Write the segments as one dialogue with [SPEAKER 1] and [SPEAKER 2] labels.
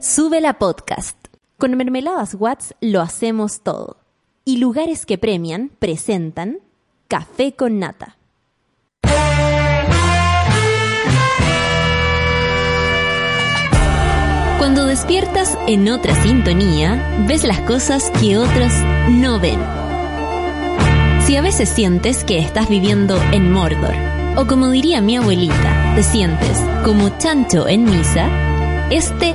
[SPEAKER 1] Sube la podcast. Con Mermeladas Watts lo hacemos todo. Y lugares que premian presentan Café con Nata. Cuando despiertas en otra sintonía, ves las cosas que otros no ven. Si a veces sientes que estás viviendo en Mordor, o como diría mi abuelita, te sientes como chancho en misa, este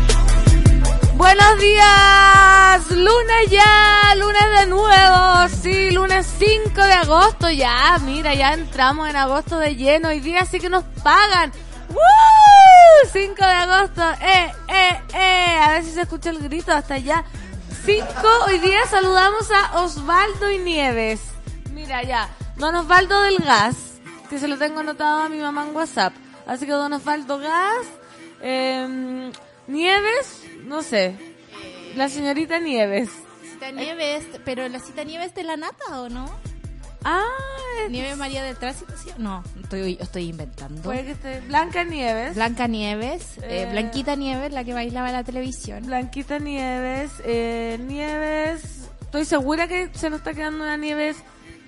[SPEAKER 2] Buenos días, lunes ya, lunes de nuevo, sí, lunes 5 de agosto ya, mira, ya entramos en agosto de lleno, hoy día sí que nos pagan. ¡Woo! 5 de agosto, eh, eh, eh, a ver si se escucha el grito hasta allá. 5, hoy día saludamos a Osvaldo y Nieves. Mira ya, don Osvaldo del Gas, que se lo tengo anotado a mi mamá en WhatsApp. Así que don Osvaldo Gas, eh, Nieves, no sé. La señorita Nieves.
[SPEAKER 3] Cita Nieves, pero la cita Nieves de la nata o no?
[SPEAKER 2] Ah,
[SPEAKER 3] Nieves María del Tránsito, ¿sí? No, estoy, estoy inventando.
[SPEAKER 2] puede que esté Blanca Nieves.
[SPEAKER 3] Blanca Nieves, eh,
[SPEAKER 2] Eh.
[SPEAKER 3] Blanquita Nieves, la que bailaba en la televisión.
[SPEAKER 2] Blanquita Nieves, eh, Nieves. Estoy segura que se nos está quedando una Nieves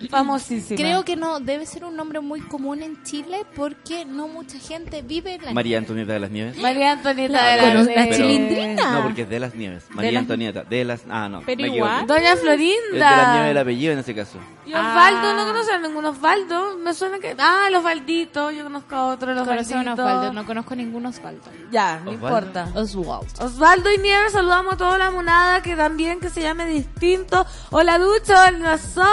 [SPEAKER 2] famosísima.
[SPEAKER 3] Creo que no, debe ser un nombre muy común en Chile porque no mucha gente vive en la
[SPEAKER 4] María Antonieta de las Nieves.
[SPEAKER 2] María Antonieta
[SPEAKER 3] La-
[SPEAKER 2] de la,
[SPEAKER 3] bueno, la
[SPEAKER 2] Nieves.
[SPEAKER 3] chilindrina.
[SPEAKER 4] No, porque es de las Nieves. María
[SPEAKER 3] las-
[SPEAKER 4] Antonieta, de las... Ah, no.
[SPEAKER 3] Pero igual.
[SPEAKER 2] Doña
[SPEAKER 4] Es de las Nieves el
[SPEAKER 2] Florinda.
[SPEAKER 4] apellido en ese caso.
[SPEAKER 2] Y Osvaldo,
[SPEAKER 3] Ah.
[SPEAKER 2] no conocen a ningún Osvaldo. Me suena que. Ah, los Osvalditos. Yo conozco a otro, los
[SPEAKER 3] Conozco
[SPEAKER 2] Osvalditos.
[SPEAKER 3] Osvaldo, no conozco ningún Osvaldo.
[SPEAKER 2] Ya, no importa.
[SPEAKER 3] Oswald.
[SPEAKER 2] Osvaldo y Nieves, saludamos a toda la monada que también que se llame distinto. Hola Ducho, hola Sol,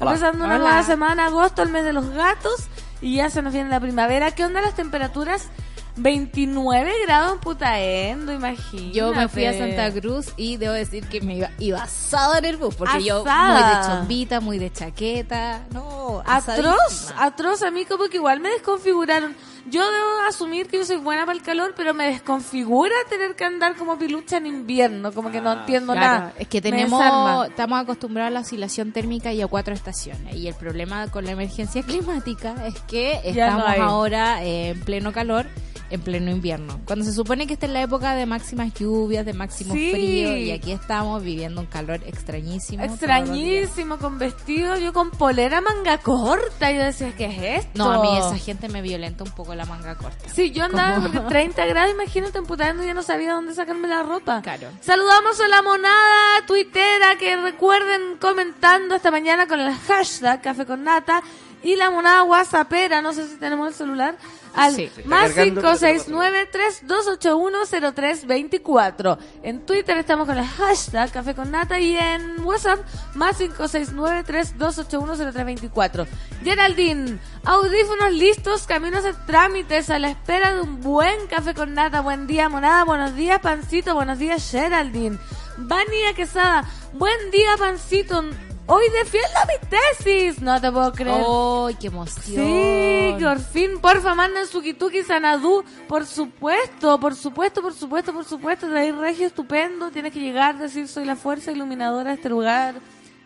[SPEAKER 4] Hola.
[SPEAKER 2] Empezando una
[SPEAKER 3] Hola.
[SPEAKER 2] nueva semana, agosto, el mes de los gatos, y ya se nos viene la primavera. ¿Qué onda las temperaturas? 29 grados en Putaendo, imagínate.
[SPEAKER 3] Yo me fui a Santa Cruz y debo decir que me iba, iba asada en el bus, porque yo muy
[SPEAKER 2] Asada.
[SPEAKER 3] de chombita, muy de chaqueta, no,
[SPEAKER 2] Atroz,
[SPEAKER 3] asadísima.
[SPEAKER 2] atroz, a mí como que igual me desconfiguraron. Yo debo asumir que yo soy buena para el calor, pero me desconfigura tener que andar como pilucha en invierno, como que no
[SPEAKER 4] Ah,
[SPEAKER 2] entiendo
[SPEAKER 3] Claro,
[SPEAKER 2] nada.
[SPEAKER 3] es que tenemos, estamos acostumbrados a la oscilación térmica y a cuatro estaciones. Y el problema con la emergencia climática es que
[SPEAKER 2] Ya
[SPEAKER 3] estamos ahora eh, en pleno calor, en pleno invierno. Cuando se supone que está en la época de máximas lluvias, de máximo
[SPEAKER 2] Sí.
[SPEAKER 3] frío, y aquí estamos viviendo un calor extrañísimo.
[SPEAKER 2] Extrañísimo, con vestido, yo con polera manga corta. Yo decía, ¿qué es esto?
[SPEAKER 3] No, a mí esa gente me violenta un poco la manga corta.
[SPEAKER 2] Sí, yo andaba porque 30 grados, imagínate, emputando y ya no sabía dónde sacarme la ropa.
[SPEAKER 3] Claro.
[SPEAKER 2] Saludamos a la monada tuitera que recuerden comentando esta mañana con el hashtag Café con Nata y la monada WhatsAppera, no sé si tenemos el celular, al
[SPEAKER 3] Sí.
[SPEAKER 2] más
[SPEAKER 4] Está cargando,
[SPEAKER 2] 569-3281-0324. En Twitter estamos con el hashtag Café con Nata y en WhatsApp más 569-3281-0324. Geraldine, audífonos listos, camino a hacer trámites a la espera de un buen Café con Nata. Buen día, monada. Buenos días, Pancito. Buenos días, Geraldine. Vania Quesada, buen día, Pancito. Hoy defiendo mi tesis. No te puedo creer.
[SPEAKER 3] ¡Ay, qué emoción!
[SPEAKER 2] Sí, por fin, porfa, manden su Kituki Sanadú. Por supuesto, por supuesto, por supuesto, por supuesto. Traer regio estupendo. Tienes que llegar, decir, soy la fuerza iluminadora de este lugar.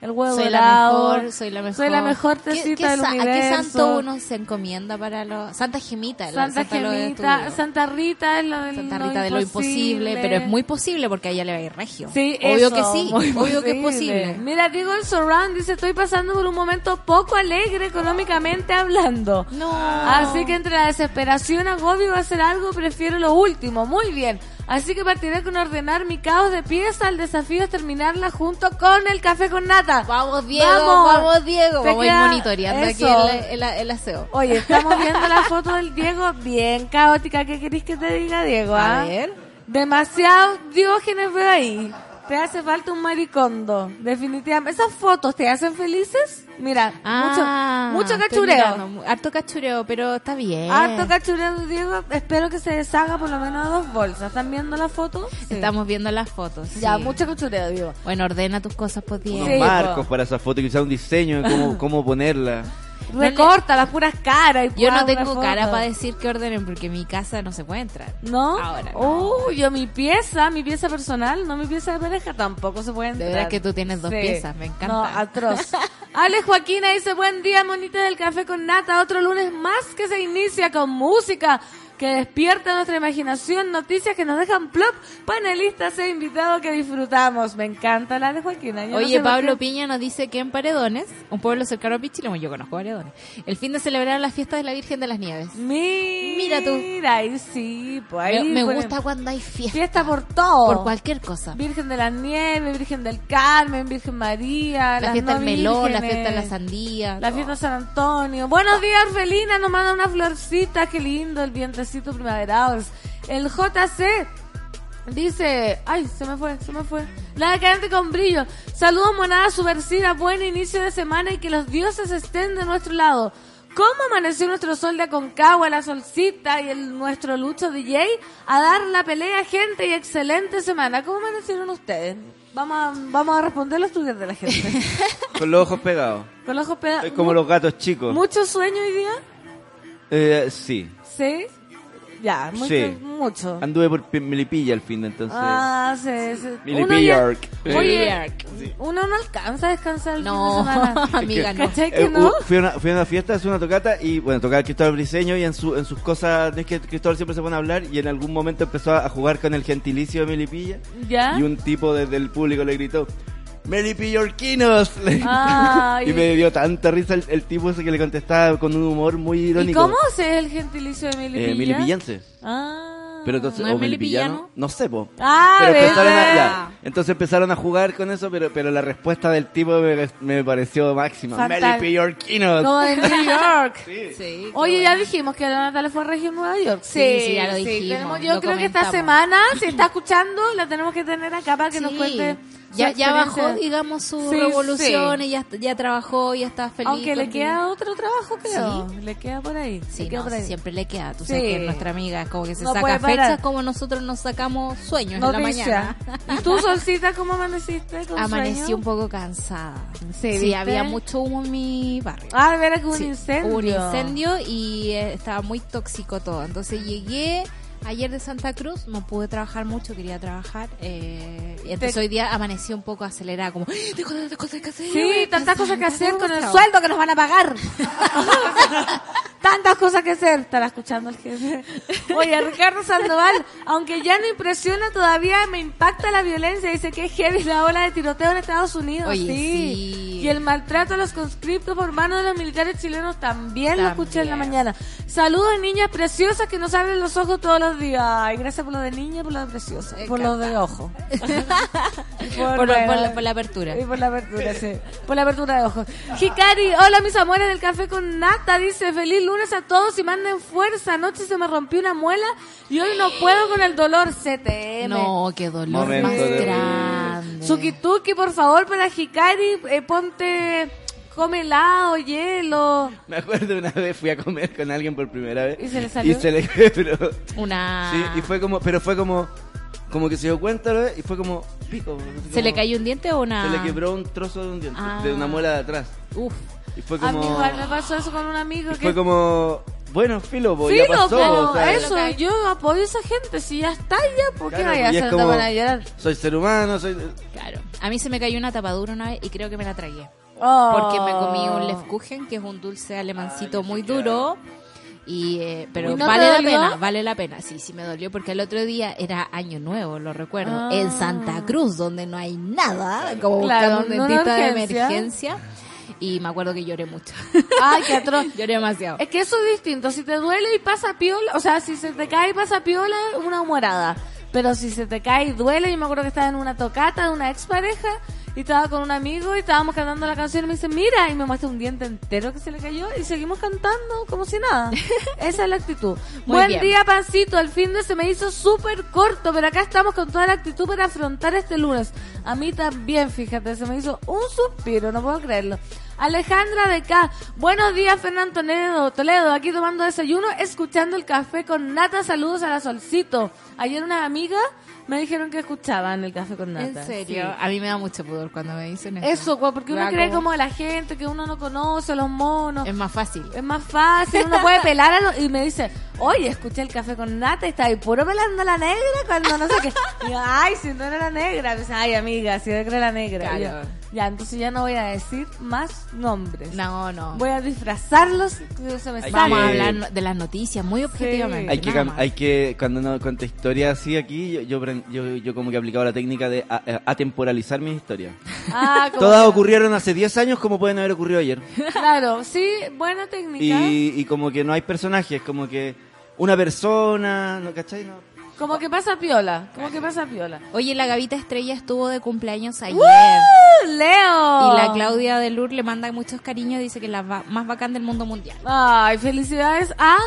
[SPEAKER 2] El huevo
[SPEAKER 3] Soy la mejor, soy la mejor.
[SPEAKER 2] Soy la mejor
[SPEAKER 3] ¿Qué-
[SPEAKER 2] tecita
[SPEAKER 3] qué
[SPEAKER 2] del
[SPEAKER 3] sa-
[SPEAKER 2] universo.
[SPEAKER 3] ¿A qué santo uno se encomienda para los... Santa Gemita.
[SPEAKER 2] Santa
[SPEAKER 3] Santa lo
[SPEAKER 2] Gemita. Santa Rita es lo del
[SPEAKER 3] Santa
[SPEAKER 2] lo
[SPEAKER 3] Rita de lo imposible, pero es muy posible porque a ella le va a ir regio.
[SPEAKER 2] Sí,
[SPEAKER 3] obvio
[SPEAKER 2] eso,
[SPEAKER 3] que sí, obvio que es posible.
[SPEAKER 2] Mira, Diego el Surround dice, estoy pasando por un momento poco alegre económicamente hablando.
[SPEAKER 3] No.
[SPEAKER 2] Así que entre la desesperación, agobio y hacer algo, prefiero lo último. Muy bien. Así que partiré con ordenar mi caos de pieza. El desafío es terminarla junto con el café con nata.
[SPEAKER 3] Vamos Diego,
[SPEAKER 2] Vamos.
[SPEAKER 3] vamos, Diego,
[SPEAKER 2] Te
[SPEAKER 3] ir
[SPEAKER 2] queda
[SPEAKER 3] monitoreando aquí el, el- el aseo.
[SPEAKER 2] Oye, estamos viendo la foto del Diego bien caótica. ¿Qué querés que te diga, Diego?
[SPEAKER 3] A
[SPEAKER 2] ah?
[SPEAKER 3] ver.
[SPEAKER 2] Demasiado diógenes veo ahí. Te hace falta un maricondo, definitivamente. ¿Esas fotos te hacen felices? Mira,
[SPEAKER 3] Ah,
[SPEAKER 2] mucho, mucho
[SPEAKER 3] estoy
[SPEAKER 2] cachureo.
[SPEAKER 3] mirando. Harto cachureo, pero está bien.
[SPEAKER 2] Harto cachureo, Diego. Espero que se deshaga por lo menos dos bolsas. ¿Están viendo la foto? Sí.
[SPEAKER 3] Estamos viendo las fotos.
[SPEAKER 2] Ya, mucho cachureo, Diego.
[SPEAKER 3] Bueno, ordena tus cosas, pues, Diego.
[SPEAKER 4] Unos
[SPEAKER 2] Sí,
[SPEAKER 4] marcos
[SPEAKER 2] po.
[SPEAKER 4] para esa foto, quizás un diseño de cómo, cómo ponerla.
[SPEAKER 2] Recorta las puras caras. y
[SPEAKER 3] Yo no tengo cara para decir que ordenen porque mi casa no se puede entrar.
[SPEAKER 2] ¿No?
[SPEAKER 3] Ahora no.
[SPEAKER 2] Oh, yo mi pieza, mi pieza personal, no mi pieza de pareja, tampoco se puede entrar.
[SPEAKER 3] verdad que tú tienes dos piezas, me encanta.
[SPEAKER 2] No, atroz. Ale Joaquina dice, buen día, monita del café con nata, otro lunes más que se inicia con música que despierta nuestra imaginación, noticias que nos dejan plop, panelistas e invitados que disfrutamos. Me encanta la de Joaquina. Yo no
[SPEAKER 3] Oye,
[SPEAKER 2] sé
[SPEAKER 3] Pablo
[SPEAKER 2] qué.
[SPEAKER 3] Piña nos dice que en Paredones, un pueblo cercano a Pichilemu, yo conozco Paredones, el fin de celebrar la fiesta de la Virgen de las Nieves.
[SPEAKER 2] Mira
[SPEAKER 3] tú.
[SPEAKER 2] Mira, ahí sí, pues ahí
[SPEAKER 3] me gusta cuando hay fiesta.
[SPEAKER 2] Fiesta por todo.
[SPEAKER 3] Por cualquier cosa.
[SPEAKER 2] Virgen de la Nieve, Virgen del Carmen, Virgen María,
[SPEAKER 3] La
[SPEAKER 2] las
[SPEAKER 3] fiesta
[SPEAKER 2] no
[SPEAKER 3] del melón, la fiesta de la sandía.
[SPEAKER 2] La fiesta de San Antonio. Buenos días, Orfelina. Nos manda una florcita. Qué lindo el vientecito primaveral. El JC dice... Ay, se me fue, se me fue. La decadente con brillo. Saludos, monada subversiva. Buen inicio de semana y que los dioses estén de nuestro lado. ¿Cómo amaneció nuestro sol de Aconcagua, la solcita y el nuestro Lucho DJ? A dar la pelea, gente, y excelente semana. ¿Cómo amanecieron ustedes? Vamos a, vamos a responder los tuyos de la gente.
[SPEAKER 4] Con los ojos pegados.
[SPEAKER 2] Con los ojos pegados.
[SPEAKER 4] Como los gatos chicos.
[SPEAKER 2] ¿Mucho sueño hoy día?
[SPEAKER 4] Eh, sí.
[SPEAKER 2] Sí. Ya, mucho.
[SPEAKER 4] Sí.
[SPEAKER 2] mucho.
[SPEAKER 4] Anduve por Pi- Melipilla al fin, entonces.
[SPEAKER 2] Ah, sí, sí.
[SPEAKER 4] Millie
[SPEAKER 2] Uno ya-
[SPEAKER 4] Bjork.
[SPEAKER 2] Oye, uno no alcanza a descansar el
[SPEAKER 3] No,
[SPEAKER 2] fin de semana.
[SPEAKER 3] amiga, no.
[SPEAKER 2] ¿Cachai que
[SPEAKER 4] Eh,
[SPEAKER 2] no?
[SPEAKER 4] fui, a una, fui a una fiesta, hace una tocata y bueno, tocaba Cristóbal Briseño y en, su, en sus cosas, es que Cristóbal siempre se pone a hablar y en algún momento empezó a, a jugar con el gentilicio de Melipilla
[SPEAKER 2] ¿Ya?
[SPEAKER 4] y un tipo desde el público le gritó Melipillorquinos y me dio tanta risa el, el tipo ese que le contestaba con un humor muy
[SPEAKER 2] ¿Y
[SPEAKER 4] irónico.
[SPEAKER 2] cómo se es el gentilicio de Milipilla?
[SPEAKER 4] Eh, milipillense.
[SPEAKER 2] Ah.
[SPEAKER 4] Pero entonces,
[SPEAKER 3] ¿No es
[SPEAKER 4] o melipillano,
[SPEAKER 3] melipillano?
[SPEAKER 4] no sé, po.
[SPEAKER 2] Ah,
[SPEAKER 4] pero empezaron a. Entonces empezaron a jugar con eso, pero, pero la respuesta del tipo me, me pareció máxima. Melipillorquinos.
[SPEAKER 2] Como de New York.
[SPEAKER 3] Sí,
[SPEAKER 2] Oye,
[SPEAKER 3] qué
[SPEAKER 2] ya dijimos que la Natalia fue a Regio en Nueva York.
[SPEAKER 3] Sí, sí, ya lo dijimos,
[SPEAKER 2] tenemos- yo
[SPEAKER 3] lo
[SPEAKER 2] creo que esta semana, si está escuchando, la tenemos que tener acá para que nos
[SPEAKER 3] Sí.
[SPEAKER 2] cuente. Su
[SPEAKER 3] Ya, ya bajó, digamos, sus
[SPEAKER 2] Sí,
[SPEAKER 3] revoluciones, ya, ya trabajó, ya está feliz.
[SPEAKER 2] Aunque le queda otro trabajo, creo. Le queda por ahí.
[SPEAKER 3] Sí,
[SPEAKER 2] le queda
[SPEAKER 3] no,
[SPEAKER 2] por ahí.
[SPEAKER 3] siempre le queda. Tú
[SPEAKER 2] Sí.
[SPEAKER 3] sabes que nuestra amiga como que se
[SPEAKER 2] No
[SPEAKER 3] saca fechas como nosotros nos sacamos sueños en la
[SPEAKER 2] Noticia.
[SPEAKER 3] mañana.
[SPEAKER 2] ¿Y tú, Solcita, cómo amaneciste? ¿Con
[SPEAKER 3] Amanecí
[SPEAKER 2] sueño?
[SPEAKER 3] un poco cansada.
[SPEAKER 2] Sí,
[SPEAKER 3] Sí, había mucho humo en mi barrio.
[SPEAKER 2] Ah, de veras que hubo
[SPEAKER 3] Sí,
[SPEAKER 2] un incendio.
[SPEAKER 3] Hubo un incendio y eh, estaba muy tóxico todo. Entonces llegué ayer de Santa Cruz, no pude trabajar mucho, quería trabajar. Eh, y entonces
[SPEAKER 2] Te-
[SPEAKER 3] hoy día amanecí un poco acelerada, como, "¡Ah, tengo tantas cosas que hacer.
[SPEAKER 2] Sí, tantas cosas que hacer con el sueldo que nos van a pagar. tantas cosas que hacer. Estará escuchando el jefe. Oye, Ricardo Sandoval, aunque ya no impresiona, todavía me impacta la violencia. Dice que es heavy la ola de tiroteo en Estados Unidos.
[SPEAKER 3] Oye,
[SPEAKER 2] sí.
[SPEAKER 3] sí.
[SPEAKER 2] Y el maltrato a los conscriptos por manos de los militares chilenos también, lo escuché en la mañana. Saludos, niñas preciosas que nos abren los ojos todos los días. Ay, gracias por lo de niña, por lo de preciosa.
[SPEAKER 3] Me
[SPEAKER 2] Por lo de ojo.
[SPEAKER 3] Por,
[SPEAKER 2] Por,
[SPEAKER 3] lo-
[SPEAKER 2] bueno,
[SPEAKER 3] por la, por la apertura.
[SPEAKER 2] y por la apertura, sí. Por la apertura de ojos. Hikari, hola mis amores del café con nata, dice, feliz lunes a todos y manden fuerza. Anoche se me rompió una muela y hoy no puedo con el dolor CTM.
[SPEAKER 3] No, qué dolor
[SPEAKER 4] Momento
[SPEAKER 3] más
[SPEAKER 4] de-
[SPEAKER 3] grande.
[SPEAKER 2] Suki-tuki, por favor, para Hikari, eh, ponte, come helado, hielo.
[SPEAKER 4] Me acuerdo una vez fui a comer con alguien por primera vez.
[SPEAKER 2] ¿Y se le salió?
[SPEAKER 4] Y se le pero,
[SPEAKER 3] Una...
[SPEAKER 4] sí, y fue como, pero fue como, como que se dio cuenta y fue como pico. así
[SPEAKER 3] ¿Se le
[SPEAKER 4] como-
[SPEAKER 3] cayó un diente o una...?
[SPEAKER 4] Se le quebró un trozo de un diente,
[SPEAKER 3] Ah.
[SPEAKER 4] de una muela de atrás.
[SPEAKER 3] Uf.
[SPEAKER 4] Y fue
[SPEAKER 2] A
[SPEAKER 4] como,
[SPEAKER 2] mí igual me pasó eso con un amigo
[SPEAKER 4] y
[SPEAKER 2] que...
[SPEAKER 4] fue como, bueno, filo, pues, ya
[SPEAKER 2] no,
[SPEAKER 4] pasó.
[SPEAKER 2] pero
[SPEAKER 4] o sea,
[SPEAKER 2] eso,
[SPEAKER 3] que-
[SPEAKER 2] yo apoyo a esa gente. Si ya está ya, ¿por qué
[SPEAKER 4] claro,
[SPEAKER 2] vaya a hacer
[SPEAKER 4] como,
[SPEAKER 2] a llorar?
[SPEAKER 4] Soy ser humano, soy...
[SPEAKER 3] Claro. A mí se me cayó una tapadura una vez y creo que me la tragué.
[SPEAKER 2] Oh.
[SPEAKER 3] Porque me comí un Lefkuchen, que es un dulce alemancito muy duro. Y, eh, pero
[SPEAKER 2] ¿Y no
[SPEAKER 3] vale la pena, vale la pena. Sí, sí me dolió porque el otro día era año nuevo, lo recuerdo,
[SPEAKER 2] Ah.
[SPEAKER 3] en Santa Cruz, donde no hay nada, como
[SPEAKER 2] Claro,
[SPEAKER 3] buscando un
[SPEAKER 2] una
[SPEAKER 3] dentista de emergencia. Y me acuerdo que lloré mucho.
[SPEAKER 2] Ay, qué atroz.
[SPEAKER 3] lloré demasiado.
[SPEAKER 2] Es que eso es distinto. Si te duele y pasa piola, o sea, si se te cae y pasa piola, una humorada. Pero si se te cae, duele. Yo me acuerdo que estaba en una tocata de una expareja y estaba con un amigo y estábamos cantando la canción y me dice, mira, y me muestra un diente entero que se le cayó y seguimos cantando como si nada. Esa es la actitud.
[SPEAKER 3] Muy
[SPEAKER 2] Buen
[SPEAKER 3] bien.
[SPEAKER 2] día, Pancito. El fin de se me hizo súper corto, pero acá estamos con toda la actitud para afrontar este lunes. A mí también, fíjate, se me hizo un suspiro, no puedo creerlo. Alejandra de K. Buenos días, Fernando Toledo. Toledo, aquí tomando desayuno, escuchando el café con nata. Saludos a la Solcito. Ayer unas amigas me dijeron que escuchaban el café con nata.
[SPEAKER 3] ¿En serio?
[SPEAKER 2] Sí.
[SPEAKER 3] A mí me da mucho pudor cuando me dicen eso.
[SPEAKER 2] Eso, porque uno cree como la gente que uno no conoce, los monos.
[SPEAKER 3] Es más fácil.
[SPEAKER 2] Es más fácil, uno puede pelar a lo- y me dice, oye, escuché el café con nata y está ahí puro pelando a la negra cuando no sé qué. Y yo, ay, si no era la negra. Ay, amiga, si era la negra.
[SPEAKER 3] Claro.
[SPEAKER 2] Ya, entonces ya no voy a decir más nombres.
[SPEAKER 3] No, no.
[SPEAKER 2] Voy a disfrazarlos. que se me
[SPEAKER 4] Hay
[SPEAKER 3] Vamos a hablar de las noticias muy objetivamente.
[SPEAKER 4] Hay que, hay cuando uno cuenta historias así aquí, yo, yo, pren- yo, yo como que he aplicado la técnica de a- a- atemporalizar mis historias.
[SPEAKER 2] Ah,
[SPEAKER 4] Todas
[SPEAKER 2] que-
[SPEAKER 4] ocurrieron hace 10 años como pueden haber ocurrido ayer.
[SPEAKER 2] Claro, sí, buena técnica.
[SPEAKER 4] Y, y como que no hay personajes, como que una persona, ¿no cachai? No.
[SPEAKER 2] Como que pasa piola, como que pasa piola.
[SPEAKER 3] Oye, la Gavita Estrella estuvo de cumpleaños ayer.
[SPEAKER 2] ¡Uh, Leo!
[SPEAKER 3] Y la Claudia de Lourdes le manda muchos cariños, dice que es la va- más bacán del mundo mundial.
[SPEAKER 2] Ay, felicidades a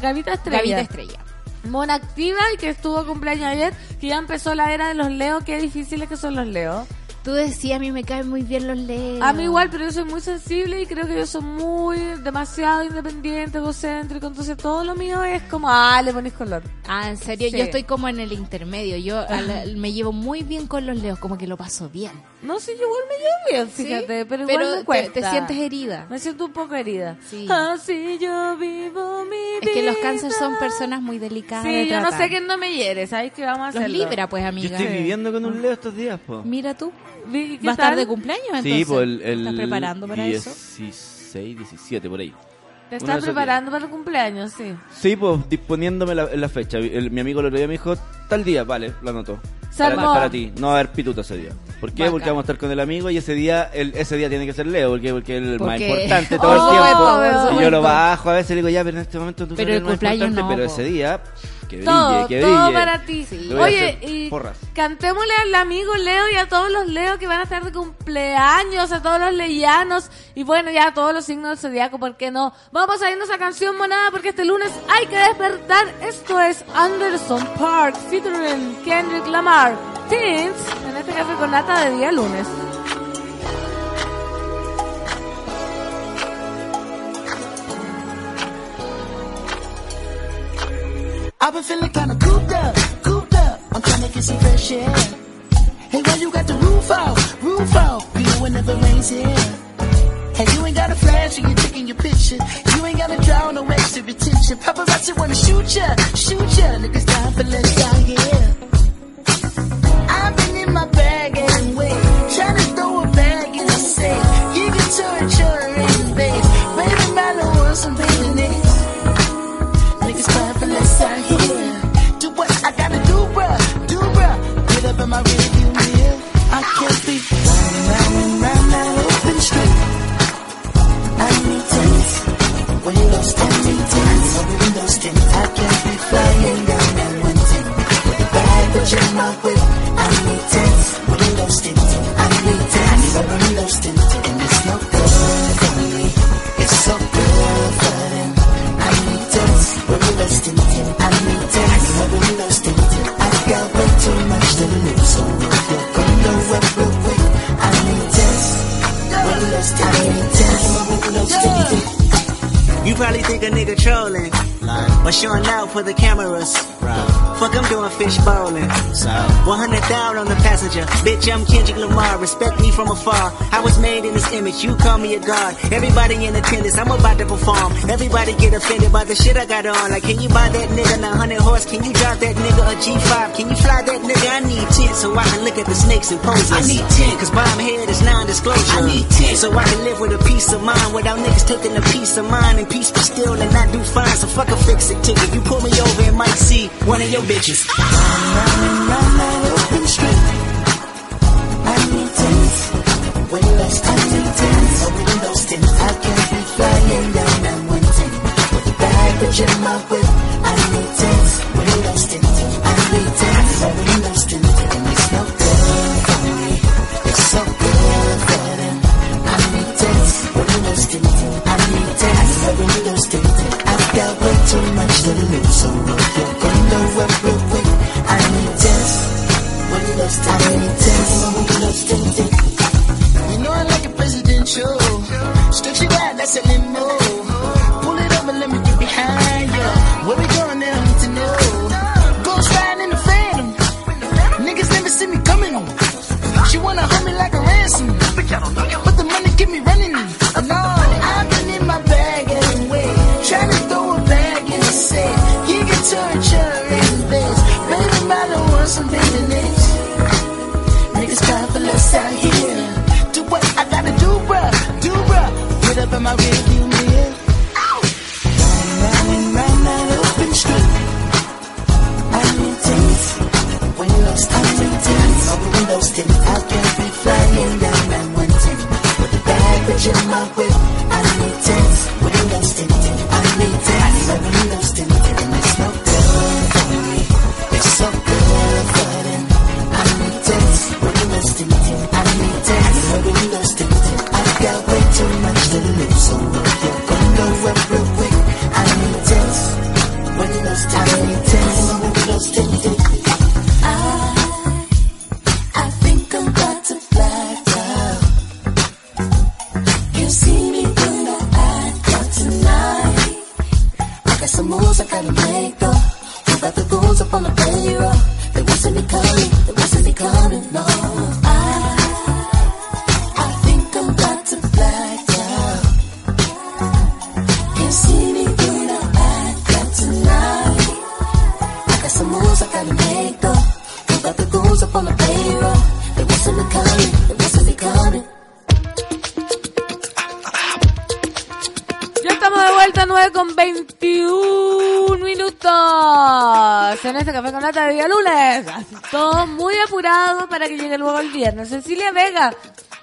[SPEAKER 2] Gavita Estrella.
[SPEAKER 3] Gavita Estrella.
[SPEAKER 2] Mona activa y que estuvo cumpleaños ayer, que ya empezó la era de los Leo, qué difíciles que son los Leo.
[SPEAKER 3] Tú decías, a mí me caen muy bien los leos.
[SPEAKER 2] A mí igual, pero yo soy muy sensible y creo que yo soy muy demasiado independiente, egocéntrico, entonces todo lo mío es como, ah, le pones color.
[SPEAKER 3] Ah, en serio,
[SPEAKER 2] Sí.
[SPEAKER 3] yo estoy como en el intermedio. Yo al- me llevo muy bien con los leos, como que lo paso bien.
[SPEAKER 2] No sé, yo igual me llevo bien,
[SPEAKER 3] ¿Sí?
[SPEAKER 2] fíjate, pero igual me
[SPEAKER 3] te-
[SPEAKER 2] cuesta.
[SPEAKER 3] te, sientes herida.
[SPEAKER 2] Me siento un poco herida.
[SPEAKER 3] Sí.
[SPEAKER 2] Así yo vivo mi vida.
[SPEAKER 3] Es que los cáncer son personas muy delicadas. de
[SPEAKER 2] Sí, yo no sé quién no me hiere, ¿sabes qué vamos a
[SPEAKER 3] Los
[SPEAKER 2] hacerlo?
[SPEAKER 3] libra, pues,
[SPEAKER 4] Yo
[SPEAKER 3] amiga.
[SPEAKER 4] estoy viviendo con un Leo estos días, po.
[SPEAKER 3] Mira tú.
[SPEAKER 2] Vi- ¿qué
[SPEAKER 3] ¿Va a estar de cumpleaños entonces?
[SPEAKER 4] Sí, pues el, el
[SPEAKER 3] ¿Estás preparando para eso?
[SPEAKER 4] 16, 17, por ahí.
[SPEAKER 2] Te estás preparando para el cumpleaños, sí.
[SPEAKER 4] Sí, pues disponiéndome la, la fecha. El- mi amigo el otro día me dijo, tal día, vale, lo anotó.
[SPEAKER 2] Se
[SPEAKER 4] Para, para ti, no va a haber pituto ese día. ¿Por qué?
[SPEAKER 3] Bacán.
[SPEAKER 4] Porque vamos a estar con el amigo y ese día el, ese día tiene que ser Leo, porque, porque es el más importante todo
[SPEAKER 2] Oh,
[SPEAKER 4] el tiempo.
[SPEAKER 2] por
[SPEAKER 4] y yo lo bajo a veces le digo, ya, pero en este momento tú
[SPEAKER 3] Pero
[SPEAKER 4] eres
[SPEAKER 3] el
[SPEAKER 4] más
[SPEAKER 3] cumpleaños
[SPEAKER 4] importante,
[SPEAKER 3] no,
[SPEAKER 4] pero ese día, que brille,
[SPEAKER 2] Todo,
[SPEAKER 4] que
[SPEAKER 2] todo
[SPEAKER 4] brille.
[SPEAKER 2] para ti.
[SPEAKER 3] Sí.
[SPEAKER 2] Oye, y
[SPEAKER 4] porras.
[SPEAKER 2] cantémosle al amigo Leo y a todos los Leo que van a estar de cumpleaños, a todos los leyanos y bueno, ya a todos los signos del zodiaco, ¿por qué no? Vamos a irnos a canción monada porque este lunes hay que despertar. Esto es Anderson Park featuring Kendrick Lamar. Teens, en este café con nata de día lunes.
[SPEAKER 5] I've been feeling kinda cooped up, cooped up. I'm trying to get some fresh air. Hey, why you got the roof out, roof out? You know it never rains here. Hey, you ain't got a flash when you're taking your picture. You ain't gotta draw no extra attention. Paparazzi wanna shoot ya, shoot ya. Niggas down for less out here. I've been in my bag anyway. Trying to throw a bag in the safe. You can touch her I can't be running round and round that open street. I need tents, windows tinted, tents, windows tinted. I can't be flying down that one ten with a baggage in my whip. I need tents, windows tinted. I need tents, windows tinted, and it's no good for me. It's so good for. I need tents, windows tinted. I need tents. So gonna up real quick, I need.
[SPEAKER 6] You probably think a nigga trolling, or showing out for the cameras. Fuck, I'm doing fish bowling. 100 down on the passenger. Bitch, I'm Kendrick Lamar. Respect me from afar. I was made in this image. You call me a god. Everybody in attendance. I'm about to perform. Everybody get offended by the shit I got on. Like, can you buy that nigga 900 horse? Can you drive that nigga a G5? Can you fly that nigga? I need 10 so I can look at the snakes and poses. I need 10 cause bomb head is non-disclosure. I need 10 so I can live with a peace of mind without niggas taking a piece of mind and peace be still and not do fine. So fuck a I'll fix it to you. You pull me over and might see one of your bitches.
[SPEAKER 5] I'm in my mind open street. I need tents. Windows I need tents. No windows. I can't be flying down on one tent. With a bag that you're my whip. I need tents. Windows tents. I need tents. No windows tents. And it's no good. It's so good. I need tents. Windows. I need tents. No windows tell me so you're gonna work real quick. I need dance. When you love I need dance. When you love standing. You know I like a presidential. Stretchy wide, that's a limo. from my rearview that open street. I'm intense. I'm I can be flying down at one ten. With the
[SPEAKER 2] bag, but you're my whip. Para que llegue luego el viernes. Cecilia Vega,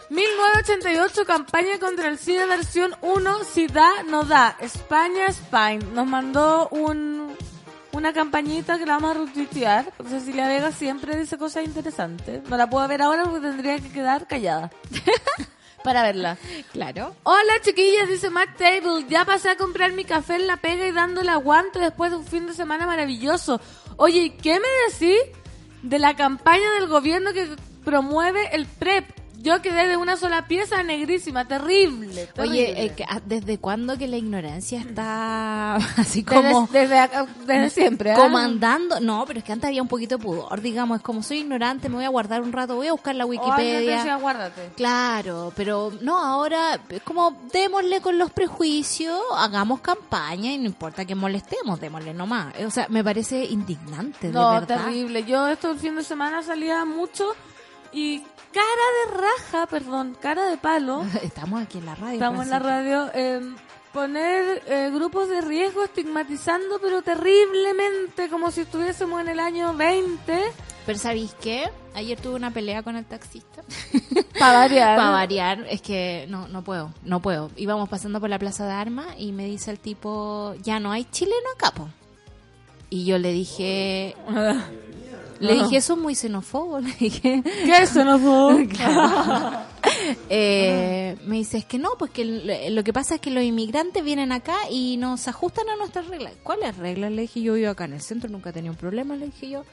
[SPEAKER 2] 1988, campaña contra el SIDA versión 1, si da, no da. España, Spain. Nos mandó un, una campañita que la vamos a retuitear. Cecilia Vega siempre dice cosas interesantes. No la puedo ver ahora porque tendría que quedar callada. para verla.
[SPEAKER 3] Claro.
[SPEAKER 2] Hola chiquillas, dice Matt Table. Ya pasé a comprar mi café en la pega y dándole aguante después de un fin de semana maravilloso. Oye, ¿y qué me decís de la campaña del gobierno que promueve el PREP? Yo quedé de una sola pieza negrísima, terrible.
[SPEAKER 3] Oye, eh, ah, ¿desde cuándo que la ignorancia está así como
[SPEAKER 2] desde, desde, acá- desde siempre. ¿ah?
[SPEAKER 3] comandando? No, pero es que antes había un poquito de pudor, digamos, es como soy ignorante, me voy a guardar un rato, voy a buscar la
[SPEAKER 2] Oh, te
[SPEAKER 3] Wikipedia.
[SPEAKER 2] guárdate.
[SPEAKER 3] Claro, pero no, ahora es como démosle con los prejuicios, hagamos campaña y no importa que molestemos, démosle nomás. O sea, me parece indignante, de
[SPEAKER 2] No,
[SPEAKER 3] verdad.
[SPEAKER 2] terrible. Yo esto el fin de semana salía mucho y cara de raja, perdón, cara de palo.
[SPEAKER 3] Estamos aquí en la radio.
[SPEAKER 2] Estamos en la radio. eh, poner eh, grupos de riesgo estigmatizando, pero terriblemente, como si estuviésemos en el año 20.
[SPEAKER 3] Pero ¿sabéis qué? Ayer tuve una pelea con el taxista.
[SPEAKER 2] Para variar.
[SPEAKER 3] Para variar, es que no, no puedo, no puedo. Íbamos pasando por la Plaza de Armas y me dice el tipo, ya no hay chileno acá, po. Y yo le dije, le dije, eso es muy xenófobo, le dije.
[SPEAKER 2] ¿Qué es fue?
[SPEAKER 3] Eh, me dice, es que no, pues que lo- lo que pasa es que los inmigrantes vienen acá y nos ajustan a nuestras reglas. ¿Cuáles reglas? Le dije, yo vivo acá en el centro, nunca he tenido un problema, le dije yo.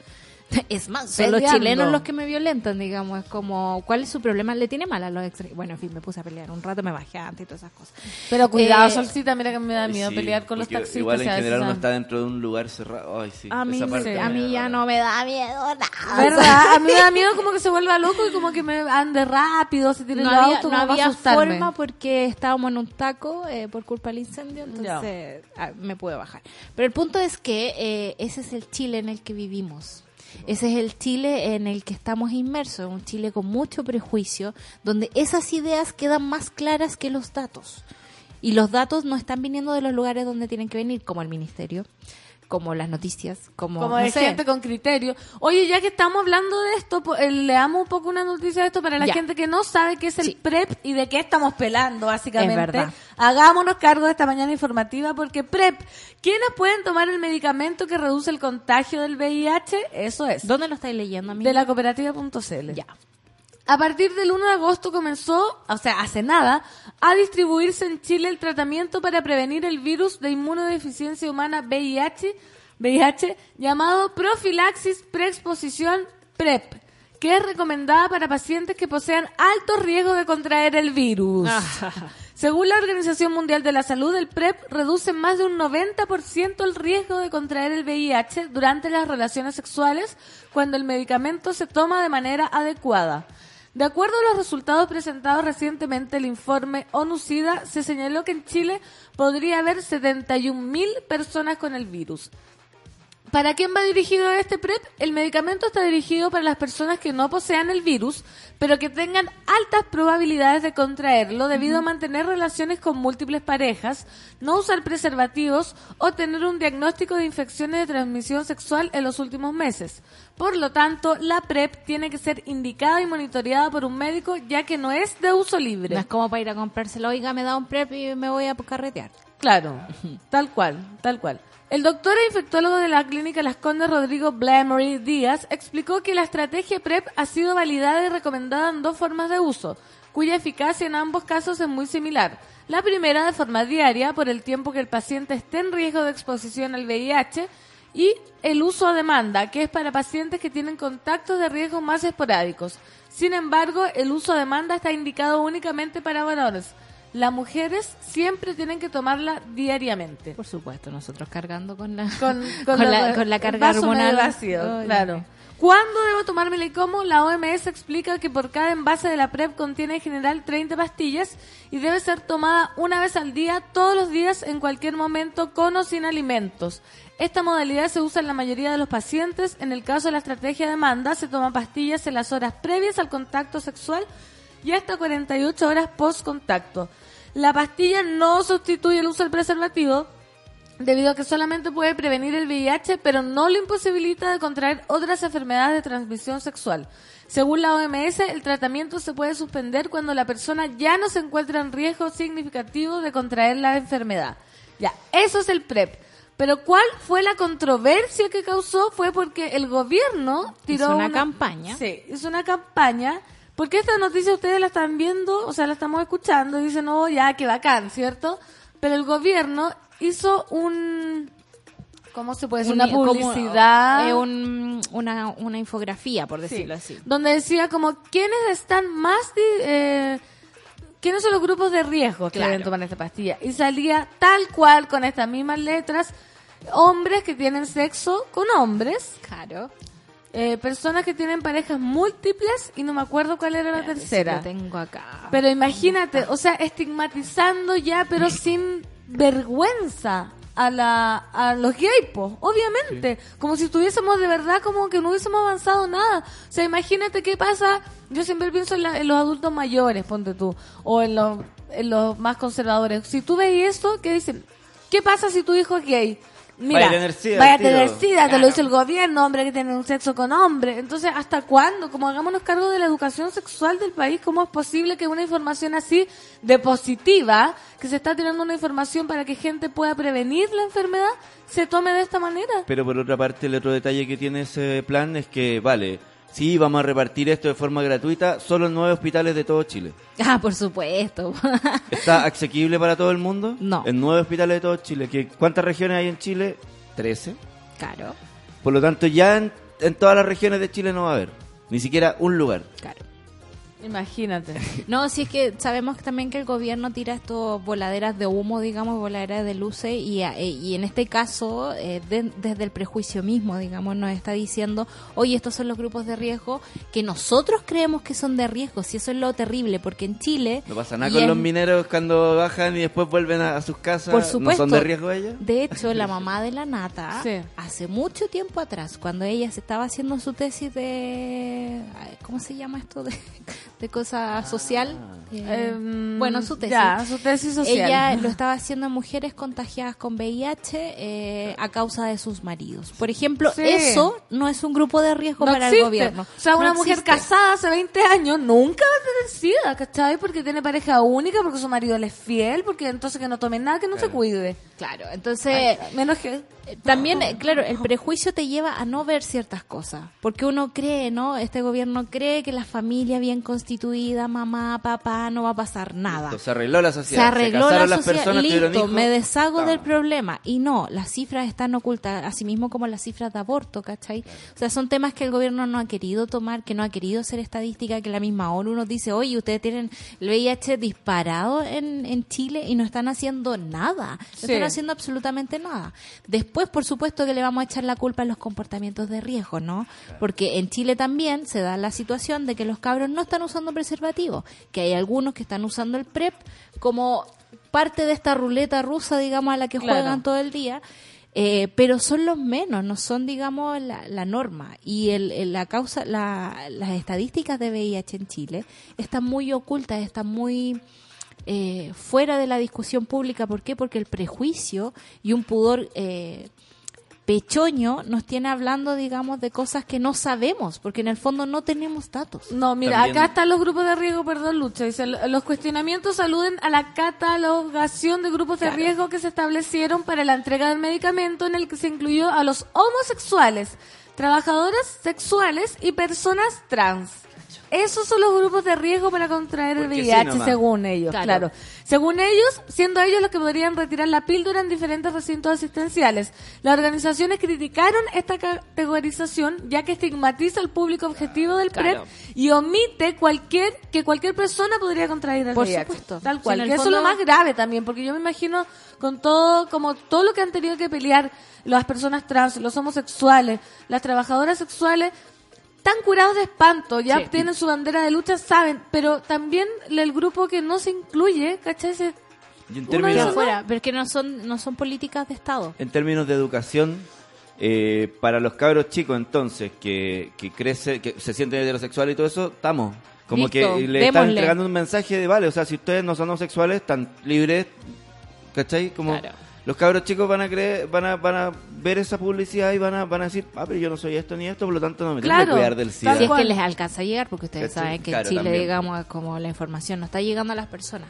[SPEAKER 3] Es más, son los chilenos los que me violentan, digamos. Es como, ¿cuál es su problema? Le tiene mal a los extranjeros. Bueno, en fin, me puse a pelear un rato, me bajé antes y todas esas cosas.
[SPEAKER 2] Pero cuidado,
[SPEAKER 3] Eh,
[SPEAKER 2] Solcita, mira que me da miedo
[SPEAKER 4] Sí,
[SPEAKER 2] pelear con los
[SPEAKER 4] porque
[SPEAKER 2] taxistas.
[SPEAKER 4] Igual en
[SPEAKER 2] o sea,
[SPEAKER 4] general uno está dentro de un lugar cerrado. Ay, sí.
[SPEAKER 3] A mí,
[SPEAKER 4] esa parte
[SPEAKER 3] a mí ya no me da miedo nada.
[SPEAKER 2] ¿Verdad? A mí me da miedo como que se vuelva loco y como que me ande rápido, se tire
[SPEAKER 3] no
[SPEAKER 2] el
[SPEAKER 3] había,
[SPEAKER 2] auto,
[SPEAKER 3] no había
[SPEAKER 2] asustarme.
[SPEAKER 3] forma porque estábamos en un taco eh, por culpa del incendio, entonces ah, me pude bajar. Pero el punto es que eh, ese es el Chile en el que vivimos. Ese es el Chile en el que estamos inmersos, un Chile con mucho prejuicio, donde esas ideas quedan más claras que los datos. Y los datos no están viniendo de los lugares donde tienen que venir, como el ministerio, como las noticias, como,
[SPEAKER 2] Como
[SPEAKER 3] no
[SPEAKER 2] de
[SPEAKER 3] sé.
[SPEAKER 2] gente con criterio. Oye, ya que estamos hablando de esto, eh, leamos un poco una noticia de esto para la
[SPEAKER 3] Ya.
[SPEAKER 2] gente que no sabe qué es el
[SPEAKER 3] Sí.
[SPEAKER 2] PrEP y de qué estamos pelando, básicamente.
[SPEAKER 3] Es.
[SPEAKER 2] Hagámonos cargo de esta mañana informativa porque PrEP, ¿quiénes pueden tomar el medicamento que reduce el contagio del VIH? Eso es.
[SPEAKER 3] ¿Dónde lo estáis leyendo, amigo?
[SPEAKER 2] De la cooperativa.cl.
[SPEAKER 3] Ya.
[SPEAKER 2] A partir del 1 de agosto comenzó, o sea, hace nada, a distribuirse en Chile el tratamiento para prevenir el virus de inmunodeficiencia humana VIH, VIH llamado profilaxis preexposición PrEP, que es recomendada para pacientes que posean alto riesgo de contraer el virus. Según la Organización Mundial de la Salud, el PrEP reduce más de un 90% el riesgo de contraer el VIH durante las relaciones sexuales cuando el medicamento se toma de manera adecuada. De acuerdo a los resultados presentados recientemente el informe ONU-SIDA, se señaló que en Chile podría haber 71.000 personas con el virus. ¿Para quién va dirigido este PrEP? El medicamento está dirigido para las personas que no posean el virus, pero que tengan altas probabilidades de contraerlo debido a mantener relaciones con múltiples parejas, no usar preservativos o tener un diagnóstico de infecciones de transmisión sexual en los últimos meses. Por lo tanto, la PrEP tiene que ser indicada y monitoreada por un médico ya que no es de uso libre.
[SPEAKER 3] No es como para ir a comprárselo, oiga, me da un PrEP y me voy a carretear.
[SPEAKER 2] Claro, tal cual, tal cual. El doctor e infectólogo de la clínica Las Condes, Rodrigo Blamery Díaz, explicó que la estrategia PrEP ha sido validada y recomendada en dos formas de uso, cuya eficacia en ambos casos es muy similar. La primera de forma diaria, por el tiempo que el paciente esté en riesgo de exposición al VIH, y el uso a demanda, que es para pacientes que tienen contactos de riesgo más esporádicos. Sin embargo, el uso a demanda está indicado únicamente para varones. Las mujeres siempre tienen que tomarla diariamente.
[SPEAKER 3] Por supuesto, nosotros cargando con la,
[SPEAKER 2] Con,
[SPEAKER 3] con la, con la
[SPEAKER 2] el
[SPEAKER 3] carga
[SPEAKER 2] vaso
[SPEAKER 3] hormonal.
[SPEAKER 2] vacío, claro. ¿Cuándo debo tomármela y cómo? La OMS explica que por cada envase de la PrEP contiene en general 30 pastillas y debe ser tomada una vez al día, todos los días, en cualquier momento, con o sin alimentos. Esta modalidad se usa en la mayoría de los pacientes. En el caso de la estrategia de demanda, se toman pastillas en las horas previas al contacto sexual y hasta 48 horas post contacto. La pastilla no sustituye el uso del preservativo, debido a que solamente puede prevenir el VIH, pero no lo imposibilita de contraer otras enfermedades de transmisión sexual. Según la OMS, el tratamiento se puede suspender cuando la persona ya no se encuentra en riesgo significativo de contraer la enfermedad. Ya, eso es el PrEP. Pero ¿cuál fue la controversia que causó? Fue porque el gobierno tiró
[SPEAKER 3] Hizo una campaña.
[SPEAKER 2] Sí, hizo una campaña. Porque esta noticia ustedes la están viendo, o sea, la estamos escuchando y dicen, oh, ya, qué bacán, ¿cierto? Pero el gobierno hizo un... ¿Cómo se puede decir? Una
[SPEAKER 3] como-
[SPEAKER 2] publicidad.
[SPEAKER 3] eh, un- una, una infografía, por
[SPEAKER 2] Sí,
[SPEAKER 3] decirlo así.
[SPEAKER 2] Donde decía como, ¿quiénes están más... eh, ¿Quiénes son los grupos de riesgo que
[SPEAKER 3] Claro.
[SPEAKER 2] deben tomar esta pastilla? Y salía tal cual, con estas mismas letras, hombres que tienen sexo con hombres,
[SPEAKER 3] Claro.
[SPEAKER 2] Eh, personas que tienen parejas múltiples y no me acuerdo cuál era la tercera.
[SPEAKER 3] Lo tengo acá.
[SPEAKER 2] Pero imagínate, o sea, estigmatizando ya, pero sin vergüenza a la a los gays, obviamente, como si estuviésemos de verdad como que no hubiésemos avanzado nada. O sea, imagínate qué pasa, yo siempre pienso en, la- en los adultos mayores, ponte tú, o en los, en los más conservadores. Si tú ves eso, ¿qué dicen? ¿Qué pasa si tu hijo es gay? Mira,
[SPEAKER 4] Vaya a tener sida,
[SPEAKER 2] vaya a
[SPEAKER 4] tío.
[SPEAKER 2] tener sida, te lo dice el gobierno, hombre que tiene un sexo con hombre. Entonces, ¿hasta cuándo? Como hagámonos cargo de la educación sexual del país, ¿cómo es posible que una información así de positiva, que se está tirando una información para que gente pueda prevenir la enfermedad, se tome de esta manera?
[SPEAKER 4] Pero por otra parte, el otro detalle que tiene ese plan es que, vale, sí, vamos a repartir esto de forma gratuita solo en nueve hospitales de todo Chile.
[SPEAKER 3] Ah, por supuesto.
[SPEAKER 4] ¿Está asequible para todo el mundo?
[SPEAKER 3] No.
[SPEAKER 4] En nueve hospitales de todo Chile. ¿Qué- ¿Cuántas regiones hay en Chile? Trece.
[SPEAKER 3] claro,
[SPEAKER 4] Por lo tanto, ya en, en todas las regiones de Chile no va a haber. Ni siquiera un lugar.
[SPEAKER 3] claro.
[SPEAKER 2] Imagínate.
[SPEAKER 3] No, si es que sabemos también que el gobierno tira estos voladeras de humo, digamos, voladeras de luces, y, a- eh, y en este caso, eh, de- desde el prejuicio mismo, digamos, nos está diciendo, oye, estos son los grupos de riesgo que nosotros creemos que son de riesgo, si eso es lo terrible, porque en Chile...
[SPEAKER 4] No pasa nada con
[SPEAKER 3] en-
[SPEAKER 4] los mineros cuando bajan y después vuelven a, a sus casas.
[SPEAKER 3] Por
[SPEAKER 4] ¿No
[SPEAKER 3] supuesto.
[SPEAKER 4] son de riesgo ellos?
[SPEAKER 3] De hecho, la mamá de la Nata,
[SPEAKER 2] Sí.
[SPEAKER 3] hace mucho tiempo atrás, cuando ella se estaba haciendo su tesis de... ay, ¿Cómo se llama esto? De, de cosa social. Eh,
[SPEAKER 2] Em,
[SPEAKER 3] bueno, su tesis.
[SPEAKER 2] Ya, su tesis social.
[SPEAKER 3] Ella lo estaba haciendo a mujeres contagiadas con VIH eh, a causa de sus maridos. Por ejemplo,
[SPEAKER 2] Sí.
[SPEAKER 3] eso no es un grupo de riesgo
[SPEAKER 2] no
[SPEAKER 3] para
[SPEAKER 2] existe.
[SPEAKER 3] el gobierno.
[SPEAKER 2] O sea,
[SPEAKER 3] No
[SPEAKER 2] una mujer casada hace 20 años nunca va a tener sida, ¿cachai? Porque tiene pareja única, porque su marido le es fiel, porque entonces que no tome nada, que no se cuide.
[SPEAKER 3] Claro, entonces...
[SPEAKER 2] Menos que...
[SPEAKER 3] Eh, También, eh, claro, el prejuicio te lleva a no ver ciertas cosas, porque uno cree, ¿no? Este gobierno cree que la familia bien constituida, mamá, papá, no va a pasar nada.
[SPEAKER 4] Listo, se arregló la
[SPEAKER 3] Se
[SPEAKER 4] sociedad.
[SPEAKER 3] arregló
[SPEAKER 4] casaron
[SPEAKER 3] la
[SPEAKER 4] las
[SPEAKER 3] sociedad,
[SPEAKER 4] personas,
[SPEAKER 3] listo, me deshago
[SPEAKER 4] Vamos.
[SPEAKER 3] del problema. Y no, las cifras están ocultas, así mismo como las cifras de aborto, ¿cachai? O sea, son temas que el gobierno no ha querido tomar, que no ha querido hacer estadística, que la misma ONU nos dice, oye, ustedes tienen el VIH disparado en, en Chile y no están haciendo nada. No
[SPEAKER 2] Sí.
[SPEAKER 3] están haciendo absolutamente nada. Después, por supuesto, que le vamos a echar la culpa a los comportamientos de riesgo, ¿no? Porque en Chile también se da la situación de que los cabros no están usando preservativo, que hay algunos que están usando el PrEP como parte de esta ruleta rusa, digamos, a la que
[SPEAKER 2] Claro.
[SPEAKER 3] juegan todo el día. eh, pero son los menos, no son, digamos, la, la norma. Y el, el- la causa, la- las estadísticas de VIH en Chile están muy ocultas, están muy eh, fuera de la discusión pública. ¿Por qué? Porque el prejuicio y un pudor eh, pechoño nos tiene hablando, digamos, de cosas que no sabemos, porque en el fondo no tenemos datos.
[SPEAKER 2] No, mira,
[SPEAKER 4] También-
[SPEAKER 2] acá están los grupos de riesgo, perdón, Lucha. Dice, los cuestionamientos aluden a la catalogación de grupos de riesgo que se establecieron para la entrega del medicamento en el que se incluyó a los homosexuales, trabajadoras sexuales y personas trans. Esos son los grupos de riesgo para contraer el
[SPEAKER 4] sí
[SPEAKER 2] VIH, según ellos,
[SPEAKER 3] Claro.
[SPEAKER 2] claro. Según ellos, siendo ellos los que podrían retirar la píldora en diferentes recintos asistenciales. Las organizaciones criticaron esta categorización ya que estigmatiza al público objetivo del
[SPEAKER 3] Claro.
[SPEAKER 2] PrEP y omite cualquier que cualquier persona podría contraer el
[SPEAKER 3] Por
[SPEAKER 2] VIH.
[SPEAKER 3] supuesto.
[SPEAKER 2] Tal cual. que eso es lo más grave también, porque yo me imagino con todo, como todo lo que han tenido que pelear las personas trans, los homosexuales, las trabajadoras sexuales, están curados de espanto, ya
[SPEAKER 3] Sí.
[SPEAKER 2] tienen su bandera de lucha, saben, pero también el grupo que no se incluye, ¿cachai? Se-
[SPEAKER 4] Y en
[SPEAKER 2] Uno
[SPEAKER 4] términos,
[SPEAKER 2] dice,
[SPEAKER 3] Fuera, pero es que no son, no son políticas de Estado.
[SPEAKER 4] en términos de educación, eh, para los cabros chicos entonces que, que crece, que se sienten heterosexuales y todo eso, estamos. Como
[SPEAKER 3] Listo,
[SPEAKER 4] que le están entregando un mensaje de, vale, o sea, si ustedes no son homosexuales, están libres, ¿cachai? Como
[SPEAKER 3] Claro.
[SPEAKER 4] Los cabros chicos van a creer, van a, van a ver esa publicidad y van a, van a decir, ah, pero yo no soy esto ni esto, por lo tanto no me tengo
[SPEAKER 2] Claro,
[SPEAKER 4] que cuidar del SIDA.
[SPEAKER 3] Si es que les alcanza a llegar, porque ustedes
[SPEAKER 4] ¿Cachai?
[SPEAKER 3] saben que
[SPEAKER 4] Claro,
[SPEAKER 3] en Chile,
[SPEAKER 4] también.
[SPEAKER 3] digamos, como la información no está llegando a las personas.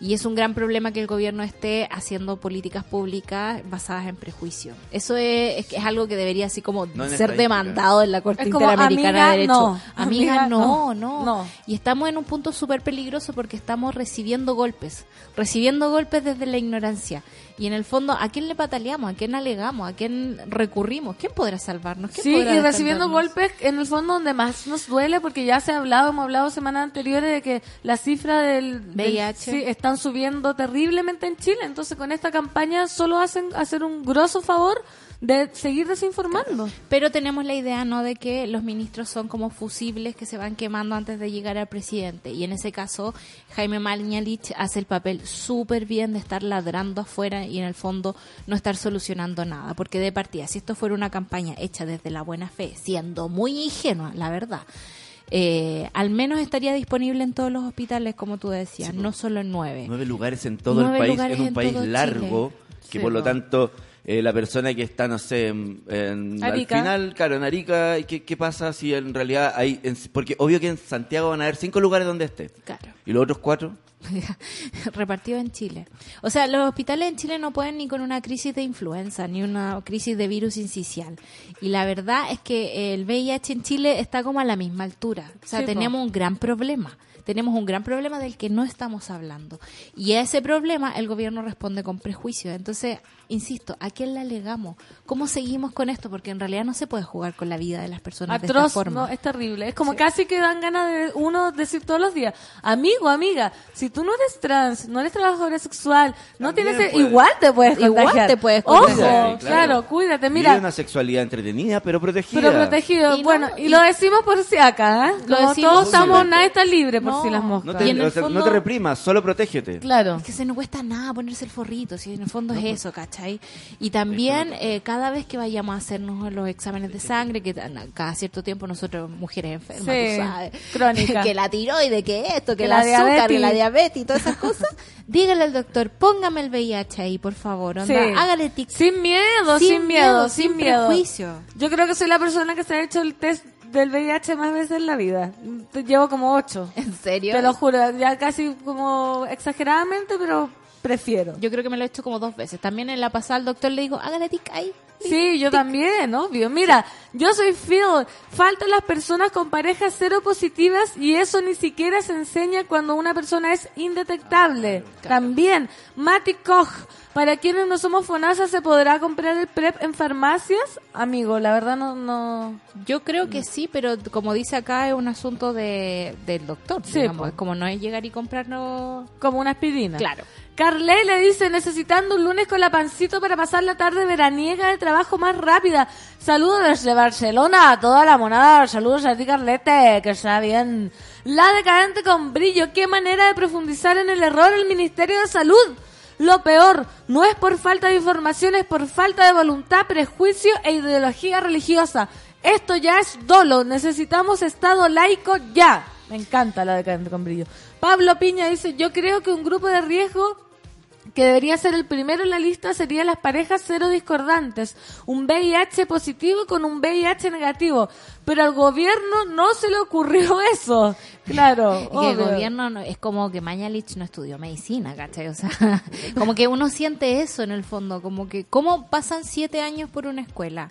[SPEAKER 3] Y es un gran problema que el gobierno esté haciendo políticas públicas basadas en prejuicio. Eso es, es, que es algo que debería así como
[SPEAKER 4] No
[SPEAKER 3] ser demandado en la Corte
[SPEAKER 2] Es
[SPEAKER 3] Interamericana
[SPEAKER 2] amiga,
[SPEAKER 3] de
[SPEAKER 2] no.
[SPEAKER 3] Derechos. Amiga,
[SPEAKER 2] Amiga,
[SPEAKER 3] no,
[SPEAKER 2] no.
[SPEAKER 3] no,
[SPEAKER 2] No.
[SPEAKER 3] Y estamos en un punto súper peligroso porque estamos recibiendo golpes. Recibiendo golpes desde la ignorancia. Y en el fondo, ¿a quién le pataleamos? ¿A quién alegamos? ¿A quién recurrimos? ¿Quién podrá salvarnos? ¿Quién
[SPEAKER 2] Sí,
[SPEAKER 3] podrá
[SPEAKER 2] y recibiendo golpes en el fondo donde más nos duele, porque ya se ha hablado, hemos hablado semanas anteriores de que la cifra del, del-
[SPEAKER 3] VIH.
[SPEAKER 2] sí, están subiendo terriblemente en Chile, entonces con esta campaña solo hacen hacer un grosso favor de seguir desinformando.
[SPEAKER 3] Pero tenemos la idea, ¿no?, de que los ministros son como fusibles que se van quemando antes de llegar al presidente. Y en ese caso, Jaime Mañalich hace el papel súper bien de estar ladrando afuera y en el fondo no estar solucionando nada. Porque de partida, si esto fuera una campaña hecha desde la buena fe, siendo muy ingenua, la verdad, eh, al menos estaría disponible en todos los hospitales, como tú decías, no solo en nueve.
[SPEAKER 4] nueve lugares en todo
[SPEAKER 3] Nueve
[SPEAKER 4] el país, en un
[SPEAKER 3] en
[SPEAKER 4] país largo,
[SPEAKER 3] Chile.
[SPEAKER 4] que
[SPEAKER 2] Sí,
[SPEAKER 4] por lo
[SPEAKER 2] no.
[SPEAKER 4] tanto eh, la persona que está, no sé, en, en- al
[SPEAKER 2] Arica.
[SPEAKER 4] final, claro, en Arica, ¿y ¿qué, qué pasa si en realidad hay, en- porque obvio que en Santiago van a haber cinco lugares donde esté,
[SPEAKER 3] Claro.
[SPEAKER 4] y los otros cuatro,
[SPEAKER 3] repartido en Chile. O sea, los hospitales en Chile no pueden ni con una crisis de influenza, ni una crisis de virus incisional. Y la verdad es que el VIH en Chile está como a la misma altura. O sea,
[SPEAKER 2] Sí, po.
[SPEAKER 3] tenemos un gran problema. Tenemos un gran problema del que no estamos hablando. Y a ese problema el gobierno responde con prejuicio. Entonces, insisto, ¿a quién le alegamos? ¿Cómo seguimos con esto? Porque en realidad no se puede jugar con la vida de las personas de esta
[SPEAKER 2] Atroz,
[SPEAKER 3] forma.
[SPEAKER 2] no, es terrible. Es como casi que dan ganas de uno decir todos los días, amigo, amiga, si tú no eres trans, no eres trabajadora sexual, no
[SPEAKER 4] También
[SPEAKER 2] tienes,
[SPEAKER 4] puedes.
[SPEAKER 2] igual te puedes
[SPEAKER 3] Igual
[SPEAKER 2] contagiar.
[SPEAKER 3] te puedes
[SPEAKER 2] Ojo,
[SPEAKER 3] contagiar.
[SPEAKER 2] claro, cuídate,
[SPEAKER 4] Vive
[SPEAKER 2] mira.
[SPEAKER 4] una sexualidad entretenida, pero protegida.
[SPEAKER 2] Pero protegido,
[SPEAKER 3] Y no,
[SPEAKER 2] bueno, y,
[SPEAKER 3] y-
[SPEAKER 2] lo decimos por si acá, ¿eh?
[SPEAKER 3] Lo
[SPEAKER 2] Como
[SPEAKER 3] decimos
[SPEAKER 2] todos estamos, nadie está libre por
[SPEAKER 3] No,
[SPEAKER 2] si las moscas.
[SPEAKER 4] No te, o sea, no reprimas, solo protégete.
[SPEAKER 2] Claro.
[SPEAKER 3] Es que se nos cuesta nada ponerse el forrito, si en el fondo es eso, ¿cachai? Y también eh, cada vez que vayamos a hacernos los exámenes de sangre, que cada cierto tiempo nosotros, mujeres enfermas,
[SPEAKER 2] Sí,
[SPEAKER 3] tú sabes,
[SPEAKER 2] crónica.
[SPEAKER 3] que la tiroide, que esto, que,
[SPEAKER 2] Que
[SPEAKER 3] la,
[SPEAKER 2] la
[SPEAKER 3] azúcar,
[SPEAKER 2] diabetes.
[SPEAKER 3] que la diabetes y todas esas cosas, dígale al doctor, póngame el VIH ahí, por favor, onda,
[SPEAKER 2] Sí.
[SPEAKER 3] hágale tic.
[SPEAKER 2] Sin miedo, sin, miedo, sin miedo.
[SPEAKER 3] prejuicio.
[SPEAKER 2] Yo creo que soy la persona que se ha hecho el test del VIH más veces en la vida. Llevo como ocho.
[SPEAKER 3] ¿En serio?
[SPEAKER 2] Te lo juro, ya casi como exageradamente, pero prefiero.
[SPEAKER 3] Yo creo que me lo he hecho como dos veces. También en la pasada el doctor le dijo, hágale tic ahí.
[SPEAKER 2] Sí, yo también, obvio. Mira, yo soy Phil. Faltan las personas con parejas cero positivas y eso ni siquiera se enseña cuando una persona es indetectable. También, Mati Koch. Para quienes no somos FONASA, ¿se podrá comprar el PrEP en farmacias? Amigo, la verdad no... no...
[SPEAKER 3] Yo creo que sí, pero como dice acá, es un asunto de, del doctor.
[SPEAKER 2] Sí,
[SPEAKER 3] digamos.
[SPEAKER 2] pues.
[SPEAKER 3] Es como no es llegar y comprarlo...
[SPEAKER 2] Como una aspirina.
[SPEAKER 3] Claro.
[SPEAKER 2] Carley le dice, necesitando un lunes con la pancito para pasar la tarde veraniega de trabajo más rápida. Saludos desde Barcelona a toda la monada. Saludos a ti, Carlete, que está bien. La decadente con brillo. Qué manera de profundizar en el error el Ministerio de Salud. Lo peor, no es por falta de información, es por falta de voluntad, prejuicio e ideología religiosa. Esto ya es dolo. Necesitamos Estado laico ya. Me encanta la decadente con brillo. Pablo Piña dice, yo creo que un grupo de riesgo que debería ser el primero en la lista serían las parejas cero discordantes, un VIH positivo con un VIH negativo, pero al gobierno no se le ocurrió eso. Claro,
[SPEAKER 3] Y que el gobierno no- es como que Mañalich no estudió medicina, ¿cachai? O sea, como que uno siente eso en el fondo, como que cómo pasan siete años por una escuela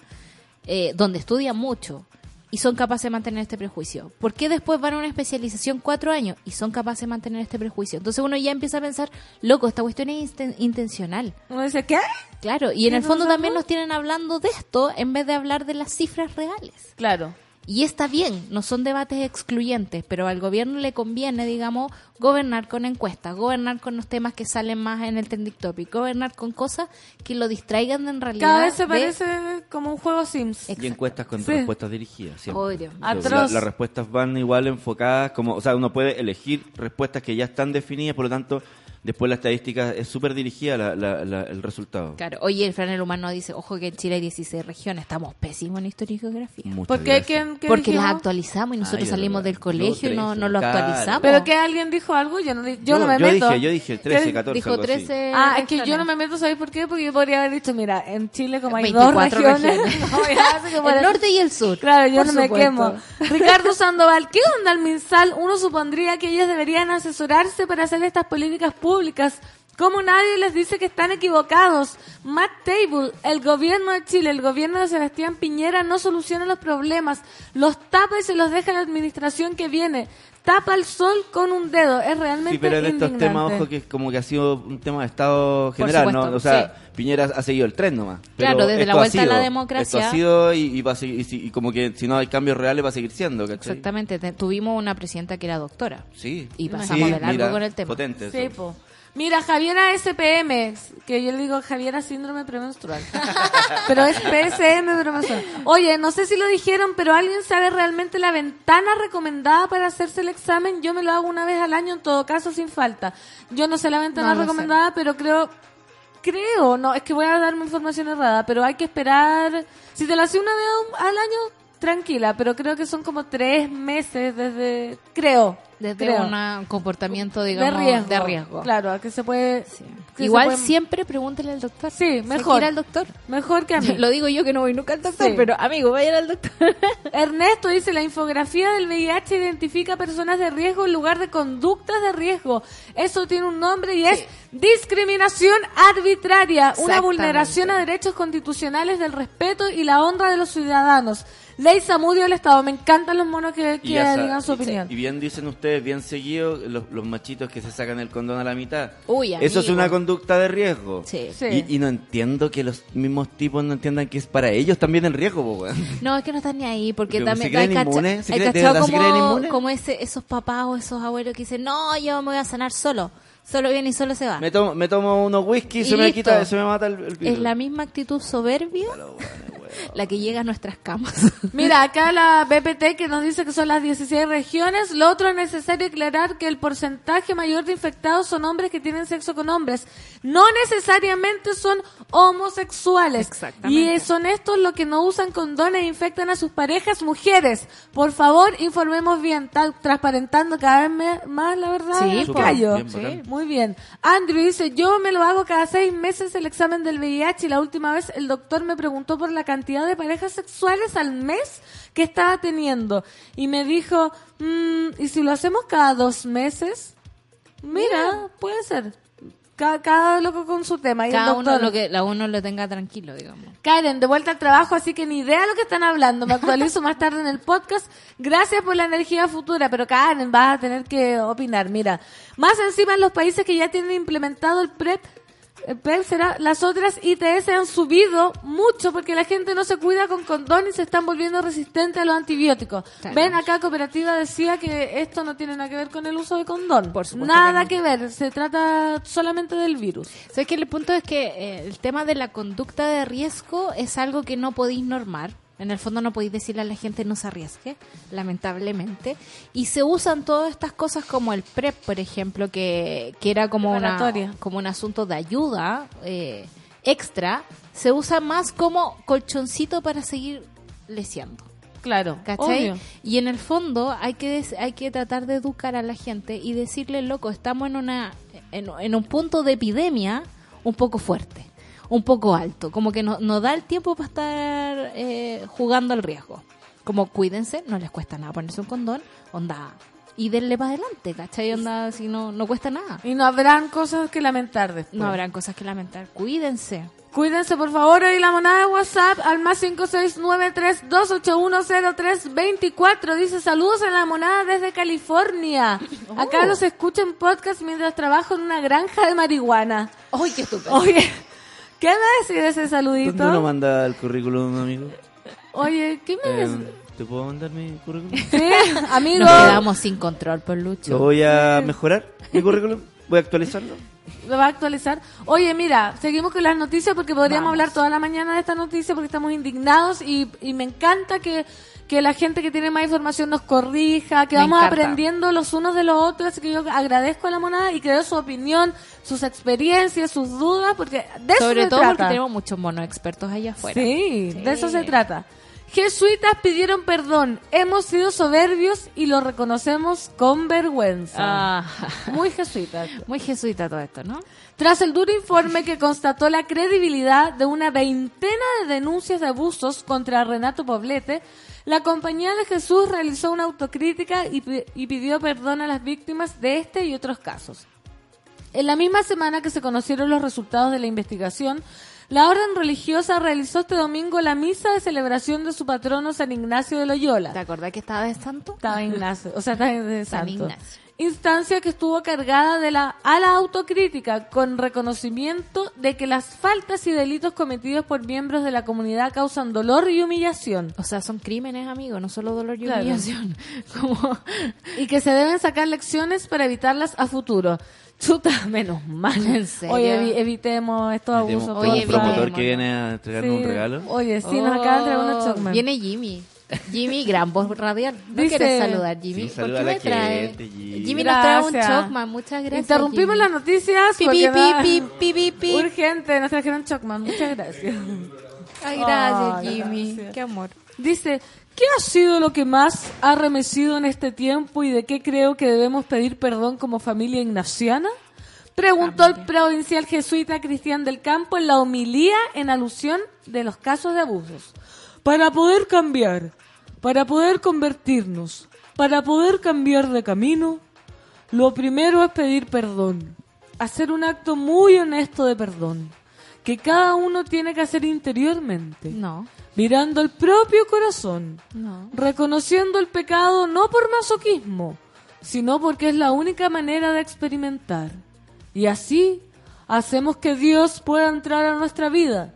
[SPEAKER 3] eh, donde estudian mucho y son capaces de mantener este prejuicio. ¿Por qué después van a una especialización cuatro años y son capaces de mantener este prejuicio? Entonces uno ya empieza a pensar, loco, esta cuestión es intencional.
[SPEAKER 2] Uno dice, ¿qué?
[SPEAKER 3] Claro, y en el
[SPEAKER 2] ¿Qué
[SPEAKER 3] fondo también nos tienen hablando de esto en vez de hablar de las cifras reales.
[SPEAKER 2] Claro.
[SPEAKER 3] Y está bien, no son debates excluyentes, pero al gobierno le conviene, digamos, gobernar con encuestas, gobernar con los temas que salen más en el trending topic, gobernar con cosas que lo distraigan de en realidad.
[SPEAKER 2] Cada vez se
[SPEAKER 3] de-
[SPEAKER 2] parece como un juego Sims.
[SPEAKER 4] Y encuestas con
[SPEAKER 2] Sí.
[SPEAKER 4] respuestas dirigidas. siempre.
[SPEAKER 3] Oh, Dios mío.
[SPEAKER 4] La-
[SPEAKER 2] Atroz.
[SPEAKER 4] las respuestas van igual enfocadas, como, o sea, uno puede elegir respuestas que ya están definidas, por lo tanto, después la estadística es súper dirigida la- la- la- el resultado.
[SPEAKER 3] Claro, oye, el franel humano dice, ojo que en Chile hay 16 regiones, estamos pésimos en historia y geografía.
[SPEAKER 4] Muchas
[SPEAKER 2] ¿Por qué?
[SPEAKER 4] gracias.
[SPEAKER 2] ¿Quién- qué
[SPEAKER 3] Porque las actualizamos y nosotros
[SPEAKER 4] Ay,
[SPEAKER 3] salimos
[SPEAKER 4] verdad.
[SPEAKER 3] del colegio y no, no lo
[SPEAKER 4] claro.
[SPEAKER 3] actualizamos.
[SPEAKER 2] Pero que alguien dijo algo, yo no, yo no me
[SPEAKER 4] yo
[SPEAKER 2] meto.
[SPEAKER 4] Dije, yo dije 13,
[SPEAKER 2] ¿Qué?
[SPEAKER 4] 14,
[SPEAKER 3] Dijo
[SPEAKER 4] algo así.
[SPEAKER 3] 13
[SPEAKER 2] Ah, es que yo no me meto, ¿sabéis por qué? Porque yo podría haber dicho, mira, en Chile como hay
[SPEAKER 3] 24
[SPEAKER 2] dos regiones, no, ya,
[SPEAKER 3] El norte y el sur.
[SPEAKER 2] Claro, yo
[SPEAKER 3] por
[SPEAKER 2] no me quemo. Ricardo Sandoval, ¿qué onda el MinSal? Uno supondría que ellos deberían asesorarse para hacer estas políticas públicas. ¿Cómo nadie les dice que están equivocados? Matt Table, el gobierno de Chile, el gobierno de Sebastián Piñera no soluciona los problemas. Los tapa y se los deja la administración que viene. Tapa el sol con un dedo. Es realmente
[SPEAKER 4] Sí, pero en estos
[SPEAKER 2] indignante.
[SPEAKER 4] temas, ojo, que es como que ha sido un tema de Estado general,
[SPEAKER 3] supuesto,
[SPEAKER 4] ¿no? O sea,
[SPEAKER 3] sí.
[SPEAKER 4] Piñera ha seguido el tren nomás. Pero
[SPEAKER 3] Claro, desde la vuelta a la
[SPEAKER 4] sido-
[SPEAKER 3] democracia.
[SPEAKER 4] Esto ha sido y, y va a seguir, y, y como que si no hay cambios reales va a seguir siendo, ¿cachai?
[SPEAKER 3] Exactamente, te- tuvimos una presidenta que era doctora.
[SPEAKER 4] Sí.
[SPEAKER 3] Y pasamos de largo
[SPEAKER 4] mira,
[SPEAKER 3] con el tema.
[SPEAKER 4] Potente eso.
[SPEAKER 2] Sí, po. Mira, Javiera SPM, que yo le digo Javiera síndrome premenstrual. pero es PSM premenstrual. Oye, no sé si lo dijeron, pero ¿alguien sabe realmente la ventana recomendada para hacerse el examen? Yo me lo hago una vez al año, en todo caso, sin falta. Yo no sé la ventana
[SPEAKER 3] No
[SPEAKER 2] recomendada, pero creo... Creo, no, es que voy a darme información errada, pero hay que esperar... Si te lo hace una vez al año, tranquila, pero creo que son como tres meses desde... Creo.
[SPEAKER 3] Desde
[SPEAKER 2] creo.
[SPEAKER 3] un comportamiento,
[SPEAKER 2] de
[SPEAKER 3] digamos,
[SPEAKER 2] riesgo.
[SPEAKER 3] de riesgo.
[SPEAKER 2] Claro, a que se puede.
[SPEAKER 3] Sí.
[SPEAKER 2] que
[SPEAKER 3] Igual
[SPEAKER 2] se puede-
[SPEAKER 3] siempre pregúntele al doctor.
[SPEAKER 2] Sí, mejor.
[SPEAKER 3] ir al doctor.
[SPEAKER 2] Mejor que a mí.
[SPEAKER 3] Lo digo yo que no voy nunca al doctor,
[SPEAKER 2] Sí.
[SPEAKER 3] pero amigo, vayan al doctor.
[SPEAKER 2] Ernesto dice: La infografía del VIH identifica personas de riesgo en lugar de conductas de riesgo. Eso tiene un nombre y es discriminación arbitraria, una vulneración a derechos constitucionales del respeto y la honra de los ciudadanos. Ley Samudio del Estado. Me encantan los monos que, que digan su
[SPEAKER 4] y-
[SPEAKER 2] opinión.
[SPEAKER 4] Y bien dicen ustedes, bien seguido, los, los machitos que se sacan el condón a la mitad.
[SPEAKER 3] Uy,
[SPEAKER 4] Eso es una conducta de riesgo.
[SPEAKER 3] Sí.
[SPEAKER 2] Sí.
[SPEAKER 4] Y, y no entiendo que los mismos tipos no entiendan que es para ellos también el riesgo, po.
[SPEAKER 3] No, es que no están ni ahí, porque
[SPEAKER 4] Pero
[SPEAKER 3] también
[SPEAKER 4] ¿se creen
[SPEAKER 3] hay cacha-
[SPEAKER 4] inmunes? ¿Se
[SPEAKER 3] hay
[SPEAKER 4] creen-
[SPEAKER 3] cachado como,
[SPEAKER 4] inmunes?
[SPEAKER 3] como ese, esos papás o esos abuelos que dicen, no, yo me voy a sanar solo. Solo viene y solo se va.
[SPEAKER 4] Me tomo, me tomo unos whisky y se me quita, se me mata el, el virus.
[SPEAKER 3] Es la misma actitud soberbia la que llega a nuestras camas.
[SPEAKER 2] Mira, acá la BPT que nos dice que son las 16 regiones. Lo otro es necesario aclarar que el porcentaje mayor de infectados son hombres que tienen sexo con hombres. No necesariamente son homosexuales.
[SPEAKER 3] Exactamente.
[SPEAKER 2] Y son estos los que no usan condones e infectan a sus parejas mujeres. Por favor, informemos bien, tal, transparentando cada vez más la verdad.
[SPEAKER 3] Sí,
[SPEAKER 2] callo.
[SPEAKER 4] bien bacán.
[SPEAKER 2] Muy bien. Andrew dice, yo me lo hago cada seis meses el examen del VIH y la última vez el doctor me preguntó por la cantidad de parejas sexuales al mes que estaba teniendo. Y me dijo, mm, ¿y si lo hacemos cada dos meses? Mira, puede ser. Cada, cada loco con su tema. Y el
[SPEAKER 3] Cada uno lo que la uno lo tenga tranquilo, digamos.
[SPEAKER 2] Karen, de vuelta al trabajo, así que ni idea de lo que están hablando. Me actualizo más tarde en el podcast. Gracias por la energía futura, pero Karen, vas a tener que opinar. Mira, más encima en los países que ya tienen implementado el PrEP, será, las otras ITS han subido mucho porque la gente no se cuida con condón y se están volviendo resistentes a los antibióticos.
[SPEAKER 3] Claro.
[SPEAKER 2] Ven, acá Cooperativa decía que esto no tiene nada que ver con el uso de condón.
[SPEAKER 3] Por supuesto
[SPEAKER 2] Nada
[SPEAKER 3] que
[SPEAKER 2] ver, se trata solamente del virus.
[SPEAKER 3] ¿Sabes que El punto es que eh, el tema de la conducta de riesgo es algo que no podéis normar. En el fondo no podéis decirle a la gente no se arriesgue, lamentablemente. Y se usan todas estas cosas como el PrEP, por ejemplo, que, que era como, una, como un asunto de ayuda eh, extra. Se usa más como colchoncito para seguir leseando.
[SPEAKER 2] Claro,
[SPEAKER 3] ¿Cachai?
[SPEAKER 2] obvio.
[SPEAKER 3] Y en el fondo hay que hay que tratar de educar a la gente y decirle, loco, estamos en una en, en un punto de epidemia un poco fuerte, un poco alto, como que no, no da el tiempo para estar eh, jugando al riesgo. Como cuídense, no les cuesta nada ponerse un condón, onda, y denle para adelante, ¿cachai? Onda, si no, no cuesta nada.
[SPEAKER 2] Y no habrán cosas que lamentar después.
[SPEAKER 3] No habrán cosas que lamentar, cuídense.
[SPEAKER 2] Cuídense, por favor, y la monada de WhatsApp al más 5693-281-0324. Dice, saludos a la monada desde California. Acá los escucho en podcast mientras trabajo en una granja de marihuana.
[SPEAKER 3] ¡Ay, qué estupendo!
[SPEAKER 2] Oye, ¿qué me decís de ese
[SPEAKER 4] ¿Dónde uno
[SPEAKER 2] saludito?
[SPEAKER 4] manda el currículum, amigo?
[SPEAKER 2] Oye, ¿qué me
[SPEAKER 4] Eh,
[SPEAKER 2] decís?
[SPEAKER 4] ¿Te puedo mandar mi currículum?
[SPEAKER 2] Sí, amigo.
[SPEAKER 3] Nos quedamos sin control por Lucho.
[SPEAKER 4] Lo voy a mejorar, mi currículum. Voy a actualizarlo.
[SPEAKER 2] Lo va a actualizar. Oye, mira, seguimos con las noticias porque podríamos
[SPEAKER 3] Vamos.
[SPEAKER 2] hablar toda la mañana de esta noticia porque estamos indignados y, y me encanta que, que la gente que tiene más información nos corrija, que
[SPEAKER 3] Me
[SPEAKER 2] vamos
[SPEAKER 3] encanta.
[SPEAKER 2] aprendiendo los unos de los otros, así que yo agradezco a la monada y creo su opinión, sus experiencias, sus dudas, porque de eso
[SPEAKER 3] Sobre
[SPEAKER 2] se
[SPEAKER 3] todo
[SPEAKER 2] trata.
[SPEAKER 3] porque tenemos muchos monos expertos allá afuera.
[SPEAKER 2] Sí,
[SPEAKER 3] Sí.
[SPEAKER 2] de eso se trata. Jesuitas pidieron perdón, hemos sido soberbios y lo reconocemos con vergüenza.
[SPEAKER 3] Ah,
[SPEAKER 2] Muy jesuitas.
[SPEAKER 3] muy jesuita todo esto, ¿no?
[SPEAKER 2] Tras el duro informe que constató la credibilidad de una veintena de denuncias de abusos contra Renato Poblete, la Compañía de Jesús realizó una autocrítica y, pi- y pidió perdón a las víctimas de este y otros casos. En la misma semana que se conocieron los resultados de la investigación, la orden religiosa realizó este domingo la misa de celebración de su patrono San Ignacio de Loyola.
[SPEAKER 3] ¿Te acordás que estaba de santo?
[SPEAKER 2] Estaba Ignacio, o sea, estaba de
[SPEAKER 3] San
[SPEAKER 2] santo.
[SPEAKER 3] Ignacio.
[SPEAKER 2] Instancia que estuvo cargada de la, a la autocrítica con reconocimiento de que las faltas y delitos cometidos por miembros de la comunidad causan dolor y humillación
[SPEAKER 3] O sea, son crímenes, amigo, no solo dolor y
[SPEAKER 2] Claro.
[SPEAKER 3] humillación. Como...
[SPEAKER 2] y que se deben sacar lecciones para evitarlas a futuro. Chuta, menos mal.
[SPEAKER 3] ¿En serio?
[SPEAKER 2] Oye, evi- evitemos estos abusos.
[SPEAKER 3] Oye,
[SPEAKER 2] favor.
[SPEAKER 4] promotor que viene a entregarnos
[SPEAKER 2] Sí.
[SPEAKER 4] un regalo.
[SPEAKER 2] Oye, sí, nos acaba de entregar una
[SPEAKER 3] Oh,
[SPEAKER 2] Chocman.
[SPEAKER 3] Viene Jimmy. Jimmy, gran voz radial. ¿No
[SPEAKER 2] Dice-
[SPEAKER 3] quieres saludar, Jimmy?
[SPEAKER 4] Sí,
[SPEAKER 3] ¿Por
[SPEAKER 4] saluda
[SPEAKER 3] qué
[SPEAKER 4] a la
[SPEAKER 3] me trae?
[SPEAKER 4] gente, Jimmy.
[SPEAKER 3] nos trae un. Chocman, muchas gracias.
[SPEAKER 2] Interrumpimos
[SPEAKER 3] Jimmy.
[SPEAKER 2] las noticias
[SPEAKER 3] Pi, pi, pi, pi, pi, pi.
[SPEAKER 2] urgente, nos trajeron Chocman. Muchas gracias.
[SPEAKER 3] Ay, gracias, Jimmy.
[SPEAKER 2] gracias.
[SPEAKER 3] Qué amor.
[SPEAKER 2] Dice, ¿qué ha sido lo que más ha remecido en este tiempo y de qué creo que debemos pedir perdón como familia ignaciana? Preguntó el provincial jesuita Cristian del Campo en la homilía en alusión de los casos de abusos. Para poder cambiar, para poder convertirnos, para poder cambiar de camino, lo primero es pedir perdón, hacer un acto muy honesto de perdón, que cada uno tiene que hacer interiormente
[SPEAKER 3] No,
[SPEAKER 2] mirando el propio corazón,
[SPEAKER 3] no.
[SPEAKER 2] reconociendo el pecado no por masoquismo, sino porque es la única manera de experimentar. Y así hacemos que Dios pueda entrar a nuestra vida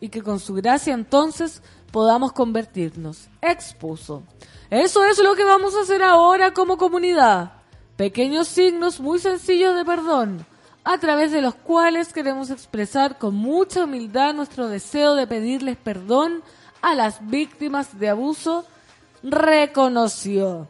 [SPEAKER 2] y que con su gracia entonces podamos convertirnos. Expuso. Eso es lo que vamos a hacer ahora como comunidad. Pequeños signos muy sencillos de perdón, a través de los cuales queremos expresar con mucha humildad nuestro deseo de pedirles perdón a las víctimas de abuso, reconoció.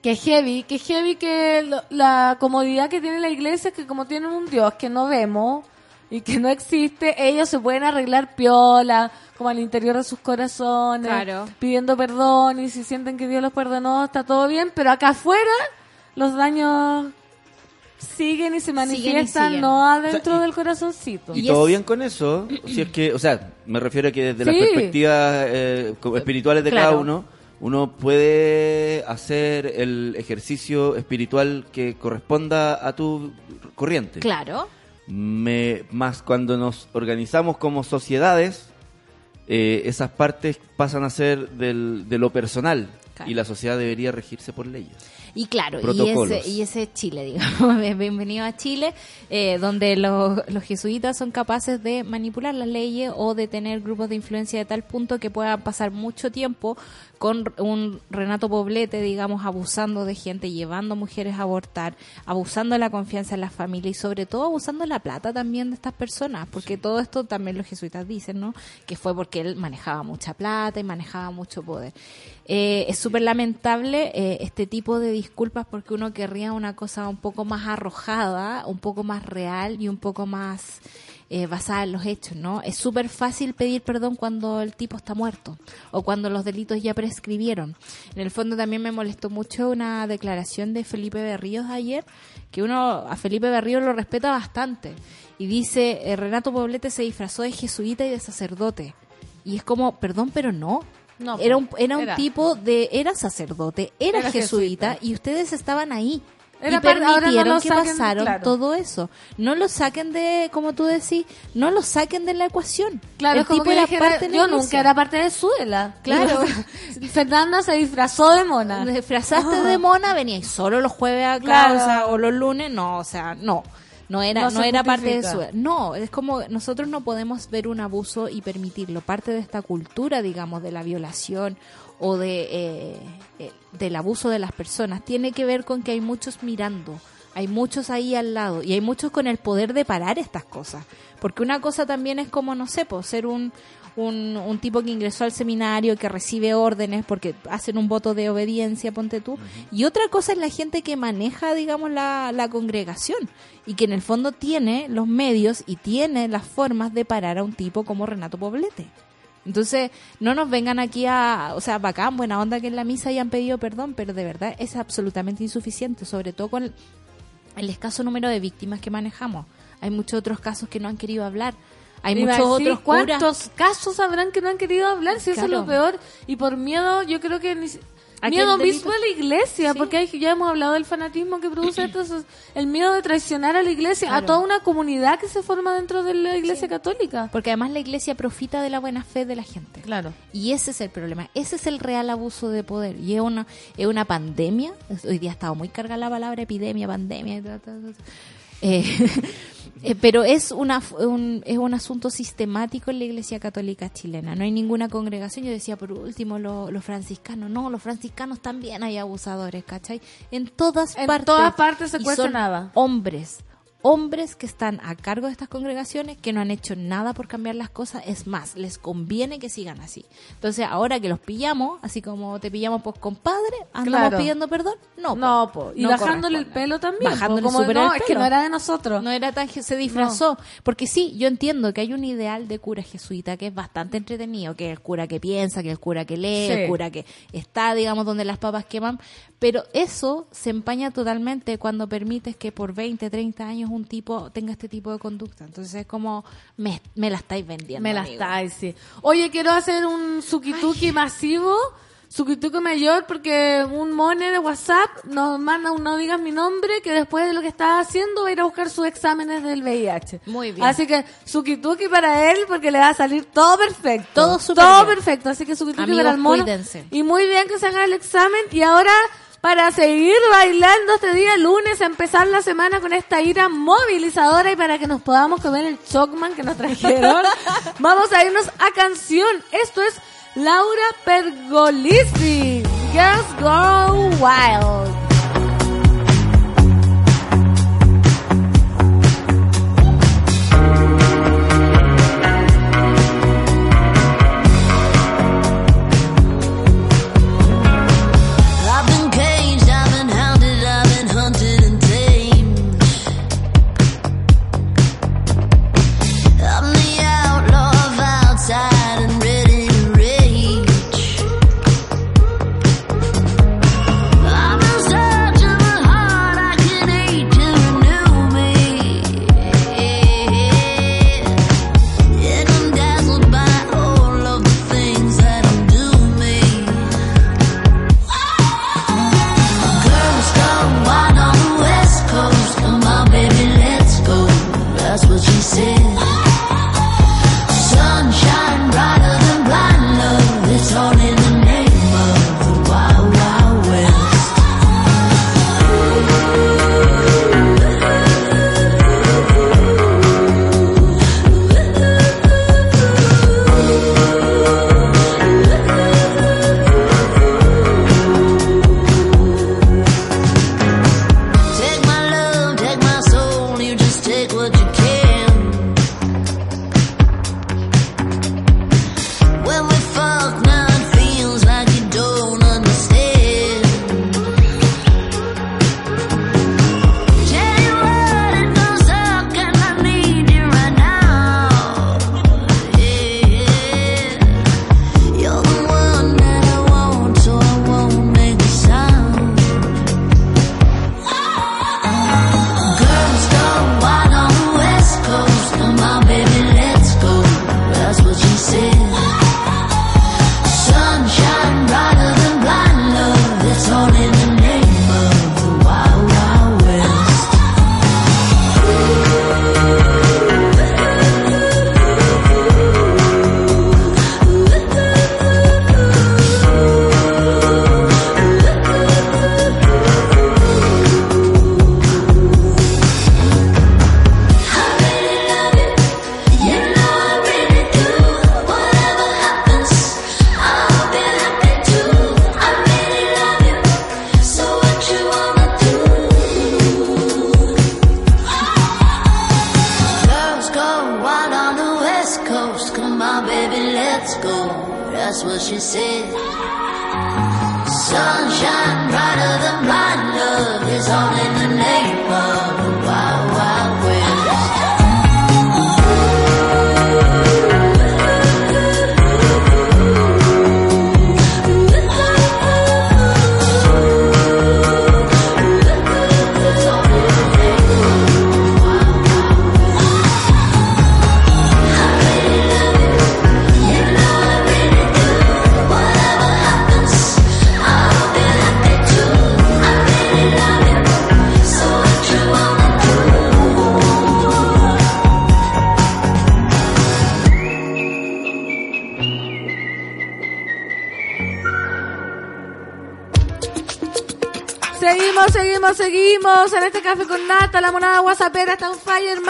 [SPEAKER 2] Que heavy, que heavy que la comodidad que tiene la iglesia es que como tienen un Dios que no vemos y que no existe, ellos se pueden arreglar piola, como al interior de sus corazones,
[SPEAKER 3] Claro.
[SPEAKER 2] pidiendo perdón y si sienten que Dios los perdonó, está todo bien, pero acá afuera los daños siguen y se manifiestan
[SPEAKER 3] siguen.
[SPEAKER 2] no adentro
[SPEAKER 4] O sea, y-
[SPEAKER 2] del corazoncito.
[SPEAKER 4] Y,
[SPEAKER 3] Y
[SPEAKER 4] todo
[SPEAKER 3] es-
[SPEAKER 4] bien con eso, si es que, o sea, me refiero a que desde las
[SPEAKER 2] Sí.
[SPEAKER 4] perspectivas eh, espirituales de
[SPEAKER 3] Claro.
[SPEAKER 4] cada uno, uno puede hacer el ejercicio espiritual que corresponda a tu corriente.
[SPEAKER 3] Claro.
[SPEAKER 4] Me, más cuando nos organizamos como sociedades, eh, esas partes pasan a ser del, de lo personal
[SPEAKER 3] Claro.
[SPEAKER 4] y la sociedad debería regirse por leyes.
[SPEAKER 3] Y claro, y ese, y ese es Chile, digamos, bienvenido a Chile, eh, donde los, los jesuitas son capaces de manipular las leyes o de tener grupos de influencia de tal punto que puedan pasar mucho tiempo con un Renato Poblete, digamos, abusando de gente, llevando mujeres a abortar, abusando de la confianza en la familia y sobre todo abusando de la plata también de estas personas, porque todo esto también los jesuitas dicen, ¿no? Que fue porque él manejaba mucha plata y manejaba mucho poder. Eh, es súper lamentable eh, este tipo de disculpas porque uno querría una cosa un poco más arrojada, un poco más real y un poco más eh, basada en los hechos, ¿no? Es súper fácil pedir perdón cuando el tipo está muerto o cuando los delitos ya prescribieron. En el fondo también me molestó mucho una declaración de Felipe Berríos ayer, que uno a Felipe Berríos lo respeta bastante y dice, eh, Renato Poblete se disfrazó de jesuita y de sacerdote. Y es como, perdón, pero no.
[SPEAKER 2] No,
[SPEAKER 3] era un, era un
[SPEAKER 2] era.
[SPEAKER 3] tipo de, era sacerdote, era,
[SPEAKER 2] Era
[SPEAKER 3] jesuita,
[SPEAKER 2] jesuita.
[SPEAKER 3] y ustedes estaban ahí.
[SPEAKER 2] Era
[SPEAKER 3] y
[SPEAKER 2] no
[SPEAKER 3] permitieron que
[SPEAKER 2] saquen,
[SPEAKER 3] pasaron
[SPEAKER 2] claro.
[SPEAKER 3] todo eso. No lo saquen de, como tú decís, no lo saquen de la ecuación.
[SPEAKER 2] Claro,
[SPEAKER 3] el
[SPEAKER 2] como
[SPEAKER 3] tipo era
[SPEAKER 2] dijera,
[SPEAKER 3] parte de
[SPEAKER 2] yo nunca era parte de Suela.
[SPEAKER 3] Claro.
[SPEAKER 2] Fernanda se disfrazó de mona.
[SPEAKER 3] Te disfrazaste de mona, veníais solo los jueves a
[SPEAKER 2] Claro.
[SPEAKER 3] o los lunes, no, o sea, no. No era,
[SPEAKER 2] No
[SPEAKER 3] era parte de su... No, es como nosotros no podemos ver un abuso y permitirlo. Parte de esta cultura, digamos, de la violación o de eh, eh, del abuso de las personas tiene que ver con que hay muchos mirando, hay muchos ahí al lado y hay muchos con el poder de parar estas cosas. Porque una cosa también es como, no sé, pues, ser un, un, un tipo que ingresó al seminario, que recibe órdenes porque hacen un voto de obediencia, ponte tú. Y otra cosa es la gente que maneja, digamos, la, la congregación y que en el fondo tiene los medios y tiene las formas de parar a un tipo como Renato Poblete. Entonces, no nos vengan aquí a, o sea, bacán, buena onda que en la misa hayan pedido perdón, pero de verdad es absolutamente insuficiente, sobre todo con el, el escaso número de víctimas que manejamos. Hay muchos otros casos que no han querido hablar. Hay muchos
[SPEAKER 2] decir,
[SPEAKER 3] otros curas.
[SPEAKER 2] ¿Cuántos casos habrán que no han querido hablar? Si eso es lo peor. Y por miedo, yo creo que ni si-
[SPEAKER 3] ¿A qué
[SPEAKER 2] Miedo mismo a la iglesia,
[SPEAKER 3] Sí.
[SPEAKER 2] porque hay- ya hemos hablado del fanatismo que produce esto, el miedo de traicionar a la iglesia, a toda una comunidad que se forma dentro de la iglesia católica.
[SPEAKER 3] Porque además la iglesia profita de la buena fe de la gente.
[SPEAKER 2] Claro.
[SPEAKER 3] Y ese es el problema, ese es el real abuso de poder. Y es una, es una pandemia, hoy día ha estado muy cargada la palabra epidemia, pandemia, ta, ta, ta, ta. Eh, eh, pero es, una, un, es un asunto sistemático en la Iglesia Católica chilena. No hay ninguna congregación. Yo decía, por último, lo- los franciscanos. No, los franciscanos también hay abusadores, ¿cachai? En todas
[SPEAKER 2] En
[SPEAKER 3] partes.
[SPEAKER 2] todas partes se nada.
[SPEAKER 3] Hombres, hombres que están a cargo de estas congregaciones que no han hecho nada por cambiar las cosas, es más, les conviene que sigan así. Entonces, ahora que los pillamos, así como te pillamos pues compadre, andamos
[SPEAKER 2] Claro.
[SPEAKER 3] pidiendo perdón, no.
[SPEAKER 2] No,
[SPEAKER 3] po,
[SPEAKER 2] po. Y
[SPEAKER 3] no
[SPEAKER 2] bajándole el pelo también. po.
[SPEAKER 3] Bajándole
[SPEAKER 2] Como, no,
[SPEAKER 3] el
[SPEAKER 2] es que
[SPEAKER 3] pelo.
[SPEAKER 2] no era de nosotros.
[SPEAKER 3] No era tan, se disfrazó. Porque sí, yo entiendo que hay un ideal de cura jesuita que es bastante entretenido, que es el cura que piensa, que es el cura que lee,
[SPEAKER 2] Sí.
[SPEAKER 3] el cura que está, digamos, donde las papas queman. Pero eso se empaña totalmente cuando permites que por 20, 30 años un tipo tenga este tipo de conducta. Entonces es como, me, me la estáis vendiendo.
[SPEAKER 2] Me la
[SPEAKER 3] amigo.
[SPEAKER 2] estáis, sí. Oye, quiero hacer un sukituki masivo, sukituki mayor, porque un mone de WhatsApp nos manda un no digas mi nombre, que después de lo que está haciendo va a ir a buscar sus exámenes del VIH.
[SPEAKER 3] Muy bien.
[SPEAKER 2] Así que sukituki para él, porque le va a salir todo perfecto.
[SPEAKER 3] Todo súper
[SPEAKER 2] Todo
[SPEAKER 3] bien.
[SPEAKER 2] perfecto. Así que sukituki
[SPEAKER 3] Amigos,
[SPEAKER 2] para el mono.
[SPEAKER 3] cuídense.
[SPEAKER 2] Y muy bien que se haga el examen. Y ahora, para seguir bailando este día lunes, empezar la semana con esta ira movilizadora y para que nos podamos comer el chocman que nos trajeron, vamos a irnos a canción. Esto es Laura Pergolisi. Girls Go Wild.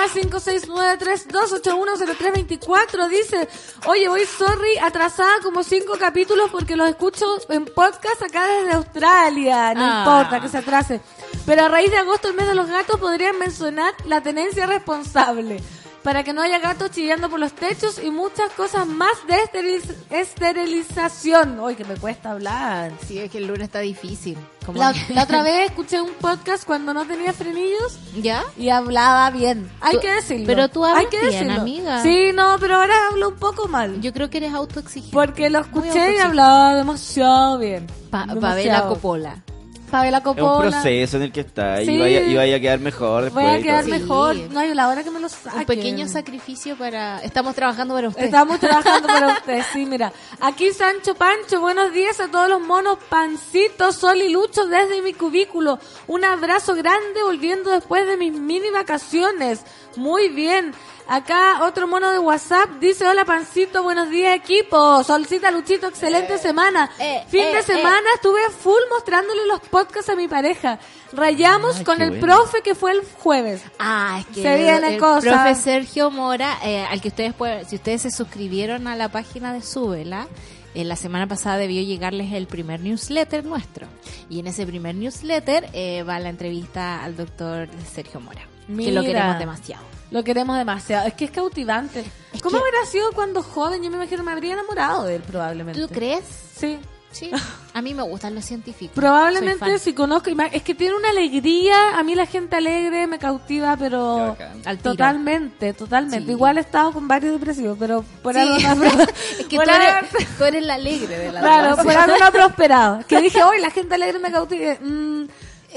[SPEAKER 2] Más 56932810324. Dice, oye, voy sorry, atrasada como cinco capítulos porque los escucho en podcast acá desde Australia. No
[SPEAKER 3] Ah.
[SPEAKER 2] importa que se atrase. Pero a raíz de agosto, el mes de los gatos, podrían mencionar la tenencia responsable. Para que no haya gatos chillando por los techos y muchas cosas más de esteriliz- esterilización. Hoy que me cuesta hablar.
[SPEAKER 3] Sí, es que el lunes está difícil. Como
[SPEAKER 2] La, otra vez escuché un podcast cuando no tenía frenillos
[SPEAKER 3] ¿Ya?
[SPEAKER 2] y hablaba bien. Hay
[SPEAKER 3] Tú-
[SPEAKER 2] que decirlo.
[SPEAKER 3] pero tú hablas
[SPEAKER 2] Hay que
[SPEAKER 3] bien,
[SPEAKER 2] decirlo.
[SPEAKER 3] amiga.
[SPEAKER 2] Sí, no, pero ahora hablo un poco mal.
[SPEAKER 3] Yo creo que eres autoexigente.
[SPEAKER 2] porque lo escuché y hablaba demasiado bien.
[SPEAKER 3] Pa-
[SPEAKER 2] Demasiado.
[SPEAKER 3] Pavela Coppola.
[SPEAKER 2] Pavela
[SPEAKER 4] Es un
[SPEAKER 2] Coppola.
[SPEAKER 4] proceso en el que está y
[SPEAKER 2] Sí.
[SPEAKER 4] vaya, y vaya a quedar mejor después.
[SPEAKER 2] Voy a
[SPEAKER 4] y
[SPEAKER 2] quedar.
[SPEAKER 3] Sí.
[SPEAKER 2] mejor. No hay la hora que me lo saquen.
[SPEAKER 3] Un pequeño sacrificio para... Estamos trabajando para usted.
[SPEAKER 2] Estamos trabajando para usted, sí, mira. Aquí Sancho Pancho, buenos días a todos los monos pancitos, Sol y Lucho desde mi cubículo. Un abrazo grande volviendo después de mis mini vacaciones. Muy bien. Acá otro mono de WhatsApp dice, hola Pancito, buenos días equipo. Solcita Luchito, excelente semana.
[SPEAKER 3] eh,
[SPEAKER 2] fin
[SPEAKER 3] eh,
[SPEAKER 2] de semana estuve full mostrándole los podcasts a mi pareja. Rayamos
[SPEAKER 4] Ay,
[SPEAKER 2] con el
[SPEAKER 4] bueno.
[SPEAKER 2] profe que fue el jueves.
[SPEAKER 3] Ah, es que
[SPEAKER 2] Se viene
[SPEAKER 3] el
[SPEAKER 2] cosa.
[SPEAKER 3] profe Sergio Mora, eh, al que ustedes pueden, si ustedes se suscribieron a la página de Súbela, eh, la semana pasada debió llegarles el primer newsletter nuestro. Y en ese primer newsletter eh, va la entrevista al doctor Sergio Mora. Que lo
[SPEAKER 2] Mira.
[SPEAKER 3] queremos demasiado.
[SPEAKER 2] Lo queremos demasiado. Es que es cautivante.
[SPEAKER 3] Es
[SPEAKER 2] ¿Cómo
[SPEAKER 3] que-
[SPEAKER 2] hubiera sido cuando joven? Yo me imagino me habría enamorado de él, probablemente.
[SPEAKER 3] ¿Tú crees?
[SPEAKER 2] Sí.
[SPEAKER 3] Sí. A mí me gustan los científicos.
[SPEAKER 2] Probablemente si conozco. Es que tiene una alegría. A mí la gente alegre me cautiva, pero.
[SPEAKER 3] Al.
[SPEAKER 2] Totalmente, totalmente.
[SPEAKER 3] Sí.
[SPEAKER 2] Igual he estado con varios depresivos, pero por
[SPEAKER 3] Sí.
[SPEAKER 2] algo no-
[SPEAKER 3] es que tú eres, tú eres la alegre de la
[SPEAKER 2] Claro,
[SPEAKER 3] relación.
[SPEAKER 2] por algo no ha prosperado. Que dije, hoy la gente alegre me cautiva. Mm,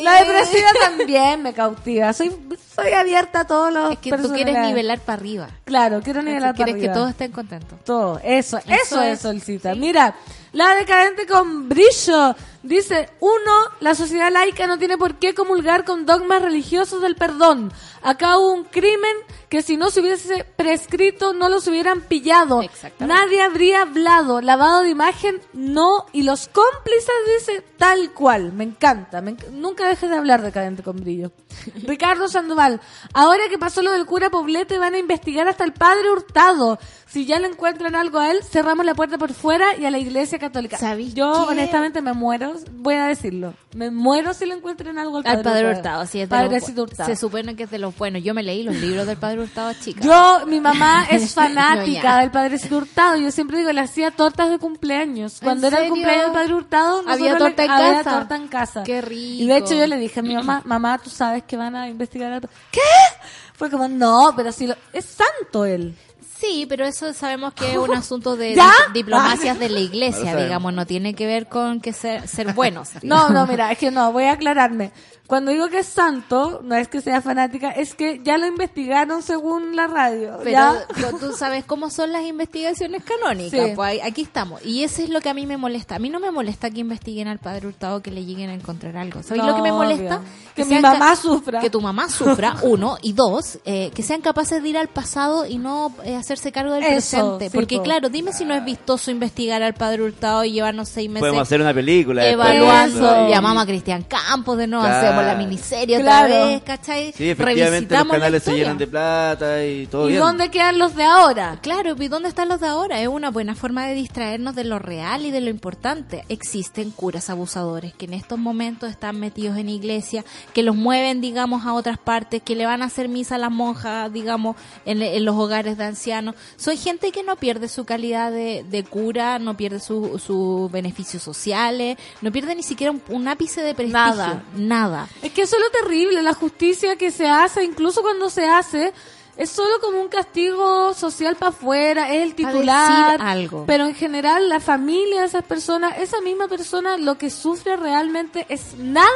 [SPEAKER 2] la depresiva también me cautiva. Soy, soy abierta a todos los
[SPEAKER 3] Es que tú quieres nivelar para arriba.
[SPEAKER 2] Claro, quiero nivelar
[SPEAKER 3] Quieres
[SPEAKER 2] para
[SPEAKER 3] que
[SPEAKER 2] arriba.
[SPEAKER 3] todos estén contentos.
[SPEAKER 2] Todo, eso, eso,
[SPEAKER 3] Eso
[SPEAKER 2] es,
[SPEAKER 3] es,
[SPEAKER 2] Solcita. Mira, la decadente con brillo. Dice, uno, la sociedad laica no tiene por qué comulgar con dogmas religiosos del perdón. Acá hubo un crimen que si no se hubiese prescrito no los hubieran pillado. Nadie habría hablado. Lavado de imagen, no. Y los cómplices dice tal cual. Me encanta. me enc- Nunca dejes de hablar decadente con brillo. Ricardo Sandoval, ahora que pasó lo del cura Poblete van a investigar hasta el padre Hurtado. Si ya le encuentran algo a él, cerramos la puerta por fuera y a la iglesia católica.
[SPEAKER 3] ¿Sabéis
[SPEAKER 2] Yo
[SPEAKER 3] qué?
[SPEAKER 2] honestamente me muero, voy a decirlo. Me muero si le encuentran algo al padre,
[SPEAKER 3] Al Padre Hurtado, sí, es de
[SPEAKER 2] Padrecito
[SPEAKER 3] los,
[SPEAKER 2] Hurtado.
[SPEAKER 3] Se supone que es de los buenos. Yo me leí los libros del Padre Hurtado chica.
[SPEAKER 2] Yo, mi mamá es
[SPEAKER 3] No,
[SPEAKER 2] fanática
[SPEAKER 3] ya.
[SPEAKER 2] del Padrecito Hurtado. Yo siempre digo, le hacía tortas de cumpleaños. Cuando era el cumpleaños del Padre Hurtado,
[SPEAKER 3] Había
[SPEAKER 2] le-
[SPEAKER 3] torta en
[SPEAKER 2] había
[SPEAKER 3] casa.
[SPEAKER 2] torta en casa.
[SPEAKER 3] Qué rico.
[SPEAKER 2] Y de hecho yo le dije a mi mamá, mamá, tú sabes que van a investigar a. ¿Qué? Fue como, no, pero si lo... es santo él.
[SPEAKER 3] Sí, pero eso sabemos que es un asunto de diplomacias de la iglesia, digamos, no tiene que ver con que ser, ser buenos.
[SPEAKER 2] No, no, mira, es que no, voy a aclararme. Cuando digo que es santo, no es que sea fanática, es que ya lo investigaron según la radio.
[SPEAKER 3] Pero
[SPEAKER 2] ¿ya?
[SPEAKER 3] tú sabes cómo son las investigaciones canónicas.
[SPEAKER 2] Sí.
[SPEAKER 3] Pues aquí estamos. Y eso es lo que a mí me molesta. A mí no me molesta que investiguen al padre Hurtado que le lleguen a encontrar algo. ¿Sabes
[SPEAKER 2] No,
[SPEAKER 3] lo que me molesta?
[SPEAKER 2] obvio. Que mi mamá sufra.
[SPEAKER 3] Que tu mamá sufra, uno. Y dos, eh, que sean capaces de ir al pasado y no eh, hacerse cargo del
[SPEAKER 2] Eso,
[SPEAKER 3] presente.
[SPEAKER 2] sí,
[SPEAKER 3] Porque
[SPEAKER 2] po.
[SPEAKER 3] claro, dime si no es vistoso investigar al padre Hurtado y llevarnos seis meses
[SPEAKER 4] Podemos hacer una película.
[SPEAKER 3] evaluando. Llamamos a Cristian Campos de nuevo,
[SPEAKER 4] Claro.
[SPEAKER 3] hacemos hacemos la miniserie
[SPEAKER 2] Claro.
[SPEAKER 3] otra vez, ¿cachai?
[SPEAKER 4] Sí, efectivamente los canales se llenan de plata y todo
[SPEAKER 2] ¿Y
[SPEAKER 4] bien.
[SPEAKER 2] dónde quedan los de ahora?
[SPEAKER 3] Claro, ¿y dónde están los de ahora? Es una buena forma de distraernos de lo real y de lo importante. Existen curas abusadores que en estos momentos están metidos en iglesia, que los mueven, digamos, a otras partes, que le van a hacer misa a las monjas, digamos, en, en los hogares de ancianos. Son gente que no pierde su calidad de, de cura, no pierde sus sus beneficios sociales, no pierde ni siquiera un, un ápice de prestigio.
[SPEAKER 2] Nada.
[SPEAKER 3] Nada.
[SPEAKER 2] Es que eso es lo terrible, la justicia que se hace, incluso cuando se hace, es solo como un castigo social para afuera, es el titular,
[SPEAKER 3] algo.
[SPEAKER 2] pero en general la familia de esas personas, esa misma persona lo que sufre realmente es nada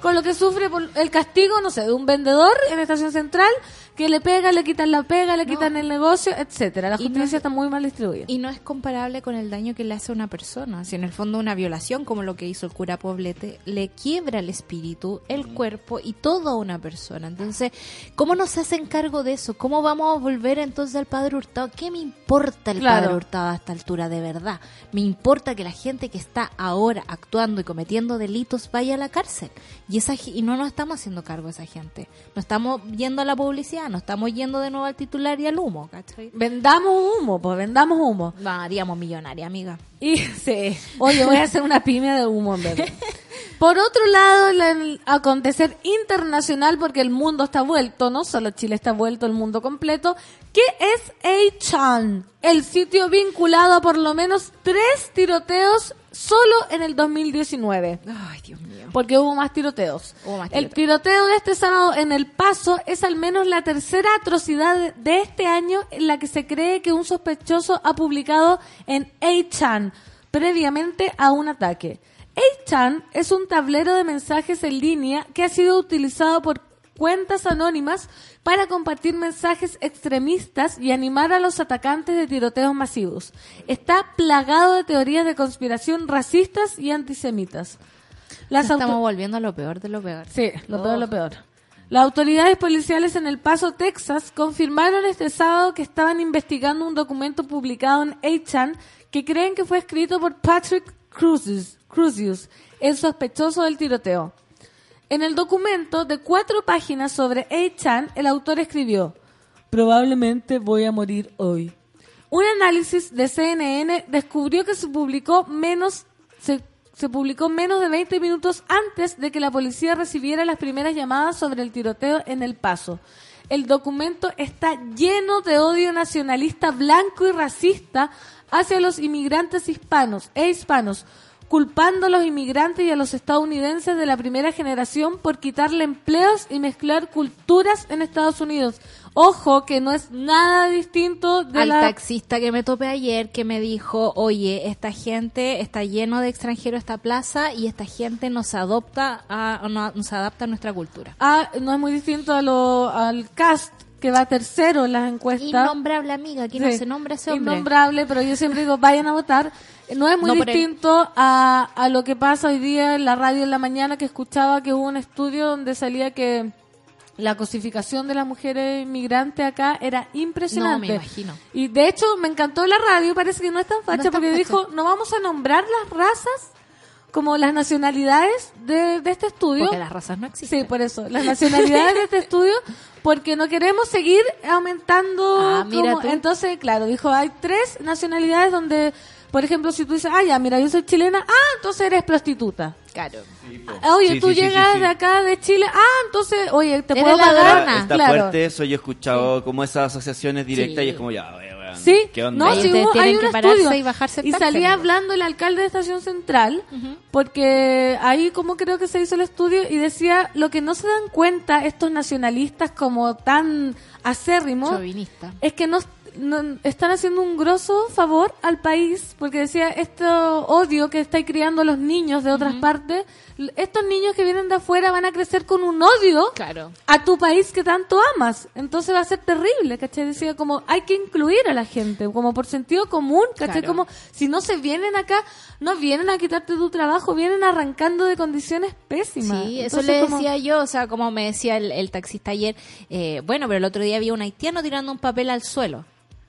[SPEAKER 2] con lo que sufre por el castigo, no sé, de un vendedor en Estación Central que le pega, le quitan la pega, le quitan el negocio, etcétera. La
[SPEAKER 3] no
[SPEAKER 2] justicia
[SPEAKER 3] es-
[SPEAKER 2] está muy mal distribuida.
[SPEAKER 3] Y no es comparable con el daño que le hace a una persona. Si en el fondo una violación, como lo que hizo el cura Poblete, le quiebra el espíritu, el cuerpo y todo a una persona. Entonces, ¿cómo nos hacen cargo de eso? ¿Cómo vamos a volver entonces al Padre Hurtado? ¿Qué me importa el
[SPEAKER 2] Claro.
[SPEAKER 3] Padre Hurtado a esta altura de verdad? Me importa que la gente que está ahora actuando y cometiendo delitos vaya a la cárcel. Y, esa, y no nos estamos haciendo cargo de esa gente. No estamos yendo a la publicidad, no estamos yendo de nuevo al titular y al humo, ¿cachai?
[SPEAKER 2] Vendamos humo, pues vendamos humo.
[SPEAKER 3] No, haríamos millonaria, amiga.
[SPEAKER 2] Y sí, oye, voy a hacer una pyme de humo en vez. Por otro lado, el- el acontecer internacional, porque el mundo está vuelto, no solo Chile está vuelto, el mundo completo, que es 8chan, el sitio vinculado a por lo menos tres tiroteos solo en el 2019
[SPEAKER 3] Ay, Dios mío.
[SPEAKER 2] porque hubo más tiroteos.
[SPEAKER 3] Hubo más
[SPEAKER 2] El
[SPEAKER 3] tiroteos.
[SPEAKER 2] tiroteo de este sábado en El Paso es al menos la tercera atrocidad de- este año en la que se cree que un sospechoso ha publicado en 8chan previamente a un ataque. 8chan es un tablero de mensajes en línea que ha sido utilizado por cuentas anónimas para compartir mensajes extremistas y animar a los atacantes de tiroteos masivos. Está plagado de teorías de conspiración racistas y antisemitas. Las
[SPEAKER 3] Estamos volviendo a lo peor de lo peor.
[SPEAKER 2] Sí, lo peor, lo peor. Las autoridades policiales en El Paso, Texas, confirmaron este sábado que estaban investigando un documento publicado en 8chan que creen que fue escrito por Patrick Cruzius, Cruzius, el sospechoso del tiroteo. En el documento de cuatro páginas sobre 8chan, el autor escribió, probablemente voy a morir hoy. Un análisis de CNN descubrió que se publicó menos se publicó menos de 20 minutos antes de que la policía recibiera las primeras llamadas sobre el tiroteo en El Paso. El documento está lleno de odio nacionalista blanco y racista hacia los inmigrantes hispanos e hispanos, culpando a los inmigrantes y a los estadounidenses de la primera generación por quitarle empleos y mezclar culturas en Estados Unidos. Ojo, que no es nada distinto de
[SPEAKER 3] Al
[SPEAKER 2] la...
[SPEAKER 3] taxista que me topé ayer que me dijo, oye, esta gente está lleno de extranjeros esta plaza y esta gente nos adopta a, no- nos adapta a nuestra cultura.
[SPEAKER 2] Ah, no es muy distinto a lo, al cast que va tercero en las encuestas.
[SPEAKER 3] Innombrable amiga, aquí no
[SPEAKER 2] Sí.
[SPEAKER 3] se nombra ese hombre.
[SPEAKER 2] Innombrable, pero yo siempre digo, vayan a votar. No es muy
[SPEAKER 3] No
[SPEAKER 2] distinto a, a lo que pasa hoy día en la radio en la mañana que escuchaba que hubo un estudio donde salía que la cosificación de las mujeres inmigrantes acá era impresionante.
[SPEAKER 3] No, me imagino.
[SPEAKER 2] Y de hecho me encantó la radio, parece que no es tan facha
[SPEAKER 3] No es tan
[SPEAKER 2] porque
[SPEAKER 3] facha.
[SPEAKER 2] dijo, no vamos a nombrar las razas como las nacionalidades de, de este estudio.
[SPEAKER 3] Porque las razas no existen.
[SPEAKER 2] Sí, por eso. Las nacionalidades de este estudio, porque no queremos seguir aumentando.
[SPEAKER 3] Ah, mira tú.
[SPEAKER 2] Entonces, claro, dijo, hay tres nacionalidades donde, por ejemplo, si tú dices, ah, ya, mira, yo soy chilena, ah, entonces eres prostituta.
[SPEAKER 3] Claro.
[SPEAKER 2] Ah, Oye,
[SPEAKER 4] Sí,
[SPEAKER 2] tú
[SPEAKER 4] sí, sí,
[SPEAKER 2] llegas
[SPEAKER 4] sí, sí.
[SPEAKER 2] de acá, de Chile, ah, entonces, oye, te puedo pagar.
[SPEAKER 4] Está, está
[SPEAKER 2] claro.
[SPEAKER 4] fuerte eso, yo he escuchado como esas asociaciones directas y es como ya, weón,
[SPEAKER 2] Sí,
[SPEAKER 4] ¿qué onda?
[SPEAKER 2] no, sí
[SPEAKER 3] ustedes
[SPEAKER 2] hubo,
[SPEAKER 3] tienen
[SPEAKER 2] hay un
[SPEAKER 3] que pararse
[SPEAKER 2] estudio.
[SPEAKER 3] y bajarse
[SPEAKER 2] y salía hablando el alcalde de Estación Central, porque ahí como creo que se hizo el estudio y decía lo que no se dan cuenta estos nacionalistas como tan acérrimos es que no, no- están haciendo un grosso favor al país porque decía este odio que estáis criando los niños de otras partes estos niños que vienen de afuera van a crecer con un odio
[SPEAKER 3] Claro.
[SPEAKER 2] a tu país que tanto amas. Entonces va a ser terrible, ¿cachai? Decía como hay que incluir a la gente, como por sentido común, ¿cachai?
[SPEAKER 3] Claro.
[SPEAKER 2] Como si no se vienen acá, no vienen a quitarte tu trabajo, vienen arrancando de condiciones pésimas.
[SPEAKER 3] Sí, eso le
[SPEAKER 2] como-
[SPEAKER 3] decía yo, o sea, como me decía el, el taxista ayer, eh, bueno, pero el otro día había un haitiano tirando un papel al suelo.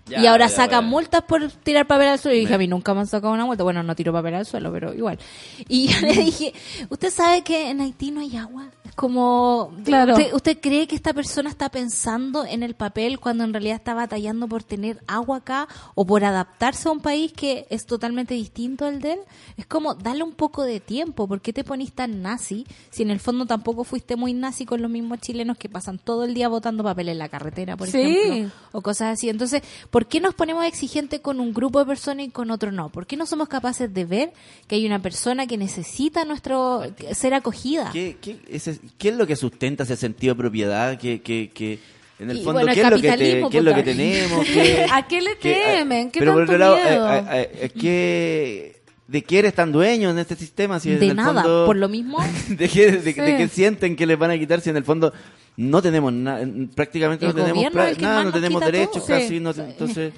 [SPEAKER 4] Ya,
[SPEAKER 3] y ahora
[SPEAKER 4] ya,
[SPEAKER 3] sacan multas por tirar papel al suelo. Y dije, a mí nunca me han sacado una multa. Bueno, no tiro papel al suelo, pero igual. Y yo le dije, ¿usted sabe que en Haití no hay agua? Es como,
[SPEAKER 2] Claro.
[SPEAKER 3] ¿usted, usted cree que esta persona está pensando en el papel cuando en realidad está batallando por tener agua acá o por adaptarse a un país que es totalmente distinto al de él? Es como, dale un poco de tiempo. ¿Por qué te ponís tan nazi si en el fondo tampoco fuiste muy nazi con los mismos chilenos que pasan todo el día botando papel en la carretera, por
[SPEAKER 2] Sí.
[SPEAKER 3] ejemplo? o cosas así. Entonces, ¿por qué nos ponemos exigentes con un grupo de personas y con otro no? ¿Por qué no somos capaces de ver que hay una persona que necesita nuestro ser acogida?
[SPEAKER 4] ¿Qué, qué, ese- qué es lo que sustenta ese sentido de propiedad? ¿Qué, qué, qué- en el fondo,
[SPEAKER 3] bueno, el
[SPEAKER 4] ¿qué, es lo que, te- qué es lo que
[SPEAKER 3] puta.
[SPEAKER 4] tenemos? ¿Qué-
[SPEAKER 2] ¿A qué le
[SPEAKER 4] qué-
[SPEAKER 2] temen? ¿Qué
[SPEAKER 4] pero por
[SPEAKER 2] tanto
[SPEAKER 4] otro lado,
[SPEAKER 2] miedo?
[SPEAKER 4] eh, eh, ¿qué- ¿de qué eres tan dueños en este sistema? Si en
[SPEAKER 3] de
[SPEAKER 4] el
[SPEAKER 3] nada,
[SPEAKER 4] fondo-
[SPEAKER 3] por lo mismo.
[SPEAKER 4] ¿De qué, de,
[SPEAKER 2] Sí.
[SPEAKER 4] de qué sienten que les van a quitar si en el fondo no tenemos nada? Prácticamente
[SPEAKER 3] El
[SPEAKER 4] no tenemos nada, no tenemos derechos casi. No- entonces,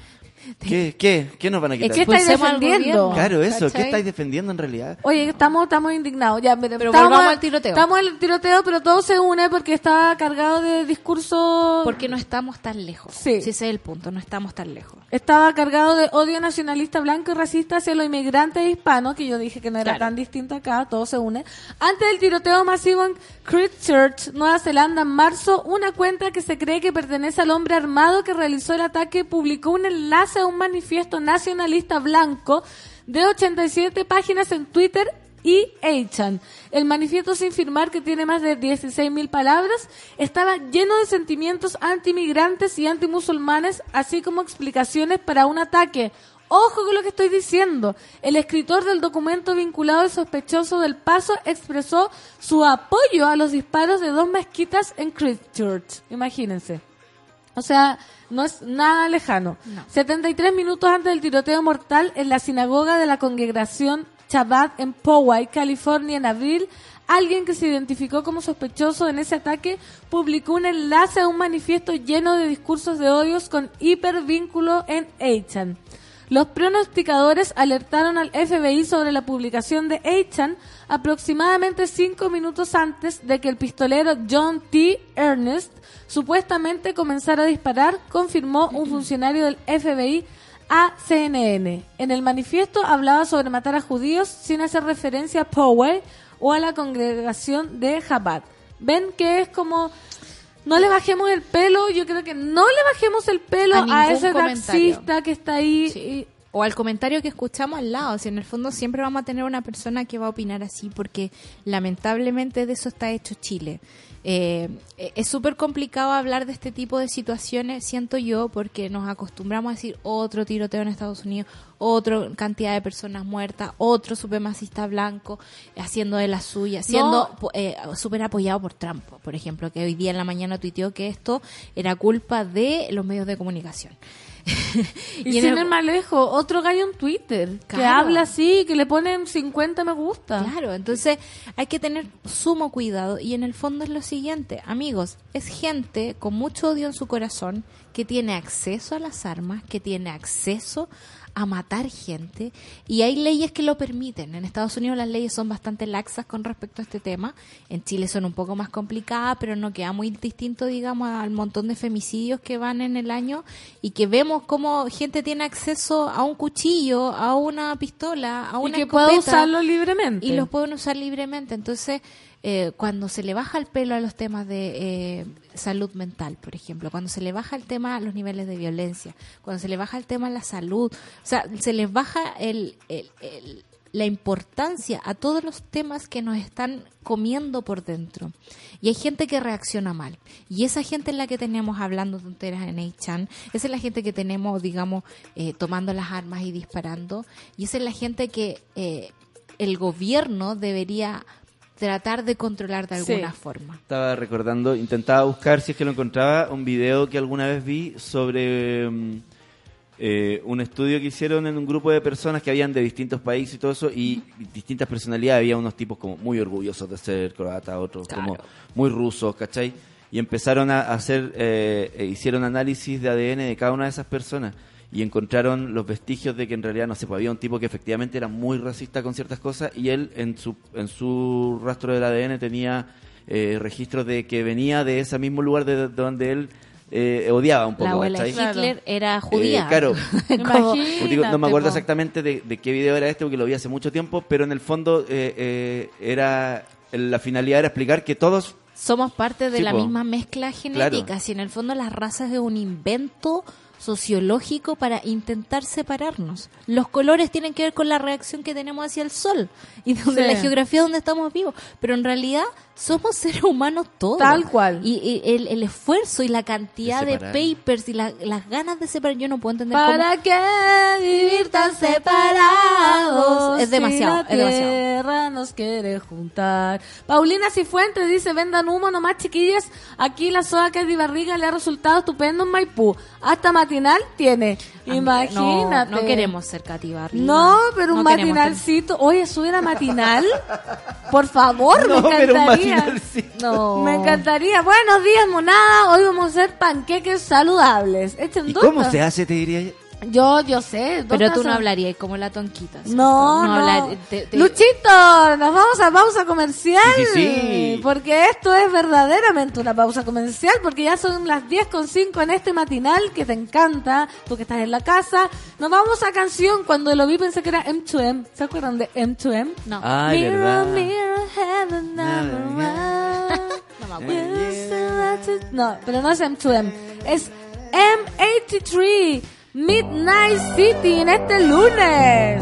[SPEAKER 4] ¿qué, qué, ¿qué nos van a quitar?
[SPEAKER 2] ¿Qué estáis
[SPEAKER 3] Expulsemos al
[SPEAKER 2] defendiendo?
[SPEAKER 4] Claro, eso. ¿Qué estáis defendiendo en realidad?
[SPEAKER 2] Oye, estamos, estamos indignados. Ya, pero
[SPEAKER 3] Pero
[SPEAKER 2] estamos,
[SPEAKER 3] volvamos al tiroteo.
[SPEAKER 2] Estamos en el tiroteo, pero todo se une porque está cargado de discurso.
[SPEAKER 3] Porque no estamos tan lejos.
[SPEAKER 2] Sí.
[SPEAKER 3] ese es el punto, no estamos tan lejos.
[SPEAKER 2] Estaba cargado de odio nacionalista blanco y racista hacia los inmigrantes hispanos, que yo dije que no era
[SPEAKER 3] Claro.
[SPEAKER 2] tan distinto acá, todo se une. Antes del tiroteo masivo en Christchurch, Nueva Zelanda, en marzo, una cuenta que se cree que pertenece al hombre armado que realizó el ataque publicó un enlace a un manifiesto nacionalista blanco de 87 páginas en Twitter y 8chan. El manifiesto sin firmar, que tiene más de 16.000 palabras, estaba lleno de sentimientos antimigrantes y antimusulmanes, así como explicaciones para un ataque. Ojo con lo que estoy diciendo. El escritor del documento vinculado al sospechoso del paso expresó su apoyo a los disparos de dos mezquitas en Christchurch. Imagínense. O sea, no es nada lejano. 73 minutos antes del tiroteo mortal en la sinagoga de la congregación Shabbat en Poway, California, en abril, alguien que se identificó como sospechoso en ese ataque publicó un enlace a un manifiesto lleno de discursos de odios con hipervínculo en 8chan. Los pronosticadores alertaron al FBI sobre la publicación de 8chan aproximadamente cinco minutos antes de que el pistolero John T. Ernest supuestamente comenzara a disparar, confirmó un funcionario del FBI a CNN. En el manifiesto hablaba sobre matar a judíos sin hacer referencia a Poway o a la congregación de Chabad. Ven que es como no le bajemos el pelo, yo creo que no le bajemos el pelo
[SPEAKER 3] A
[SPEAKER 2] ese
[SPEAKER 3] comentario.
[SPEAKER 2] taxista que está ahí.
[SPEAKER 3] Sí. O al comentario que escuchamos al lado. Si en el fondo siempre vamos a tener una persona que va a opinar así, porque lamentablemente de eso está hecho Chile. Eh, eh, es súper complicado hablar de este tipo de situaciones, siento yo, porque nos acostumbramos a decir otro tiroteo en Estados Unidos, otra cantidad de personas muertas, otro supremacista blanco haciendo de la suya, siendo eh, súper apoyado por Trump, por ejemplo, que hoy día en la mañana tuiteó que esto era culpa de los medios de comunicación.
[SPEAKER 2] Y,
[SPEAKER 3] en
[SPEAKER 2] sin
[SPEAKER 3] el-
[SPEAKER 2] ir más lejos, otro gallo en Twitter que habla así, que le ponen 50 me gusta.
[SPEAKER 3] Claro, entonces hay que tener sumo cuidado y en el fondo es lo siguiente, amigos, es gente con mucho odio en su corazón que tiene acceso a las armas, que tiene acceso a matar gente y hay leyes que lo permiten. En Estados Unidos las leyes son bastante laxas con respecto a este tema. En Chile son un poco más complicadas, pero no queda muy distinto, digamos, al montón de femicidios que van en el año y que vemos cómo gente tiene acceso a un cuchillo, a una pistola, a
[SPEAKER 2] Y
[SPEAKER 3] una
[SPEAKER 2] que pueda
[SPEAKER 3] escopeta
[SPEAKER 2] usarlo libremente.
[SPEAKER 3] y los pueden usar libremente. Entonces, eh, cuando se le baja el pelo a los temas de eh, salud mental, por ejemplo, cuando se le baja el tema a los niveles de violencia, cuando se le baja el tema a la salud, o sea, se les baja el, el- la importancia a todos los temas que nos están comiendo por dentro. Y hay gente que reacciona mal. Y esa gente es la que tenemos hablando tonteras en A-Chan. Esa es la gente que tenemos, digamos, eh, tomando las armas y disparando. Y esa es la gente que eh, el gobierno debería tratar de controlar de
[SPEAKER 2] Sí.
[SPEAKER 3] alguna forma.
[SPEAKER 4] Estaba recordando, intentaba buscar si es que lo encontraba, un video que alguna vez vi sobre mm, eh, un estudio que hicieron en un grupo de personas que habían de distintos países y todo eso, y distintas personalidades. Había unos tipos como muy orgullosos de ser croata, otros como muy rusos, ¿cachai? Y empezaron a hacer, eh, eh, hicieron análisis de ADN de cada una de esas personas. Y encontraron los vestigios de que en realidad, no sé, pues había un tipo que efectivamente era muy racista con ciertas cosas y él en su, en su rastro del ADN tenía eh, registros de que venía de ese mismo lugar de, de donde él eh, odiaba un poco,
[SPEAKER 3] La abuela de. Hitler era
[SPEAKER 4] Eh,
[SPEAKER 3] judía.
[SPEAKER 4] claro.
[SPEAKER 3] Como-
[SPEAKER 4] Como digo, no me acuerdo exactamente de, de qué video era este porque lo vi hace mucho tiempo, pero en el fondo eh, eh, era la finalidad era explicar que todos
[SPEAKER 3] somos parte de
[SPEAKER 4] Sí,
[SPEAKER 3] la
[SPEAKER 4] po.
[SPEAKER 3] misma mezcla genética.
[SPEAKER 4] Claro.
[SPEAKER 3] Si en el fondo las razas es un invento sociológico para intentar separarnos. Los colores tienen que ver con la reacción que tenemos hacia el sol y donde
[SPEAKER 2] Sí.
[SPEAKER 3] la geografía donde estamos vivos. Pero en realidad somos seres humanos todos.
[SPEAKER 2] Tal cual.
[SPEAKER 3] Y, y el, el esfuerzo y la cantidad
[SPEAKER 4] De
[SPEAKER 3] de, papers y la- las ganas de separar, yo no puedo entender cómo...
[SPEAKER 2] ¿Para qué vivir tan separados?
[SPEAKER 3] Es demasiado,
[SPEAKER 2] si
[SPEAKER 3] es
[SPEAKER 2] la
[SPEAKER 3] demasiado.
[SPEAKER 2] tierra nos quiere juntar. Paulina Cifuentes dice, vendan humo nomás chiquillas. Aquí la soda que es de barriga le ha resultado estupendo en Maipú. Hasta matinal tiene. Imagínate.
[SPEAKER 3] No, no queremos ser cativar.
[SPEAKER 2] No, pero un
[SPEAKER 3] No
[SPEAKER 2] matinalcito. Oye, ¿subiera matinal? Por favor,
[SPEAKER 4] No,
[SPEAKER 2] me
[SPEAKER 4] pero un
[SPEAKER 2] encantaría.
[SPEAKER 3] No.
[SPEAKER 2] Me encantaría. Buenos días, monada. Hoy vamos a hacer panqueques saludables. Echen
[SPEAKER 4] ¿Y cómo se hace, te diría yo?
[SPEAKER 2] Yo, yo sé.
[SPEAKER 3] Pero tú no hablarías como la tonquita. ¿cierto?
[SPEAKER 2] No, no.
[SPEAKER 3] hablar- te- te-
[SPEAKER 2] Luchito, nos vamos a pausa comercial.
[SPEAKER 4] Sí, sí, sí.
[SPEAKER 2] Porque esto es verdaderamente una pausa comercial. Porque ya son las 10 con 5 en este matinal que te encanta. Tú que estás en la casa. Nos vamos a canción. Cuando lo vi pensé que era M2M. ¿Se acuerdan de M2M?
[SPEAKER 3] No.
[SPEAKER 4] Ay,
[SPEAKER 2] mirror,
[SPEAKER 4] verdad.
[SPEAKER 2] mirror, heaven, number one.
[SPEAKER 3] No me acuerdo.
[SPEAKER 2] No, pero no es M2M. Es M83 Midnight City en este lunes.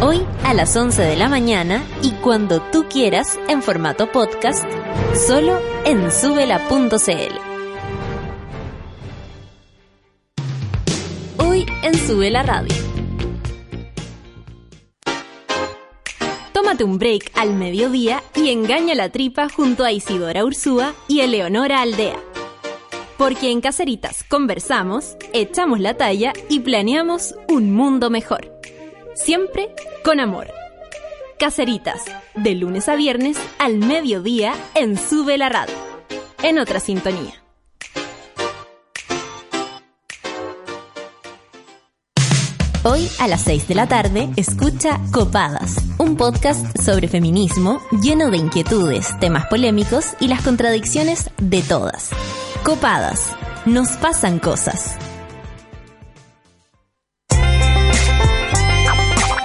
[SPEAKER 1] hoy a las 11 de la mañana y cuando tú quieras en formato podcast, solo en subela.cl. Hoy en Sube la Radio. Tómate un break al mediodía y engaña la tripa junto a Isidora Ursúa y Eleonora Aldea. Porque en Caceritas conversamos, echamos la talla y planeamos un mundo mejor. Siempre con amor. Caceritas, de lunes a viernes al mediodía en Sube la Radio. En otra sintonía. Hoy a las 6 de la tarde escucha Copadas, un podcast sobre feminismo lleno de inquietudes, temas polémicos y las contradicciones de todas. Copadas, nos pasan cosas.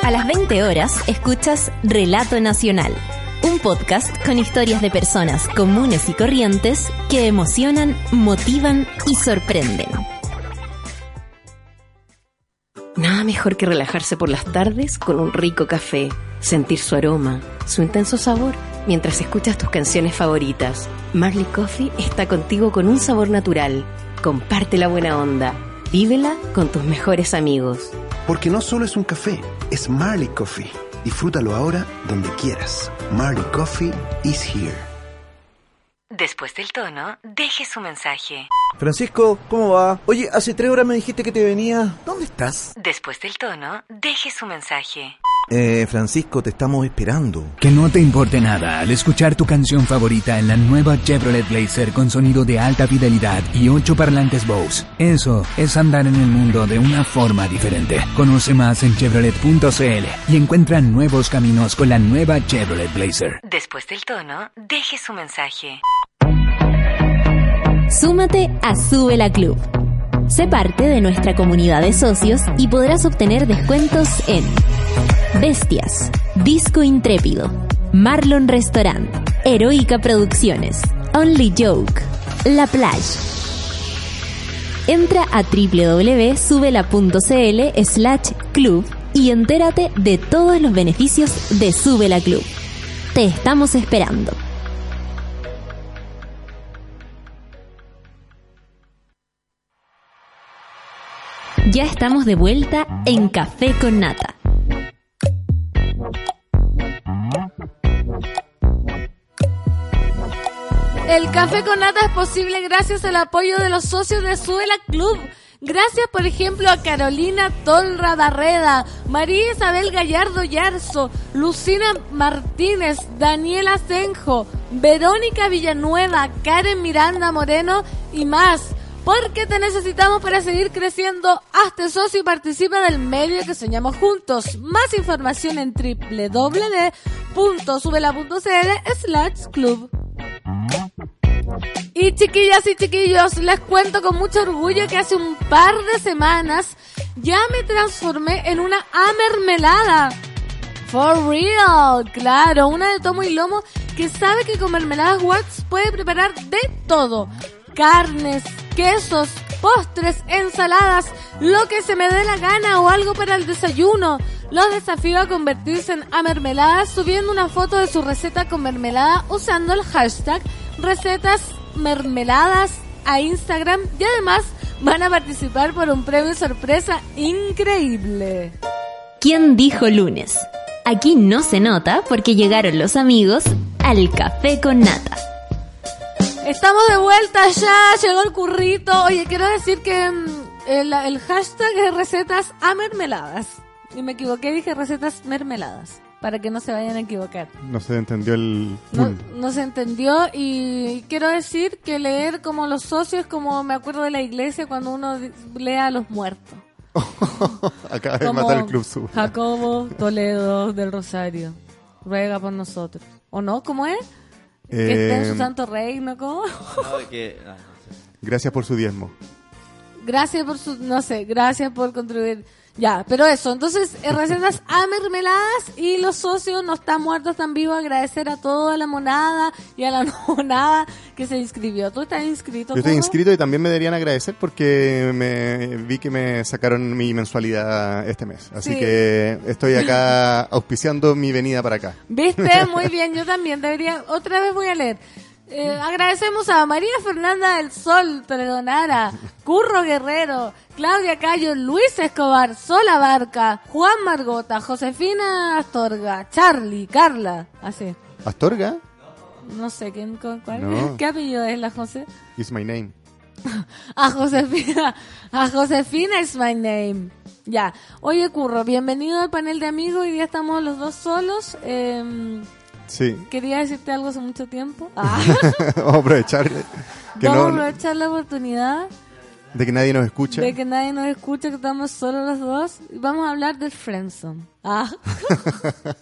[SPEAKER 1] A las 20 horas escuchas Relato Nacional, un podcast con historias de personas comunes y corrientes que emocionan, motivan y sorprenden.
[SPEAKER 7] Nada mejor que relajarse por las tardes con un rico café, sentir su aroma, su intenso sabor, mientras escuchas tus canciones favoritas. Marley Coffee está contigo con un sabor natural. Comparte la buena onda. Vívela con tus mejores amigos.
[SPEAKER 8] Porque no solo es un café, es Marley Coffee. Disfrútalo ahora donde quieras. Marley Coffee is here.
[SPEAKER 7] Después del tono, deje su mensaje.
[SPEAKER 9] Francisco, ¿cómo va? Oye, hace tres horas me dijiste que te venía. ¿Dónde estás?
[SPEAKER 7] Después del tono, deje su mensaje.
[SPEAKER 9] Eh, Francisco, te estamos esperando.
[SPEAKER 10] Que no te importe nada al escuchar tu canción favorita en la nueva Chevrolet Blazer con sonido de alta fidelidad y ocho parlantes Bose. Eso es andar en el mundo de una forma diferente. Conoce más en chevrolet.cl y encuentra nuevos caminos con la nueva Chevrolet Blazer.
[SPEAKER 7] Después del tono, deje su mensaje.
[SPEAKER 1] Súmate a Sube la Club. Sé parte de nuestra comunidad de socios y podrás obtener descuentos en Bestias, Disco Intrépido, Marlon Restaurant, Heroica Producciones, Only Joke, La Plage. Entra a www.subela.cl slash club y entérate de todos los beneficios de Sube la Club. Te estamos esperando. Ya estamos de vuelta en Café con Nata.
[SPEAKER 2] El café con nata es posible gracias al apoyo de los socios de Suela Club. Gracias, por ejemplo, a Carolina Tolra Barreda, María Isabel Gallardo Yarzo, Lucina Martínez, Daniela Senjo, Verónica Villanueva, Karen Miranda Moreno y más. Porque te necesitamos para seguir creciendo. Hazte socio y participa del medio que soñamos juntos. Más información en www.subela.cl slash club. Y chiquillas y chiquillos, les cuento con mucho orgullo que hace un par de semanas ya me transformé en una amermelada. For real, claro, una de tomo y lomo que sabe que con mermeladas Watts puede preparar de todo. Carnes, quesos, postres, ensaladas, lo que se me dé la gana o algo para el desayuno. Los desafío a convertirse en amermeladas subiendo una foto de su receta con mermelada usando el hashtag recetas mermeladas a Instagram y además van a participar por un premio sorpresa increíble.
[SPEAKER 1] ¿Quién dijo lunes? Aquí no se nota porque llegaron los amigos al café con nata.
[SPEAKER 2] Estamos de vuelta ya, llegó el currito. Oye, quiero decir que mm, el, el hashtag es recetas a mermeladas. Y me equivoqué, dije recetas mermeladas. Para que no se vayan a equivocar.
[SPEAKER 11] No se entendió el
[SPEAKER 2] No, se entendió y quiero decir que leer como los socios, como me acuerdo de la iglesia cuando uno lee a los muertos.
[SPEAKER 11] Acaba de matar el Club Sub.
[SPEAKER 2] Jacobo Toledo del Rosario. Ruega por nosotros. ¿O no? ¿Cómo es? Que esté en su
[SPEAKER 11] Eh,
[SPEAKER 2] santo reino, ¿cómo?
[SPEAKER 4] No, que- ah, no sé.
[SPEAKER 11] Gracias por su diezmo.
[SPEAKER 2] Gracias por su, no sé, gracias por contribuir. Ya, pero eso, entonces, eh, recetas a mermeladas y los socios no están muertos, están vivos. Agradecer a toda la monada y a la no monada que se inscribió. ¿Tú estás inscrito?
[SPEAKER 11] Yo estoy inscrito y también me deberían agradecer porque me vi que me sacaron mi mensualidad este mes. Así
[SPEAKER 2] Sí.
[SPEAKER 11] que estoy acá auspiciando mi venida para acá.
[SPEAKER 2] ¿Viste? Muy bien, yo también debería. Otra vez voy a leer. Eh, agradecemos a María Fernanda del Sol Toledonara, Curro Guerrero, Claudia Cayo, Luis Escobar, Sola Barca, Juan Margota, Josefina Astorga, Charlie, Carla, así.
[SPEAKER 11] ¿Astorga?
[SPEAKER 2] No sé quién, cu- cuál,
[SPEAKER 11] No.
[SPEAKER 2] ¿qué apellido es la José?
[SPEAKER 11] Is my name.
[SPEAKER 2] A Josefina, a Josefina is my name. Ya. Oye, Curro, bienvenido al panel de amigos. Hoy día estamos los dos solos. Eh,
[SPEAKER 11] Sí.
[SPEAKER 2] quería decirte algo hace mucho tiempo. Ah.
[SPEAKER 11] Vamos a aprovechar que
[SPEAKER 2] Vamos a
[SPEAKER 11] no,
[SPEAKER 2] aprovechar la oportunidad
[SPEAKER 11] de que nadie nos escuche.
[SPEAKER 2] de que nadie nos escuche, que estamos solo los dos. Vamos a hablar del Friendzone. Ah.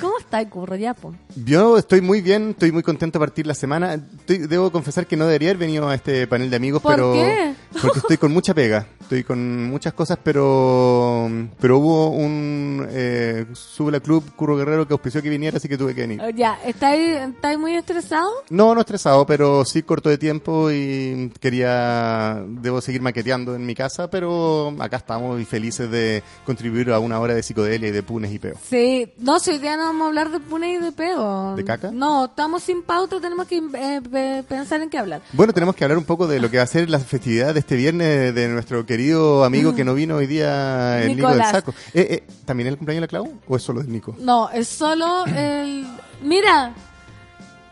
[SPEAKER 2] ¿Cómo está Curro? Ya, po.
[SPEAKER 11] Yo estoy muy bien, estoy muy contento de partir la semana. Estoy- debo confesar que no debería haber venido a este panel de amigos,
[SPEAKER 2] ¿Por
[SPEAKER 11] pero
[SPEAKER 2] qué?
[SPEAKER 11] porque estoy con mucha pega, estoy con muchas cosas, pero pero hubo un eh, Subla Club Curro Guerrero que auspició que viniera, así que tuve que venir.
[SPEAKER 2] Oh, Ya, ¿estáis estáis muy estresado?
[SPEAKER 11] No, no estresado, pero sí corto de tiempo y quería, debo seguir maqueteando en mi casa, pero acá estamos y felices de contribuir a una hora de psicodelia y de punes y peo.
[SPEAKER 2] Sí, no, si hoy día no vamos a hablar de pune y de pego.
[SPEAKER 11] ¿De caca?
[SPEAKER 2] No, estamos sin pauta, tenemos que eh, pe- pensar en qué hablar.
[SPEAKER 11] Bueno, tenemos que hablar un poco de lo que va a ser la festividad de este viernes de nuestro querido amigo que no vino hoy día, el Nico del. Saco. Eh, eh, ¿También es el cumpleaños de la Clau o es solo del Nico?
[SPEAKER 2] No, es solo el... Mira,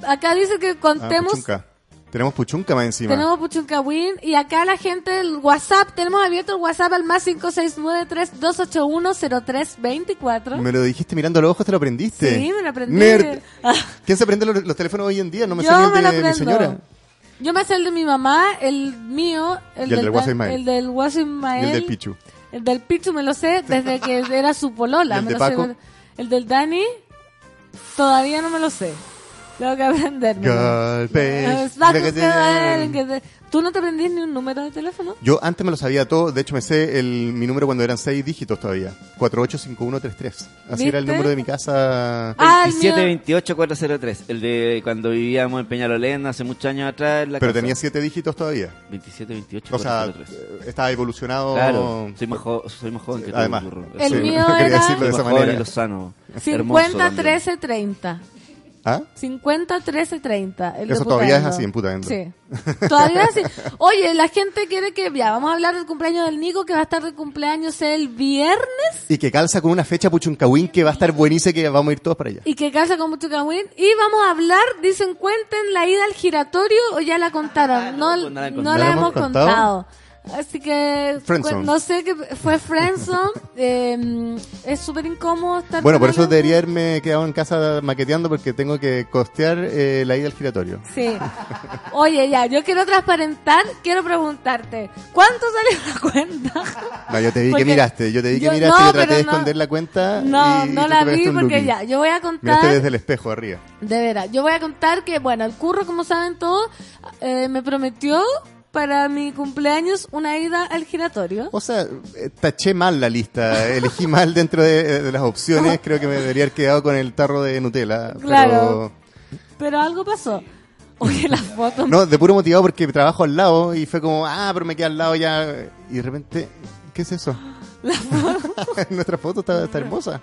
[SPEAKER 2] acá dice que
[SPEAKER 11] Ah,
[SPEAKER 2] contemos...
[SPEAKER 11] Puchunca. Tenemos Puchunca más encima.
[SPEAKER 2] Tenemos Puchuncawin y acá la gente del WhatsApp, tenemos abierto el WhatsApp al más 569-3281-0324.
[SPEAKER 11] Me lo dijiste mirando a los ojos, te lo aprendiste.
[SPEAKER 2] Sí, me lo aprendí.
[SPEAKER 11] Nerd.
[SPEAKER 2] Ah,
[SPEAKER 11] ¿Quién se aprende los, los teléfonos hoy en día? No me
[SPEAKER 2] me
[SPEAKER 11] el de mi señora.
[SPEAKER 2] Yo me sé el de mi mamá, el mío, el,
[SPEAKER 11] Y el del Guaso Ismael.
[SPEAKER 2] el del Guaso
[SPEAKER 11] Y el del Pichu.
[SPEAKER 2] el del Pichu me lo sé desde que era su polola.
[SPEAKER 11] ¿Y el
[SPEAKER 2] me
[SPEAKER 11] de
[SPEAKER 2] lo sé.
[SPEAKER 11] Paco?
[SPEAKER 2] El del Dani todavía no me lo sé. Tengo que aprenderme.
[SPEAKER 11] Golpes.
[SPEAKER 2] ¿Tú no te aprendís ni un número de teléfono?
[SPEAKER 11] Yo antes me lo sabía todo, de hecho me sé el, mi número cuando eran seis dígitos todavía. 485133. Así era el
[SPEAKER 2] ¿Viste?
[SPEAKER 11] número de mi casa.
[SPEAKER 2] Ah, el mío-
[SPEAKER 4] 2728403, el de cuando vivíamos en Peñalolén hace muchos años atrás. en la
[SPEAKER 11] Pero
[SPEAKER 4] casa.
[SPEAKER 11] tenía siete dígitos todavía.
[SPEAKER 4] 2728.
[SPEAKER 11] O sea, eh, estaba evolucionado.
[SPEAKER 4] Claro, soy más, jo- soy más joven que tú.
[SPEAKER 11] Además.
[SPEAKER 4] burro.
[SPEAKER 2] El
[SPEAKER 11] Sí,
[SPEAKER 2] mío
[SPEAKER 11] no quería
[SPEAKER 2] era-
[SPEAKER 11] decirlo de
[SPEAKER 4] Soy
[SPEAKER 11] esa
[SPEAKER 4] más joven
[SPEAKER 11] manera.
[SPEAKER 4] y lozano.
[SPEAKER 2] 50
[SPEAKER 4] Hermoso,
[SPEAKER 2] 13 30.
[SPEAKER 11] ¿Ah?
[SPEAKER 2] 50 13 30. el
[SPEAKER 11] Eso todavía es así en Putaendo.
[SPEAKER 2] Sí. Todavía es así. Oye, la gente quiere que ya vamos a hablar del cumpleaños del Nico que va a estar de cumpleaños el viernes
[SPEAKER 11] Y que calza con una fecha Puchuncahuín que va a estar buenísima y que vamos a ir todos para allá.
[SPEAKER 2] y que casa con mucho cagüín y vamos a hablar, dicen cuenten la ida al giratorio o ya la contaron. No,
[SPEAKER 4] pues no la
[SPEAKER 2] no la
[SPEAKER 11] ¿La
[SPEAKER 2] hemos
[SPEAKER 11] hemos contado?
[SPEAKER 2] contado. Así que
[SPEAKER 11] Friendzone.
[SPEAKER 2] cu- no sé qué fue Friendzone. eh, es súper incómodo estar
[SPEAKER 11] Bueno, por eso debería haberme quedado en casa maqueteando porque tengo que costear eh, la ida al giratorio.
[SPEAKER 2] Sí. Oye, ya, yo quiero transparentar, quiero preguntarte, ¿cuánto salió la cuenta?
[SPEAKER 11] No, yo te vi
[SPEAKER 2] Porque
[SPEAKER 11] que miraste, yo te vi que
[SPEAKER 2] yo-
[SPEAKER 11] miraste,
[SPEAKER 2] no,
[SPEAKER 11] yo traté de
[SPEAKER 2] no.
[SPEAKER 11] esconder la cuenta.
[SPEAKER 2] No,
[SPEAKER 11] y
[SPEAKER 2] no la vi porque ya, yo voy a
[SPEAKER 11] Miraste
[SPEAKER 2] contar,
[SPEAKER 11] desde el espejo arriba.
[SPEAKER 2] de veras, yo voy a contar que, bueno, el curro, como saben todos, eh, me prometió para mi cumpleaños una ida al giratorio.
[SPEAKER 11] O sea, eh, taché mal la lista, elegí mal dentro de, de las opciones, creo que me debería haber quedado con el tarro de Nutella.
[SPEAKER 2] Claro. Pero algo pasó. Oye, las fotos.
[SPEAKER 11] No, de puro motivado porque trabajo al lado y fue como, ah, pero me queda al lado ya. Y de repente, ¿qué es eso? Nuestra foto está, está hermosa.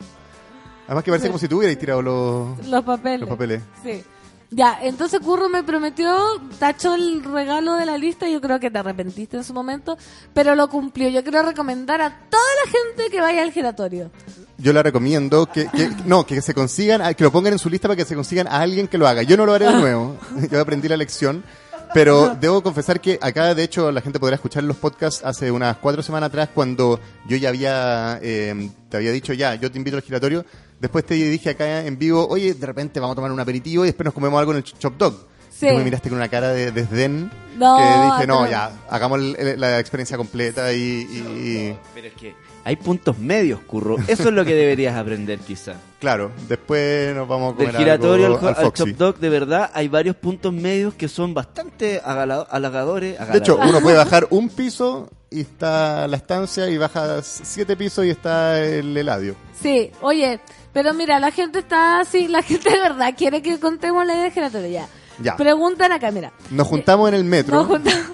[SPEAKER 11] Además que parece como si tú hubieras tirado los,
[SPEAKER 2] Los papeles.
[SPEAKER 11] los papeles.
[SPEAKER 2] Sí. Ya, entonces Curro me prometió, tachó el regalo de la lista, yo creo que te arrepentiste en su momento, pero lo cumplió. Yo quiero recomendar a toda la gente que vaya al giratorio.
[SPEAKER 11] Yo la recomiendo que, que- no, que se consigan, que lo pongan en su lista para que se consigan a alguien que lo haga. Yo no lo haré de nuevo. Yo aprendí la lección. Pero debo confesar que acá, de hecho, la gente podrá escuchar los podcasts hace unas cuatro semanas atrás, cuando yo ya había, eh, te había dicho ya, yo te invito al giratorio. Después te dije acá en vivo, oye, de repente vamos a tomar un aperitivo y después nos comemos algo en el Chop Dog.
[SPEAKER 2] Sí.
[SPEAKER 11] Tú me miraste con una cara de desdén
[SPEAKER 2] No,
[SPEAKER 11] que dije, no, ya, hagamos el- el- la experiencia completa y... y- y-
[SPEAKER 4] Pero es que hay puntos medios, curro. Eso es lo que deberías aprender, quizá.
[SPEAKER 11] claro, después nos vamos a
[SPEAKER 4] Del
[SPEAKER 11] comer
[SPEAKER 4] giratorio al,
[SPEAKER 11] algo al
[SPEAKER 4] al
[SPEAKER 11] Foxy.
[SPEAKER 4] Chop Dog, de verdad, hay varios puntos medios que son bastante halagadores.
[SPEAKER 11] De hecho, uno puede bajar un piso y está la estancia y baja siete pisos y está el heladio.
[SPEAKER 2] Sí, oye, pero mira, la gente está así, la gente de verdad quiere que contemos la idea de giratorio ya.
[SPEAKER 11] Ya.
[SPEAKER 2] Preguntan acá, mira.
[SPEAKER 11] Nos juntamos en el metro.
[SPEAKER 2] Nos juntamos,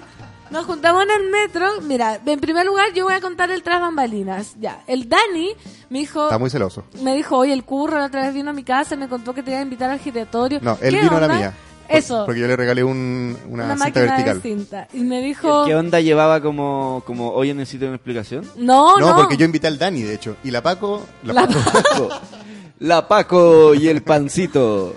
[SPEAKER 2] nos juntamos en el metro. Mira, en primer lugar yo voy a contar el tras bambalinas. Ya, el Dani me dijo,
[SPEAKER 11] Está muy celoso.
[SPEAKER 2] me dijo, oye, el curro la otra vez vino a mi casa me contó que te iba a invitar al giratorio.
[SPEAKER 11] No, él
[SPEAKER 2] ¿Qué
[SPEAKER 11] vino a la mía.
[SPEAKER 2] Eso,
[SPEAKER 11] Porque yo le regalé un- una,
[SPEAKER 2] una,
[SPEAKER 11] cinta vertical.
[SPEAKER 2] de cinta. Y me dijo,
[SPEAKER 4] ¿Qué onda llevaba como, como hoy necesito una explicación?
[SPEAKER 2] no,
[SPEAKER 11] No,
[SPEAKER 2] no.
[SPEAKER 11] porque yo invité al Dani, de hecho. Y la Paco... La
[SPEAKER 2] La
[SPEAKER 11] Paco-
[SPEAKER 4] La Paco y el pancito.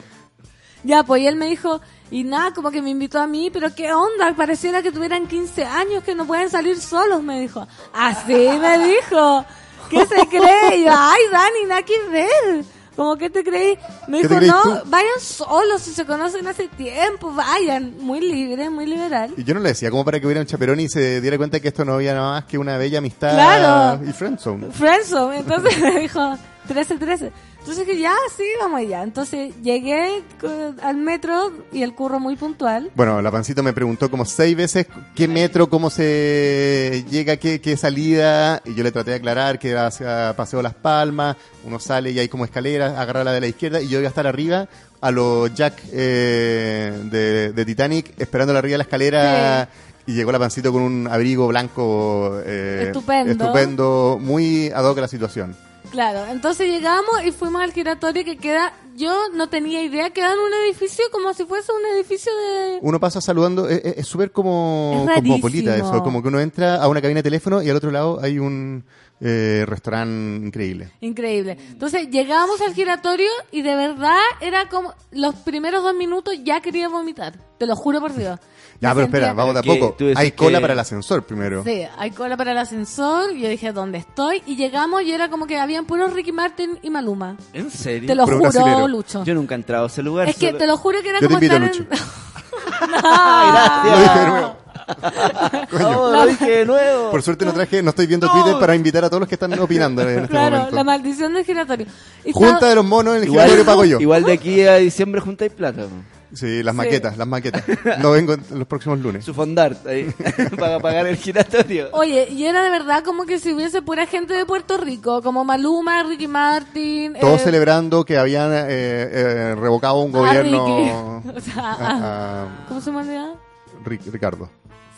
[SPEAKER 2] Ya, pues y él me dijo, y nada, como que me invitó a mí, pero qué onda, pareciera que tuvieran 15 años, que no pueden salir solos, me dijo. Así me dijo. ¿Qué se cree? Y yo, ay, Dani, nada que ver. Como que te creí. Me
[SPEAKER 11] ¿Qué
[SPEAKER 2] dijo, no,
[SPEAKER 11] tú?
[SPEAKER 2] vayan solos, si se conocen hace tiempo, vayan. Muy libre, muy liberal.
[SPEAKER 11] Y yo no le decía como para que hubiera un chaperón y se diera cuenta que esto no había nada más que una bella amistad
[SPEAKER 2] Claro.
[SPEAKER 11] y friendzone.
[SPEAKER 2] Friendzone. Entonces me dijo, 13, 13. Entonces dije, ya, sí, vamos allá. Entonces llegué co- al metro y el curro muy puntual.
[SPEAKER 11] Bueno, la pancito me preguntó como seis veces qué metro, cómo se llega, qué, qué salida, y yo le traté de aclarar que era hacia Paseo Las Palmas, uno sale y hay como escaleras, agarra la de la izquierda, y yo iba a estar arriba a los Jack eh, de, de Titanic, esperando arriba de la escalera, y llegó la pancito con un abrigo blanco eh,
[SPEAKER 2] Estupendo.
[SPEAKER 11] estupendo, muy ad hoc a la situación.
[SPEAKER 2] Claro, entonces llegamos y fuimos al giratorio que queda, yo no tenía idea, queda en un edificio como si fuese un edificio de...
[SPEAKER 11] Uno pasa saludando, es- es es súper como
[SPEAKER 2] Es
[SPEAKER 11] cosmopolita eso, como que uno entra a una cabina de teléfono y al otro lado hay un eh, restaurante increíble.
[SPEAKER 2] Increíble. Entonces llegamos al giratorio y de verdad era como los primeros dos minutos ya quería vomitar, te lo juro por Dios.
[SPEAKER 11] Ya, pero espera, vamos de a poco. Hay cola
[SPEAKER 4] que-
[SPEAKER 11] para el ascensor primero.
[SPEAKER 2] Sí, hay cola para el ascensor. y Yo dije, ¿dónde estoy? Y llegamos y era como que habían puros Ricky Martin y Maluma.
[SPEAKER 4] ¿En serio?
[SPEAKER 2] Te lo
[SPEAKER 11] Pero
[SPEAKER 2] juro,
[SPEAKER 11] brasilero.
[SPEAKER 2] Lucho.
[SPEAKER 4] Yo nunca he entrado a ese lugar.
[SPEAKER 2] Es que te lo juro que era
[SPEAKER 11] Yo te
[SPEAKER 2] como
[SPEAKER 11] invito,
[SPEAKER 2] estar
[SPEAKER 11] Lucho.
[SPEAKER 2] en...
[SPEAKER 4] Gracias.
[SPEAKER 11] Lo dije de nuevo.
[SPEAKER 4] Oh, lo dije de nuevo.
[SPEAKER 11] Por suerte no traje, no estoy viendo Twitter para invitar a todos los que están opinando en este
[SPEAKER 2] Claro,
[SPEAKER 11] momento.
[SPEAKER 2] la maldición del giratorio. Y
[SPEAKER 11] Junta
[SPEAKER 2] estaba-
[SPEAKER 11] de los monos en el giratorio pago yo.
[SPEAKER 4] igual de aquí a diciembre juntáis plata.
[SPEAKER 11] Sí, las maquetas, las maquetas. No vengo en los próximos lunes.
[SPEAKER 4] Su fondart ahí, para pagar el giratorio.
[SPEAKER 2] Oye, y era de verdad como que si hubiese pura gente de Puerto Rico, como Maluma, Ricky Martin.
[SPEAKER 11] Todos
[SPEAKER 2] eh,
[SPEAKER 11] celebrando que habían eh, eh, revocado un
[SPEAKER 2] a
[SPEAKER 11] gobierno
[SPEAKER 2] Ricky. O sea,
[SPEAKER 11] a-
[SPEAKER 2] a-
[SPEAKER 11] a
[SPEAKER 2] ¿Cómo se llama?
[SPEAKER 11] Ric- Ricardo.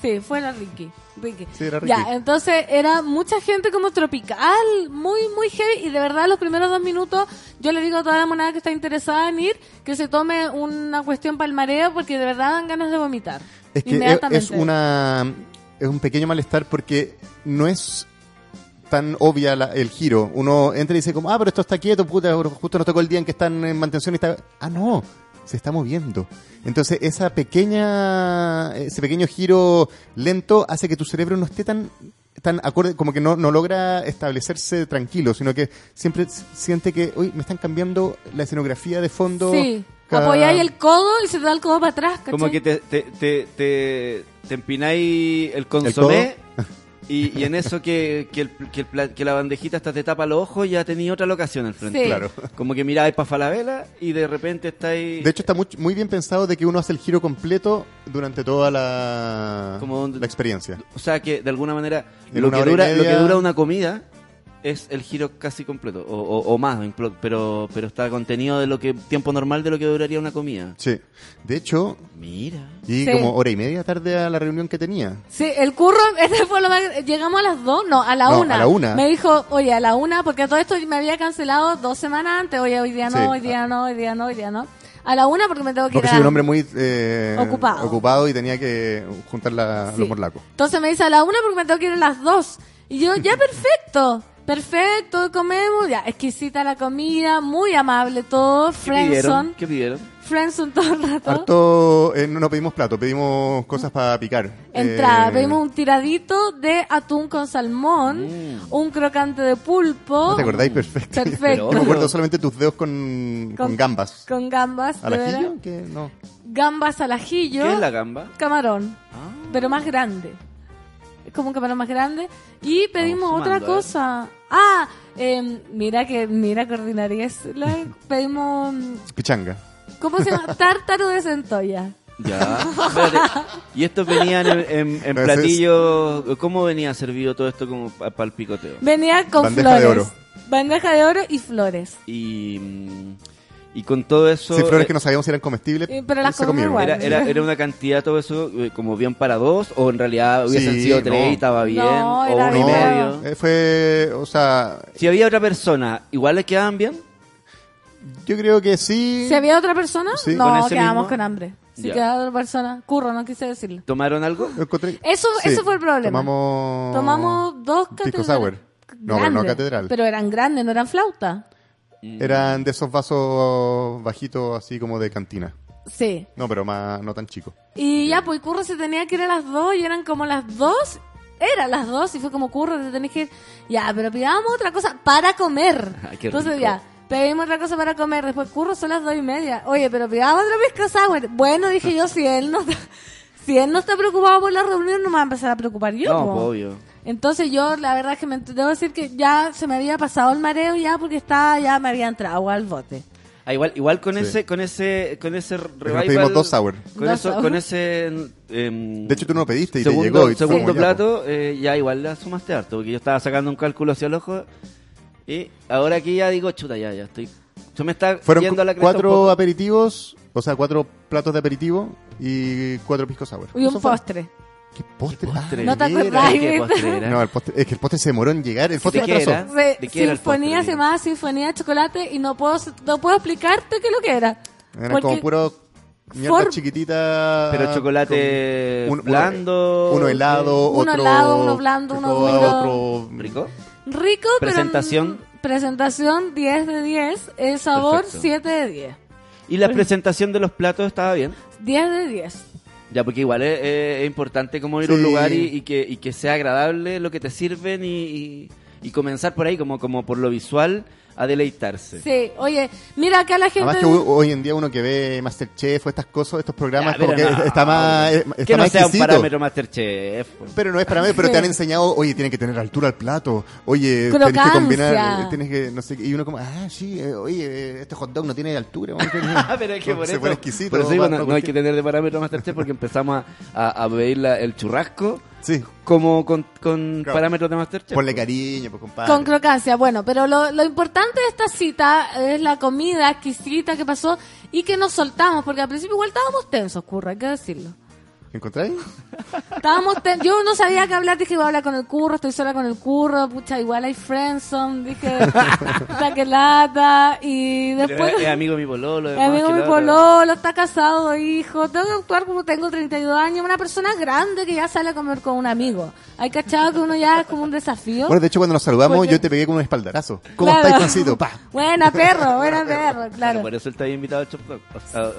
[SPEAKER 2] Sí, fue la Ricky. Ricky.
[SPEAKER 11] Sí, era Ricky.
[SPEAKER 2] Ya, entonces era mucha gente como tropical, muy, muy heavy. Y de verdad, los primeros dos minutos, yo le digo a toda la monada que está interesada en ir, que se tome una cuestión palmareo, porque de verdad dan ganas de vomitar.
[SPEAKER 11] Es que es una es un pequeño malestar porque no es tan obvia la- el giro. Uno entra y dice como, ah, pero esto está quieto, puta, justo nos tocó el día en que están en mantención y está... Ah, no, se está moviendo. Entonces esa pequeña, ese pequeño giro lento hace que tu cerebro no esté tan tan acorde, como que no, no logra establecerse tranquilo, sino que siempre siente que, uy, me están cambiando la escenografía de fondo.
[SPEAKER 2] Sí,
[SPEAKER 11] cada-
[SPEAKER 2] apoyáis el codo y se te da el codo para atrás, ¿cachai?
[SPEAKER 4] Como que te, te, te, te, te empináis el consomé y, y en eso que, que, el, que, el pla- que la bandejita hasta te tapa los ojos ya tenía otra locación al frente.
[SPEAKER 2] Sí.
[SPEAKER 11] Claro.
[SPEAKER 4] Como que miráis para Falabella y de repente estáis...
[SPEAKER 11] De hecho, está muy, muy bien pensado de que uno hace el giro completo durante toda la,
[SPEAKER 4] Como
[SPEAKER 11] la experiencia.
[SPEAKER 4] O sea que de alguna manera
[SPEAKER 11] En
[SPEAKER 4] lo
[SPEAKER 11] una
[SPEAKER 4] que,
[SPEAKER 11] hora y
[SPEAKER 4] dura, lo que dura una comida es el giro casi completo o, o- o más, pero pero está contenido de lo que tiempo normal de lo que duraría una comida.
[SPEAKER 11] Sí. De hecho,
[SPEAKER 4] Mira.
[SPEAKER 11] y
[SPEAKER 2] Sí.
[SPEAKER 11] como hora y media tarde a la reunión que tenía.
[SPEAKER 2] Sí, el curro, este fue lo más... Llegamos a las dos, no, a la
[SPEAKER 11] No,
[SPEAKER 2] una.
[SPEAKER 11] a la una.
[SPEAKER 2] Me dijo, oye, a la una, porque todo esto me había cancelado dos semanas antes. Oye, hoy día no,
[SPEAKER 11] Sí.
[SPEAKER 2] hoy día no, hoy día no, hoy día no. A la una porque me tengo que
[SPEAKER 11] Porque
[SPEAKER 2] ir a
[SPEAKER 11] soy un hombre muy eh,
[SPEAKER 2] Ocupado.
[SPEAKER 11] ocupado y tenía que juntar la,
[SPEAKER 2] Sí.
[SPEAKER 11] los morlacos.
[SPEAKER 2] Entonces me dice a la una porque me tengo que ir a las dos. Y yo, ya perfecto, perfecto, comemos, ya, exquisita la comida, muy amable todo,
[SPEAKER 4] ¿Qué pidieron?
[SPEAKER 2] friendson,
[SPEAKER 4] ¿Qué pidieron?
[SPEAKER 2] friendzone todo el rato.
[SPEAKER 11] Harto, eh, no, no pedimos plato, pedimos cosas para picar.
[SPEAKER 2] Entrada,
[SPEAKER 11] Eh,
[SPEAKER 2] pedimos un tiradito de atún con salmón, un crocante de pulpo.
[SPEAKER 11] ¿No te acordáis? Perfecto.
[SPEAKER 2] Perfecto.
[SPEAKER 11] Yo me acuerdo solamente tus dedos con, con,
[SPEAKER 2] Con-
[SPEAKER 11] gambas.
[SPEAKER 2] Con gambas,
[SPEAKER 11] ¿Al ajillo? ¿Qué? No.
[SPEAKER 2] Gambas al ajillo.
[SPEAKER 4] ¿Qué es la gamba?
[SPEAKER 2] Camarón, pero más grande. Es como un camarón más grande. Y pedimos otra
[SPEAKER 4] ¿eh?
[SPEAKER 2] cosa. Ah, em, mira que, mira que ordinaria es. la- pedimos, mm,
[SPEAKER 11] Pichanga.
[SPEAKER 2] ¿cómo se llama? Tártaro de centolla.
[SPEAKER 4] Ya. Espérate. Y estos venían en, en- en platillos. ¿Cómo venía servido todo esto como para el picoteo?
[SPEAKER 2] Venía con
[SPEAKER 11] Bandeja de
[SPEAKER 2] flores.
[SPEAKER 11] oro.
[SPEAKER 2] Bandeja de oro y flores.
[SPEAKER 4] Y, mm, y con todo eso.
[SPEAKER 11] Sí, flores
[SPEAKER 4] eh,
[SPEAKER 11] que no sabíamos si eran comestibles.
[SPEAKER 2] Eh, pero las
[SPEAKER 11] se comieron.
[SPEAKER 2] igual.
[SPEAKER 4] Era, era, era una cantidad todo eso eh, como bien para dos o en realidad hubiesen
[SPEAKER 11] Sí,
[SPEAKER 4] sido tres
[SPEAKER 11] no.
[SPEAKER 4] y estaba bien
[SPEAKER 2] No,
[SPEAKER 4] o uno y medio.
[SPEAKER 11] Eh, fue, o sea,
[SPEAKER 4] Si había otra persona, igual le quedaban bien.
[SPEAKER 11] yo creo que sí.
[SPEAKER 2] Si había otra persona,
[SPEAKER 11] Sí.
[SPEAKER 2] no,
[SPEAKER 4] Con
[SPEAKER 2] quedamos
[SPEAKER 4] mismo-
[SPEAKER 2] con hambre. Si
[SPEAKER 4] Ya.
[SPEAKER 2] quedaba otra persona, curro, no quise decirlo.
[SPEAKER 4] ¿Tomaron algo?
[SPEAKER 11] Encontré-
[SPEAKER 2] Eso,
[SPEAKER 11] Sí,
[SPEAKER 2] eso fue el problema.
[SPEAKER 11] Tomamos.
[SPEAKER 2] Tomamos dos catedrales.
[SPEAKER 11] sour. No, pero no catedral.
[SPEAKER 2] Pero eran grandes, no eran flauta.
[SPEAKER 11] Eran de esos vasos bajitos, así como de cantina.
[SPEAKER 2] Sí.
[SPEAKER 11] No, pero más, no tan chicos.
[SPEAKER 2] Y ya, pues Curro se tenía que ir a las dos y eran como las dos. Eran las dos y fue como Curro, te tenés que ir. Ya, pero pidábamos otra cosa para comer.
[SPEAKER 4] Ay, qué
[SPEAKER 2] Entonces
[SPEAKER 4] rico.
[SPEAKER 2] ya, pedimos otra cosa para comer. Después Curro son las dos y media. Oye, pero pidábamos otra pisco sour. Bueno, dije yo, si él no si él no está preocupado por la reunión, no me va a empezar a preocupar yo.
[SPEAKER 4] No,
[SPEAKER 2] po.
[SPEAKER 4] obvio.
[SPEAKER 2] Entonces yo, la verdad es que me debo decir que ya se me había pasado el mareo ya porque estaba, ya me había entrado al bote.
[SPEAKER 4] Ah, igual, igual con
[SPEAKER 11] Sí.
[SPEAKER 4] ese, con ese, con ese revival.
[SPEAKER 11] pedimos dos sour.
[SPEAKER 4] Con
[SPEAKER 2] Dos
[SPEAKER 4] eso,
[SPEAKER 2] sour.
[SPEAKER 4] con ese. em,
[SPEAKER 11] De hecho, tú no pediste y
[SPEAKER 4] segundo,
[SPEAKER 11] te llegó. Y
[SPEAKER 4] segundo plato, eh, ya igual la sumaste harto, porque yo estaba sacando un cálculo hacia el ojo. Y ahora aquí ya digo, chuta, ya, ya estoy. Se me está
[SPEAKER 11] Fueron
[SPEAKER 4] yendo
[SPEAKER 11] cu-
[SPEAKER 4] la cresta un
[SPEAKER 11] cuatro
[SPEAKER 4] poco.
[SPEAKER 11] aperitivos, o sea, cuatro platos de aperitivo y cuatro pisco sour.
[SPEAKER 2] Y un
[SPEAKER 11] Eso fue.
[SPEAKER 2] postre.
[SPEAKER 11] ¿Qué postre?
[SPEAKER 4] postre?
[SPEAKER 11] Ah,
[SPEAKER 2] ¿No te acordás?
[SPEAKER 4] ¿Qué postre era?
[SPEAKER 11] No, el postre, es que el postre se demoró en llegar. El postre
[SPEAKER 4] ¿De
[SPEAKER 11] se
[SPEAKER 4] qué
[SPEAKER 11] atrasó.
[SPEAKER 4] era?
[SPEAKER 2] Sí,
[SPEAKER 4] ¿De qué era el
[SPEAKER 2] sinfonía
[SPEAKER 4] postre,
[SPEAKER 2] se llamaba Sinfonía de Chocolate y no puedo, no puedo explicarte qué es lo que era.
[SPEAKER 11] Era
[SPEAKER 2] Porque
[SPEAKER 11] como puro mierda
[SPEAKER 2] for-
[SPEAKER 11] chiquitita.
[SPEAKER 4] Pero chocolate
[SPEAKER 11] un-
[SPEAKER 4] blando.
[SPEAKER 11] Uno helado,
[SPEAKER 2] Uno
[SPEAKER 11] otro.
[SPEAKER 2] helado, uno blando, uno
[SPEAKER 11] otro-
[SPEAKER 2] duro.
[SPEAKER 11] otro-
[SPEAKER 4] ¿Rico?
[SPEAKER 2] Rico,
[SPEAKER 4] Presentación.
[SPEAKER 2] pero... Presentación 10 de 10, el sabor
[SPEAKER 4] Perfecto.
[SPEAKER 2] 7 de 10.
[SPEAKER 4] ¿Y la presentación de los platos estaba bien?
[SPEAKER 2] 10 de 10.
[SPEAKER 4] Ya, porque igual es, es- es importante como ir a un lugar y, y que, y que sea agradable lo que te sirven y, y- y comenzar por ahí, como, como por lo visual, a deleitarse.
[SPEAKER 2] Sí, oye, mira acá la gente...
[SPEAKER 11] Además que hoy- hoy en día uno que ve Masterchef o estas cosas, estos programas,
[SPEAKER 4] Ya,
[SPEAKER 11] como que
[SPEAKER 4] no,
[SPEAKER 11] está más, eh,
[SPEAKER 4] que
[SPEAKER 11] está
[SPEAKER 4] no
[SPEAKER 11] más
[SPEAKER 4] sea un
[SPEAKER 11] exquisito.
[SPEAKER 4] parámetro Masterchef. pues.
[SPEAKER 11] Pero no es parámetro, pero te han enseñado, oye, tiene que tener altura al plato, oye, tienes que combinar, tienes que, no sé, qué, y uno como, ah, sí, eh, oye, eh, este hot dog no tiene altura.
[SPEAKER 4] Ah, pero es que por
[SPEAKER 11] se
[SPEAKER 4] eso,
[SPEAKER 11] pone exquisito.
[SPEAKER 4] por eso digo, no, hay que tener de parámetro Masterchef porque empezamos a, a, a pedir la- el churrasco
[SPEAKER 11] Sí,
[SPEAKER 4] como con, con
[SPEAKER 11] Claro.
[SPEAKER 4] parámetros de Masterchef.
[SPEAKER 11] ponle cariño, pues compadre.
[SPEAKER 2] Con crocancia, bueno, pero lo, lo importante de esta cita es la comida exquisita que pasó y que nos soltamos, porque al principio igual estábamos tensos, curra, hay que decirlo.
[SPEAKER 11] ¿Encontráis?
[SPEAKER 2] Estábamos ten- yo no sabía qué hablar, dije voy a hablar con el curro, estoy sola con el curro, pucha, igual hay friendzone, dije, puta que lata, y después...
[SPEAKER 4] es, es amigo de mi pololo. Además,
[SPEAKER 2] amigo mi pololo, está casado, hijo. Tengo que actuar como tengo 32 años. Una persona grande que ya sale a comer con un amigo. Hay cachado que uno ya es como un desafío.
[SPEAKER 11] Bueno, de hecho, cuando nos saludamos,
[SPEAKER 2] Porque-
[SPEAKER 11] yo te pegué con un espaldarazo. ¿Cómo
[SPEAKER 2] Claro.
[SPEAKER 11] estáis, Juancito? Pa.
[SPEAKER 2] Buena perro, buena perro, claro.
[SPEAKER 4] por eso él está ahí invitado al Chop a- a-.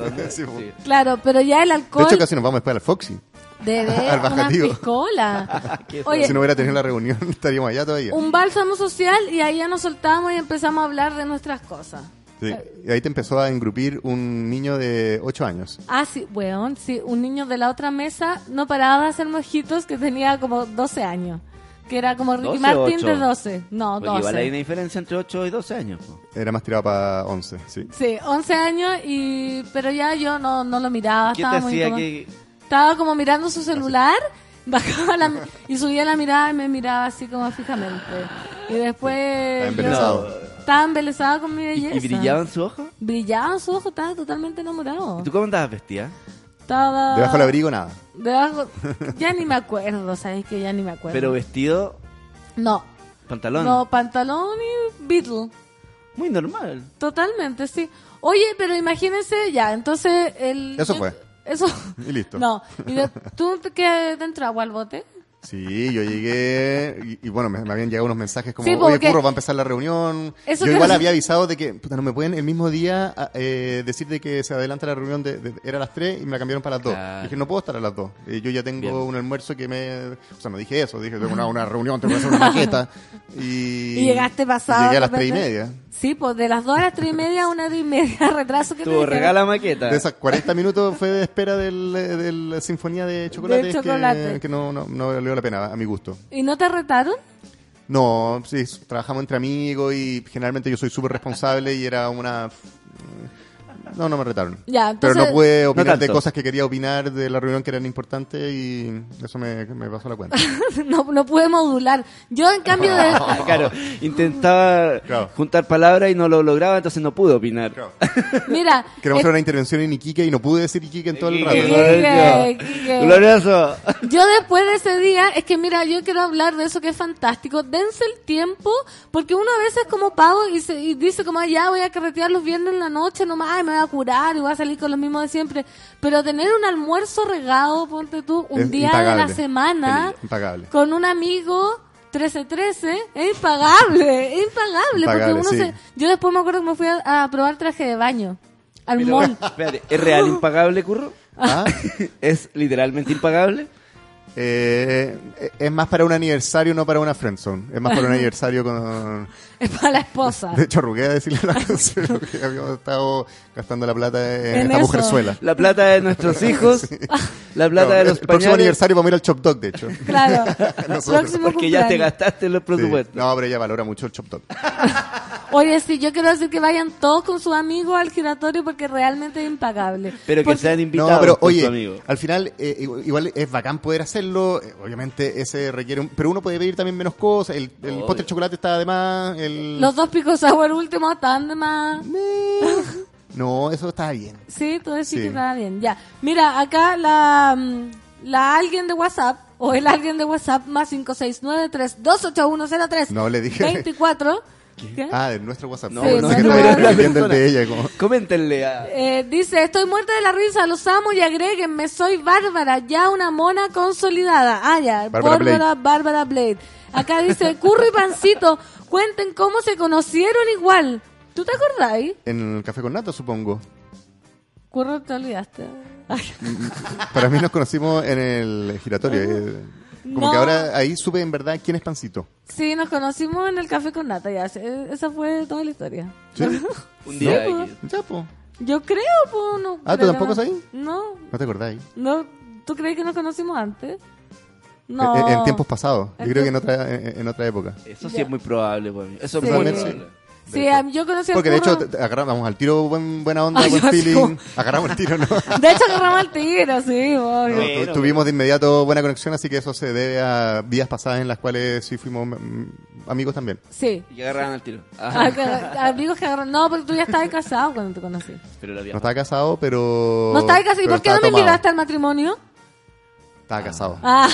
[SPEAKER 2] Claro, pero ya el
[SPEAKER 11] De
[SPEAKER 2] alcohol
[SPEAKER 11] hecho, casi nos vamos después al Foxy.
[SPEAKER 2] de ver
[SPEAKER 11] al
[SPEAKER 2] una
[SPEAKER 11] bajativo.
[SPEAKER 2] piscola. Oye,
[SPEAKER 11] Si no hubiera tenido la reunión, estaríamos allá todavía.
[SPEAKER 2] un bálsamo social y ahí ya nos soltamos y empezamos a hablar de nuestras cosas.
[SPEAKER 11] Sí. Y ahí te empezó a engrupir un niño de 8 años.
[SPEAKER 2] Ah, sí, weón, sí, un niño de la otra mesa no paraba de hacer mojitos que tenía como 12 años. Que era como Ricky
[SPEAKER 4] 12 o
[SPEAKER 2] Martin
[SPEAKER 4] 8.
[SPEAKER 2] de 12. No,
[SPEAKER 4] Porque igual hay
[SPEAKER 2] 12.
[SPEAKER 4] una diferencia entre 8 y 12 años. po.
[SPEAKER 11] Era más tirado para 11, sí.
[SPEAKER 2] Sí, 11 años, y pero ya yo no, no lo miraba.
[SPEAKER 4] ¿Qué te
[SPEAKER 2] estaba muy
[SPEAKER 4] hacía
[SPEAKER 2] como-
[SPEAKER 4] que.?
[SPEAKER 2] Estaba como mirando su celular, bajaba la, y subía la mirada y me miraba así como fijamente. Y después... Yo-
[SPEAKER 11] embelesado.
[SPEAKER 2] Estaba embelesado con mi
[SPEAKER 4] ¿Y,
[SPEAKER 2] belleza.
[SPEAKER 4] y brillaban sus ojos?
[SPEAKER 2] Brillaban sus ojos, estaba totalmente enamorado.
[SPEAKER 4] ¿Y tú cómo andabas vestida?
[SPEAKER 2] Estaba...
[SPEAKER 11] Debajo del abrigo, nada.
[SPEAKER 2] Debajo... Ya ni me acuerdo, ¿sabes? Que ya ni me acuerdo.
[SPEAKER 4] Pero vestido,
[SPEAKER 2] No,
[SPEAKER 4] pantalón.
[SPEAKER 2] no, pantalón y Beatle.
[SPEAKER 4] Muy normal.
[SPEAKER 2] Totalmente, sí. Oye, pero imagínense, ya, entonces el...
[SPEAKER 11] Eso fue.
[SPEAKER 2] Eso...
[SPEAKER 11] Y listo.
[SPEAKER 2] No, y de- ¿tú te, que te entró agua al bote?
[SPEAKER 11] Sí, yo llegué y, y bueno, me, me habían llegado unos mensajes como,
[SPEAKER 2] Sí,
[SPEAKER 11] oye, Curro, va a empezar la reunión.
[SPEAKER 2] Eso
[SPEAKER 11] yo igual
[SPEAKER 2] no-
[SPEAKER 11] había avisado de que, puta, no me pueden el mismo día a- eh, decir de que se adelanta la reunión, de, de- era a las 3 y me la cambiaron para las 2.
[SPEAKER 4] Claro.
[SPEAKER 11] Dije, no puedo estar a las 2. Eh, yo ya tengo
[SPEAKER 4] Bien.
[SPEAKER 11] un almuerzo que me... O sea, no dije eso, dije, tengo una, una reunión, tengo que hacer una maqueta. Y,
[SPEAKER 2] Y llegaste pasado,
[SPEAKER 11] y Llegué a las 3 y media.
[SPEAKER 2] Sí, pues de las 2 a las 3 y media, una hora y media retraso que dijeron.
[SPEAKER 4] regala maqueta.
[SPEAKER 11] De esas 40 minutos fue de espera del, de la sinfonía de chocolate,
[SPEAKER 2] chocolate.
[SPEAKER 11] Que, que no, no, no valió la pena, a mi gusto.
[SPEAKER 2] ¿Y no te retaron?
[SPEAKER 11] No, sí, trabajamos entre amigos y generalmente yo soy súper responsable y era una... No, no me retaron.
[SPEAKER 2] Ya,
[SPEAKER 11] Pero
[SPEAKER 2] entonces-
[SPEAKER 11] no pude
[SPEAKER 4] No
[SPEAKER 11] opinar de
[SPEAKER 4] tanto.
[SPEAKER 11] cosas que quería opinar de la reunión que eran importantes y eso me, me pasó la cuenta.
[SPEAKER 2] no, no pude modular. Yo, en cambio, de...
[SPEAKER 4] claro, intentaba
[SPEAKER 11] Claro.
[SPEAKER 4] juntar palabras y no lo lograba, entonces no pude opinar.
[SPEAKER 2] Mira,
[SPEAKER 11] Queremos
[SPEAKER 2] eh,
[SPEAKER 11] hacer una intervención en Iquique y no pude decir Iquique en todo el rato.
[SPEAKER 2] Quique, Quique.
[SPEAKER 4] Glorioso.
[SPEAKER 2] Yo después de ese día, es que mira, yo quiero hablar de eso que es fantástico. Dense el tiempo, porque uno a veces como pavo y, se, y dice como, "Ah, ya voy a carretear los viernes en la noche nomás, y me voy a curar y voy a salir con lo mismo de siempre. Pero tener un almuerzo regado, ponte tú, un
[SPEAKER 11] Es
[SPEAKER 2] día de la semana,
[SPEAKER 11] Impagable.
[SPEAKER 2] con un amigo 1313, es impagable, es impagable. porque uno
[SPEAKER 11] sí.
[SPEAKER 2] se... Yo después me acuerdo que me fui a, a probar traje de baño, al
[SPEAKER 4] Pero,
[SPEAKER 2] mall.
[SPEAKER 4] espérate, ¿es real impagable, Curro?
[SPEAKER 11] ¿Ah?
[SPEAKER 4] ¿Es literalmente impagable?
[SPEAKER 11] Eh, es más para un aniversario, no para una friendzone. Es más para un aniversario con...
[SPEAKER 2] Es para la esposa.
[SPEAKER 11] De hecho, arrugué a decirle a la canción que habíamos estado gastando la plata en,
[SPEAKER 2] En
[SPEAKER 11] esta
[SPEAKER 2] eso.
[SPEAKER 11] mujerzuela.
[SPEAKER 4] La plata de nuestros hijos, la plata
[SPEAKER 11] No,
[SPEAKER 4] de los
[SPEAKER 11] el próximo aniversario vamos a ir al Chop Dog, de hecho.
[SPEAKER 2] Claro. Próximo
[SPEAKER 4] porque ya te gastaste los
[SPEAKER 11] Sí.
[SPEAKER 4] presupuestos.
[SPEAKER 11] No, pero ella valora mucho el Chop Dog.
[SPEAKER 2] Oye, sí, yo quiero decir que vayan todos con sus amigos al giratorio porque realmente es impagable.
[SPEAKER 4] Pero que
[SPEAKER 2] Porque-
[SPEAKER 4] sean invitados
[SPEAKER 11] No, pero
[SPEAKER 4] su
[SPEAKER 11] oye,
[SPEAKER 4] amigo.
[SPEAKER 11] al final eh, igual igual es bacán poder hacerlo. eh, Obviamente ese requiere un... Pero uno puede pedir también menos cosas. El, postre de chocolate está además... El...
[SPEAKER 2] Los dos picos sour últimos están de más.
[SPEAKER 11] No, eso está bien.
[SPEAKER 2] Sí, tú decís
[SPEAKER 11] Sí.
[SPEAKER 2] que está bien. Ya. Mira, acá la, mm, la alguien de WhatsApp, o el alguien de WhatsApp, más 569-328103.
[SPEAKER 11] No, le dije-
[SPEAKER 2] 24. ¿Qué?
[SPEAKER 11] Ah, de nuestro WhatsApp.
[SPEAKER 4] No,
[SPEAKER 2] Sí,
[SPEAKER 4] no,
[SPEAKER 2] no,
[SPEAKER 4] que
[SPEAKER 2] no,
[SPEAKER 11] de ella. Como...
[SPEAKER 4] Coméntenle a...
[SPEAKER 2] Eh, dice, estoy muerta de la risa, los amo y agréguenme, soy Bárbara, ya una mona consolidada. Ah, ya,
[SPEAKER 11] Bárbara
[SPEAKER 2] Bárbara, Bárbara Blade. Acá dice, Curro y Pancito, cuenten cómo se conocieron igual. ¿Tú te acordáis?
[SPEAKER 11] En el café con nata, supongo.
[SPEAKER 2] Curro, te olvidaste.
[SPEAKER 11] Para mí nos conocimos en el giratorio. eh, Como
[SPEAKER 2] No.
[SPEAKER 11] que ahora ahí supe en verdad quién es Pancito.
[SPEAKER 2] Sí, nos conocimos en el café con nata, ya. Esa fue toda la historia.
[SPEAKER 11] ¿Sí?
[SPEAKER 4] Un día
[SPEAKER 2] No.
[SPEAKER 11] Ya, po.
[SPEAKER 2] Yo creo, pues, no.
[SPEAKER 11] Ah, ¿tú tampoco
[SPEAKER 2] no.
[SPEAKER 11] sabes?
[SPEAKER 2] No,
[SPEAKER 11] ¿No te acordáis?
[SPEAKER 2] no. ¿Tú crees que nos conocimos antes? No.
[SPEAKER 11] En, en tiempos pasados. Yo creo que en otra, en, en otra época.
[SPEAKER 4] Eso sí
[SPEAKER 2] Ya.
[SPEAKER 4] es muy probable para mí. Eso es
[SPEAKER 2] Sí.
[SPEAKER 4] muy
[SPEAKER 11] Realmente
[SPEAKER 4] probable.
[SPEAKER 2] Sí, a mí- yo conocí a
[SPEAKER 11] Porque de hecho agarramos al tiro buen, buena onda,
[SPEAKER 2] Ay,
[SPEAKER 11] buen feeling.
[SPEAKER 2] como-
[SPEAKER 11] Agarramos el tiro, ¿no?
[SPEAKER 2] De hecho, agarramos al tiro, sí, obvio.
[SPEAKER 11] No,
[SPEAKER 4] Bueno,
[SPEAKER 11] tu- tuvimos de inmediato buena conexión, así que eso se debe a días pasadas en las cuales sí fuimos mm, amigos también.
[SPEAKER 2] Sí.
[SPEAKER 4] Y que agarraban al tiro.
[SPEAKER 2] Ah, amigos que agarran. No, porque tú ya estabas casado cuando te conocí.
[SPEAKER 4] Pero había
[SPEAKER 11] No estaba casado, pero...
[SPEAKER 2] ¿No estabas casado? ¿Y por qué no
[SPEAKER 11] estaba
[SPEAKER 2] me invitaste al matrimonio?
[SPEAKER 11] Estaba casado.
[SPEAKER 2] Ah.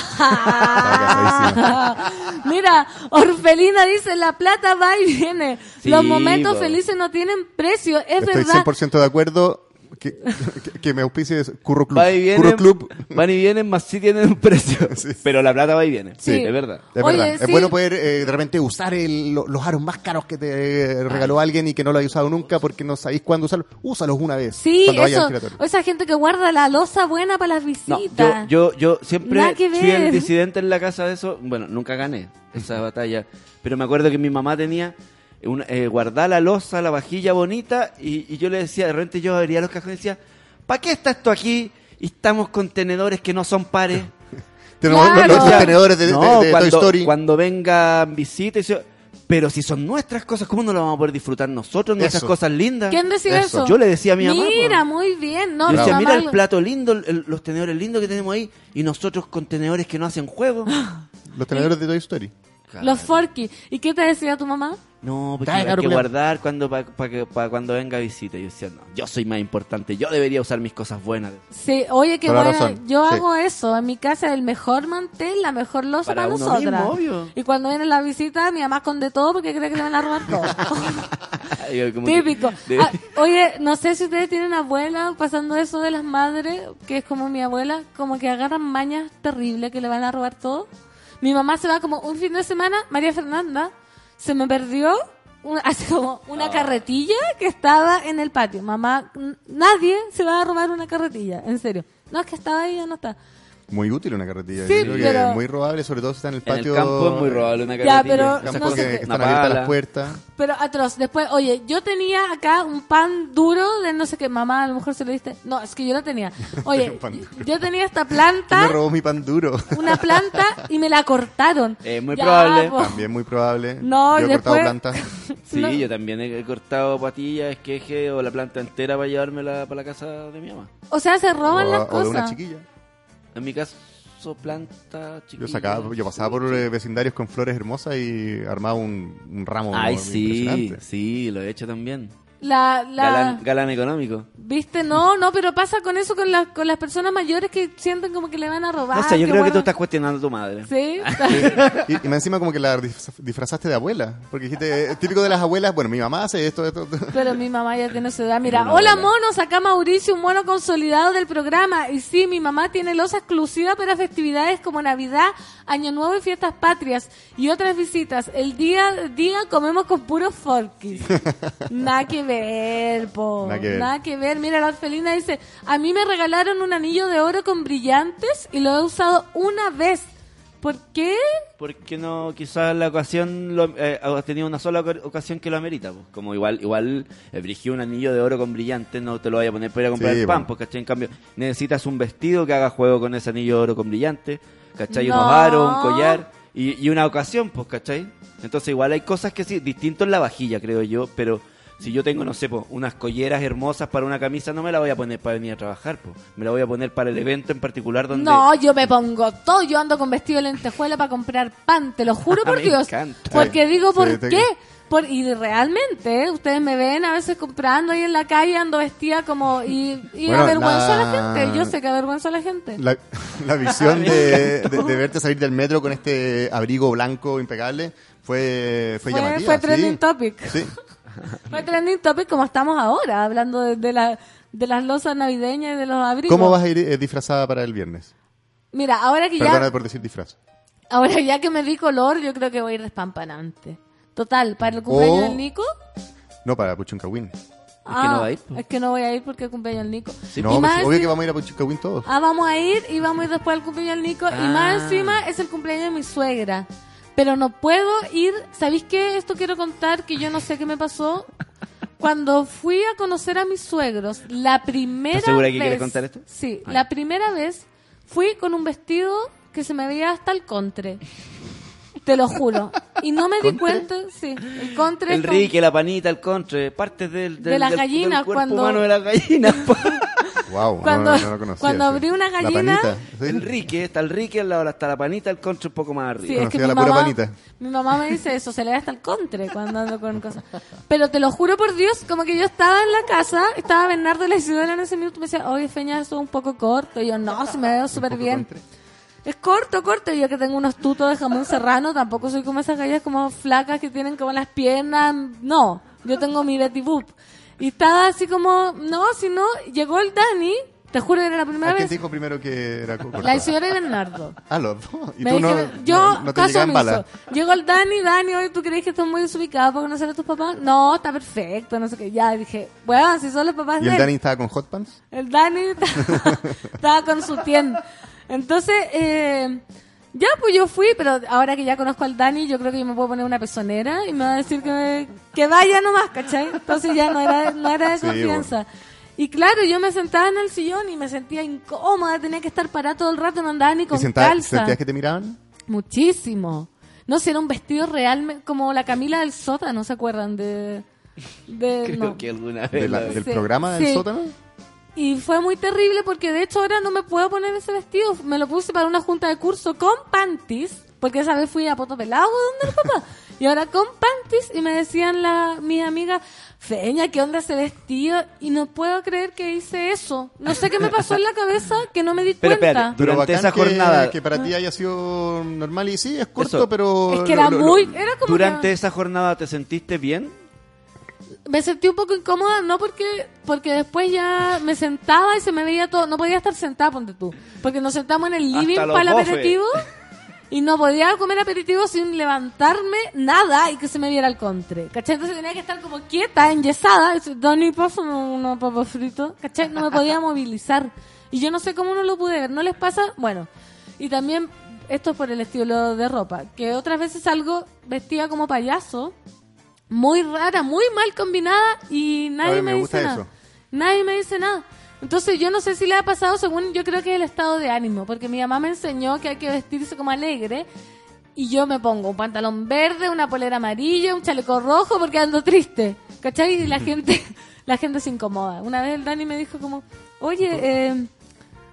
[SPEAKER 2] Mira, Orfelina dice, la plata va y viene.
[SPEAKER 4] Sí,
[SPEAKER 2] Los momentos
[SPEAKER 4] po.
[SPEAKER 2] felices no tienen precio. Es
[SPEAKER 11] Estoy
[SPEAKER 2] verdad.
[SPEAKER 11] 100% de acuerdo que, que, que me auspicie Curro Club.
[SPEAKER 4] Va y viene,
[SPEAKER 11] Curro Club.
[SPEAKER 4] van y vienen, más sí tienen un precio. Pero la plata va y viene.
[SPEAKER 2] Sí.
[SPEAKER 4] Es verdad.
[SPEAKER 11] Es
[SPEAKER 2] Oye,
[SPEAKER 11] verdad.
[SPEAKER 2] sí.
[SPEAKER 11] Es bueno poder eh, de repente usar el- los aros más caros que te regaló alguien y que no lo hayas usado nunca porque no sabéis cuándo usarlos. Úsalos una vez.
[SPEAKER 2] Sí, eso. O esa gente que guarda la losa buena para las
[SPEAKER 4] No,
[SPEAKER 2] visitas.
[SPEAKER 4] yo, yo, yo siempre fui el disidente en la casa de eso. Bueno, nunca gané esa batalla. Pero me acuerdo que mi mamá tenía una, eh, guardar la losa, la vajilla bonita. Y, y yo le decía, de repente yo abría los cajones y decía, ¿para qué está esto aquí? Y estamos con tenedores que no son pares.
[SPEAKER 11] Tenemos los-
[SPEAKER 2] Claro.
[SPEAKER 11] tenedores de, de-
[SPEAKER 4] No,
[SPEAKER 11] de Toy
[SPEAKER 4] cuando,
[SPEAKER 11] Story.
[SPEAKER 4] cuando vengan visitas. y yo- Pero si son nuestras cosas, ¿cómo no las vamos a poder disfrutar nosotros? Nuestras
[SPEAKER 11] Eso.
[SPEAKER 4] cosas lindas.
[SPEAKER 2] ¿Quién decía
[SPEAKER 11] Eso.
[SPEAKER 2] eso?
[SPEAKER 4] Yo le decía a mi mamá.
[SPEAKER 2] Mira,
[SPEAKER 4] po.
[SPEAKER 2] muy bien. No,
[SPEAKER 4] Yo decía,
[SPEAKER 2] mi
[SPEAKER 4] mira el
[SPEAKER 2] lo-
[SPEAKER 4] plato lindo, el- los tenedores lindos que tenemos ahí, y nosotros con tenedores que no hacen juego.
[SPEAKER 11] Los tenedores de Toy Story.
[SPEAKER 2] Los forky. ¿Y qué te decía tu mamá?
[SPEAKER 4] No, porque
[SPEAKER 11] Ay,
[SPEAKER 4] hay
[SPEAKER 11] claro,
[SPEAKER 4] que guardar cuando para cuando venga visita. Y yo decía, no, yo soy más importante, yo debería usar mis cosas buenas.
[SPEAKER 2] Sí, oye,
[SPEAKER 11] la
[SPEAKER 2] buena. Yo
[SPEAKER 11] sí.
[SPEAKER 2] hago eso. En mi casa, el mejor mantel, la mejor losa
[SPEAKER 4] Para
[SPEAKER 2] para,
[SPEAKER 4] uno
[SPEAKER 2] nosotras.
[SPEAKER 4] mismo, obvio.
[SPEAKER 2] Y cuando viene la visita, mi mamá esconde todo porque cree que le van a robar todo.
[SPEAKER 4] Que-
[SPEAKER 2] Típico.
[SPEAKER 4] de-
[SPEAKER 2] Ah, oye, no sé si ustedes tienen abuela pasando eso de las madres, que es como mi abuela, como que agarran mañas terribles que le van a robar todo. Mi mamá se va como un fin de semana, María Fernanda se me perdió una, como una
[SPEAKER 4] Ah.
[SPEAKER 2] carretilla que estaba en el patio. Mamá, nadie se va a robar una carretilla, en serio. No, es que estaba ahí, ya no está.
[SPEAKER 11] Muy útil una carretilla.
[SPEAKER 2] Sí,
[SPEAKER 11] Yo creo que
[SPEAKER 2] pero-
[SPEAKER 11] es muy robable, sobre todo si está en el
[SPEAKER 4] En el
[SPEAKER 11] patio.
[SPEAKER 4] campo es muy robable una
[SPEAKER 2] Ya,
[SPEAKER 4] carretilla.
[SPEAKER 2] pero
[SPEAKER 11] Campo
[SPEAKER 2] no
[SPEAKER 11] que,
[SPEAKER 2] sé
[SPEAKER 11] que están abiertas las puertas.
[SPEAKER 2] Pero atroz. Después, oye, yo tenía acá un pan duro de no sé qué, mamá, a lo mejor se lo diste. No, es que yo no tenía. Oye, yo tenía esta
[SPEAKER 11] ¿Quién me
[SPEAKER 2] planta,
[SPEAKER 11] robó mi pan duro?
[SPEAKER 2] una planta, y me la cortaron.
[SPEAKER 4] Es muy
[SPEAKER 2] Ya,
[SPEAKER 4] probable.
[SPEAKER 2] po.
[SPEAKER 11] También muy probable.
[SPEAKER 2] No,
[SPEAKER 11] Yo he cortado
[SPEAKER 2] después-
[SPEAKER 11] plantas.
[SPEAKER 4] Sí,
[SPEAKER 2] No.
[SPEAKER 4] yo también he he cortado patillas, esqueje o la planta entera para llevármela para la casa de mi mamá.
[SPEAKER 2] O sea, se roban
[SPEAKER 11] o,
[SPEAKER 2] las
[SPEAKER 11] o de una
[SPEAKER 2] cosas.
[SPEAKER 11] chiquilla.
[SPEAKER 4] En mi caso, planta chiquilla.
[SPEAKER 11] Yo sacaba, yo pasaba por eh, vecindarios con flores hermosas y armaba un, un ramo
[SPEAKER 4] Ay, sí,
[SPEAKER 11] impresionante.
[SPEAKER 4] sí, lo he hecho también.
[SPEAKER 2] La, la,
[SPEAKER 4] Galán, galán económico.
[SPEAKER 2] ¿Viste? No, no, pero pasa con eso con, las con las personas mayores que sienten como que le van a robar.
[SPEAKER 4] No sé, yo
[SPEAKER 2] que
[SPEAKER 4] creo que tú estás cuestionando a tu madre.
[SPEAKER 2] Sí.
[SPEAKER 11] Y, y más encima como que la disfraz- disfrazaste de abuela. Porque dijiste, eh, típico de las abuelas, bueno, mi mamá hace esto, esto, esto.
[SPEAKER 2] Pero mi mamá ya tiene su edad. Mira, hola
[SPEAKER 4] abuela.
[SPEAKER 2] monos, acá Mauricio, un mono consolidado del programa. Y sí, mi mamá tiene losa exclusiva para festividades como Navidad, Año Nuevo y Fiestas Patrias. Y otras visitas. El día día comemos con puros forkis. Nada que ver, po.
[SPEAKER 11] Nada que ver.
[SPEAKER 2] Nada que ver. Mira, la orfelina dice, a mí me regalaron un anillo de oro con brillantes y lo he usado una vez. ¿Por qué?
[SPEAKER 4] Porque no, quizás la ocasión, lo, eh, has tenido una sola oca- ocasión que lo amerita. pues. Como igual, igual, eh, un anillo de oro con brillantes, no te lo vaya a poner para ir a comprar
[SPEAKER 11] Sí,
[SPEAKER 4] el pan, pues, ¿cachai? En cambio, necesitas un vestido que haga juego con ese anillo de oro con brillantes, ¿cachai?
[SPEAKER 2] No.
[SPEAKER 4] Unos aros, un collar y, y una ocasión, pues, ¿cachai? Entonces, igual hay cosas que sí, distinto en la vajilla, creo yo, pero si yo tengo, no sé, unas colleras hermosas para una camisa, no me la voy a poner para venir a trabajar, pues. Me la voy a poner para el evento en particular donde...
[SPEAKER 2] No, yo me pongo todo. Yo ando con vestido de lentejuela para comprar pan. Te lo juro por
[SPEAKER 4] Me
[SPEAKER 2] Dios.
[SPEAKER 4] encanta.
[SPEAKER 2] Porque digo, ¿por
[SPEAKER 11] Sí,
[SPEAKER 2] qué? Por, y realmente, ¿eh? ustedes me ven a veces comprando ahí en la calle, ando vestida como. Y, y
[SPEAKER 11] Bueno,
[SPEAKER 2] avergüenzo a la gente. Yo sé que avergüenzo a la gente.
[SPEAKER 11] La, la visión de, de- de verte salir del metro con este abrigo blanco impecable fue, fue,
[SPEAKER 2] Fue-
[SPEAKER 11] llamativa.
[SPEAKER 2] fue
[SPEAKER 11] sí.
[SPEAKER 2] trending topic.
[SPEAKER 11] Sí.
[SPEAKER 2] Fue trending topic como estamos ahora, hablando de, de la, de las losas navideñas y de los abrigos.
[SPEAKER 11] ¿Cómo vas a ir eh, disfrazada para el viernes?
[SPEAKER 2] Mira, ahora que
[SPEAKER 11] Perdona
[SPEAKER 2] ya.
[SPEAKER 11] por decir disfraz.
[SPEAKER 2] Ahora ya que me di color, yo creo que voy a ir despampanante. Total, para el cumpleaños
[SPEAKER 11] O-
[SPEAKER 2] del Nico.
[SPEAKER 11] No, para Puchuncahuín.
[SPEAKER 2] Ah,
[SPEAKER 4] no va a ir, po.
[SPEAKER 2] Es que no voy a ir porque el cumpleaños del Nico.
[SPEAKER 11] Sí,
[SPEAKER 2] Y
[SPEAKER 11] no,
[SPEAKER 2] más
[SPEAKER 11] pues, obvio
[SPEAKER 2] enci-
[SPEAKER 11] que vamos a ir a Puchuncahuín todos.
[SPEAKER 2] Ah, vamos a ir y vamos a ir después al cumpleaños del Nico. Y más
[SPEAKER 4] Ah.
[SPEAKER 2] encima es el cumpleaños de mi suegra. Pero no puedo ir. ¿Sabéis qué? Esto quiero contar que yo no sé qué me pasó. Cuando fui a conocer a mis suegros, la primera
[SPEAKER 4] ¿Estás segura que
[SPEAKER 2] vez.
[SPEAKER 4] quieres contar esto?
[SPEAKER 2] Sí,
[SPEAKER 4] Ah.
[SPEAKER 2] la primera vez fui con un vestido que se me veía hasta el contre. Te lo juro. Y no me di cuenta, sí. El contre
[SPEAKER 4] El rique, la panita, el contre, partes del, del,
[SPEAKER 2] De las
[SPEAKER 4] del-
[SPEAKER 2] gallinas,
[SPEAKER 4] del cuerpo
[SPEAKER 2] cuando-
[SPEAKER 4] humano de las gallinas.
[SPEAKER 11] Wow,
[SPEAKER 2] Cuando-
[SPEAKER 11] no, no lo conocía.
[SPEAKER 2] cuando
[SPEAKER 11] sí.
[SPEAKER 2] abrí una gallina-
[SPEAKER 11] panita. sí.
[SPEAKER 4] el rique, está el rique al lado, está la panita, el contre un poco más arriba.
[SPEAKER 2] Sí, es que mi
[SPEAKER 11] la pura
[SPEAKER 2] mamá,
[SPEAKER 11] panita.
[SPEAKER 2] mi mamá me dice eso, se le da hasta el contre cuando ando con cosas. Pero te lo juro por Dios, como que yo estaba en la casa, estaba Bernardo y la Isidora en ese minuto, y me decía, oye, Feña, eso es un poco corto. Y yo, no, si me veo súper bien. Es corto, corto. Yo que tengo unos tutos de jamón serrano, tampoco soy como esas gallas como flacas que tienen como las piernas. No, yo tengo mi Betty Boop. Y estaba así como, no, si no, llegó el Dani, te juro que era la primera
[SPEAKER 11] ¿A quién
[SPEAKER 2] vez,
[SPEAKER 11] te dijo primero que era corto?
[SPEAKER 2] la Isidora y Bernardo.
[SPEAKER 11] Ah, los dos. Y
[SPEAKER 2] Me
[SPEAKER 11] tú no,
[SPEAKER 2] yo,
[SPEAKER 11] no, no te
[SPEAKER 2] caso omiso. Llegó el Dani, Dani, hoy tú crees que estás muy desubicado para conocer a tus papás. No, está perfecto, no sé qué. Ya dije, bueno, si son los papás
[SPEAKER 11] ¿Y
[SPEAKER 2] de
[SPEAKER 11] el
[SPEAKER 2] él.
[SPEAKER 11] Dani estaba con hot pants?
[SPEAKER 2] El Dani estaba, estaba con su tienda. Entonces, eh, ya pues yo fui, pero ahora que ya conozco al Dani, yo creo que yo me puedo poner una pezonera y me va a decir que, me- que vaya nomás, ¿cachai? Entonces ya no era, no era de
[SPEAKER 11] Sí,
[SPEAKER 2] confianza. Y claro, yo me sentaba en el sillón y me sentía incómoda, tenía que estar parada todo el rato, no andaba ni
[SPEAKER 11] ¿Y
[SPEAKER 2] con
[SPEAKER 11] senta-
[SPEAKER 2] calza.
[SPEAKER 11] sentías que te miraban?
[SPEAKER 2] Muchísimo. No, si era un vestido real, como la Camila del Sótano, ¿se acuerdan? De, de
[SPEAKER 4] Creo
[SPEAKER 2] no.
[SPEAKER 4] que alguna vez.
[SPEAKER 11] De la-
[SPEAKER 4] la-
[SPEAKER 11] ¿Del
[SPEAKER 2] Sí,
[SPEAKER 11] programa del
[SPEAKER 2] sí.
[SPEAKER 11] sótano?
[SPEAKER 2] Y fue muy terrible porque de hecho ahora no me puedo poner ese vestido. Me lo puse para una junta de curso con panties, porque esa vez fui a Poto Pelado donde el papá. Y ahora con panties y me decían la mi amiga, Feña, ¿qué onda ese vestido? Y no puedo creer que hice eso. No sé qué me pasó en la cabeza que no me di
[SPEAKER 4] Pero
[SPEAKER 2] cuenta.
[SPEAKER 11] Pero
[SPEAKER 4] Durante esa jornada-
[SPEAKER 11] Que para ti haya sido normal y sí, es corto,
[SPEAKER 4] Eso.
[SPEAKER 11] pero...
[SPEAKER 2] es que era
[SPEAKER 11] lo- lo-
[SPEAKER 2] muy, era como
[SPEAKER 4] Durante
[SPEAKER 2] que
[SPEAKER 4] esa jornada, ¿te sentiste bien?
[SPEAKER 2] Me sentí un poco incómoda, no porque porque después ya me sentaba y se me veía todo, no podía estar sentada, ponte tú, porque nos sentamos en el living para el aperitivo y no podía comer aperitivo sin levantarme nada y que se me viera el contre. ¿Cachai? Entonces tenía que estar como quieta, enyesada. y decir, Dani, pásame unos papas fritos. ¿Cachai? No me podía movilizar. Y yo no sé cómo no lo pude ver. ¿No les pasa? Bueno. Y también, esto es por el estilo de ropa. Que otras veces salgo vestida como payaso. Muy rara, muy mal combinada y nadie me,
[SPEAKER 11] me
[SPEAKER 2] dice nada.
[SPEAKER 11] eso.
[SPEAKER 2] Nadie me dice nada. Entonces yo no sé si le ha pasado según yo creo que es el estado de ánimo, porque mi mamá me enseñó que hay que vestirse como alegre y yo me pongo un pantalón verde, una polera amarilla, un chaleco rojo porque ando triste, ¿cachai? Y la gente, la gente se incomoda. Una vez el Dani me dijo como, oye, eh,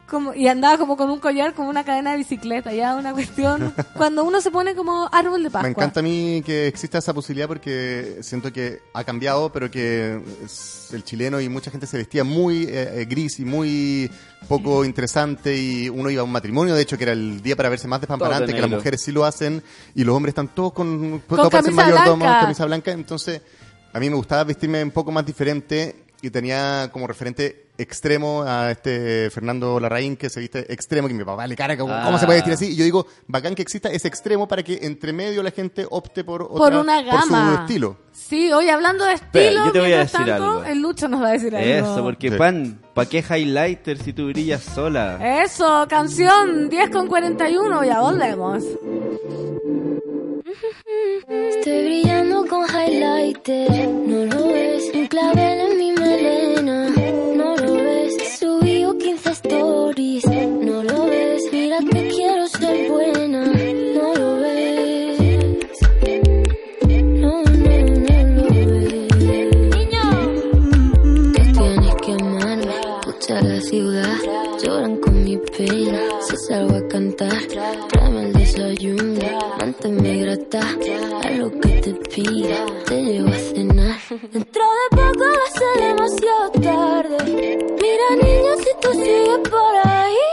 [SPEAKER 2] como, y andaba como con un collar, como una cadena de bicicleta, ya una cuestión. Cuando uno se pone como árbol de Pascua.
[SPEAKER 11] Me encanta a mí que exista esa posibilidad porque siento que ha cambiado, pero que es- el chileno y mucha gente se vestía muy eh, eh, gris y muy poco interesante y uno iba a un matrimonio, de hecho, que era el día para verse más despampanante, que las mujeres sí lo hacen y los hombres están todos con,
[SPEAKER 2] Con
[SPEAKER 11] todos parecen
[SPEAKER 2] camisa
[SPEAKER 11] mayordomos,
[SPEAKER 2] blanca.
[SPEAKER 11] camisa blanca, entonces a mí me gustaba vestirme un poco más diferente y tenía como referente extremo a este Fernando Larraín que se viste extremo, que mi papá le cara, ¿cómo, cómo se puede vestir así? Y yo digo, bacán que exista ese extremo para que entre medio la gente opte por, otra,
[SPEAKER 2] por una
[SPEAKER 11] por su
[SPEAKER 2] gama.
[SPEAKER 11] estilo.
[SPEAKER 2] Sí, hoy hablando de estilo,
[SPEAKER 4] yo te voy a
[SPEAKER 2] mientras
[SPEAKER 4] decir
[SPEAKER 2] tanto,
[SPEAKER 4] algo.
[SPEAKER 2] el Lucho nos va a decir algo.
[SPEAKER 4] Eso, porque
[SPEAKER 11] Sí.
[SPEAKER 4] pan, ¿pa' qué highlighter si tú brillas sola?
[SPEAKER 2] Eso, canción 10 con 41, ya volvemos.
[SPEAKER 12] Estoy brillando con highlighter, no lo ves. Un clavel en mi melena, no lo ves. He subido 15 stories, no lo ves. Mira que quiero ser buena, no lo ves. No, no, no lo ves. Tú tienes que amarme, escucha la ciudad. Lloran con mi pena, si salgo a cantar. Tráeme el desayuno, manténme grata. A lo que te pida, te llevo a cenar. Dentro de poco va a ser demasiado tarde. Mira, niña, si tú sigues por ahí,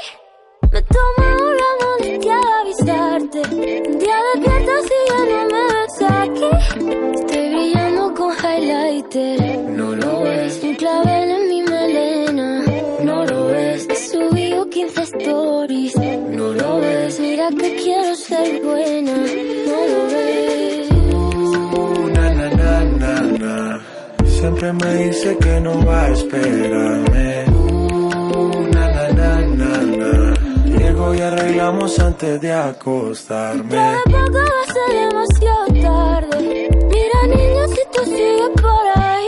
[SPEAKER 12] me toma una molestia de avisarte. Un día despierta si ya no me ves aquí. Estoy brillando con highlighter, no lo ves. Un clavel en mi melena, no lo ves. He subido 15 stories. Mira que quiero ser buena, no lo ves.
[SPEAKER 13] na, na, na, na, na. Siempre me dice que no va a esperarme. Uh, na, na, na, na, na. Llego y arreglamos antes de acostarme.
[SPEAKER 12] Poco va a ser demasiado tarde. Mira, niña, si tú sigues por ahí,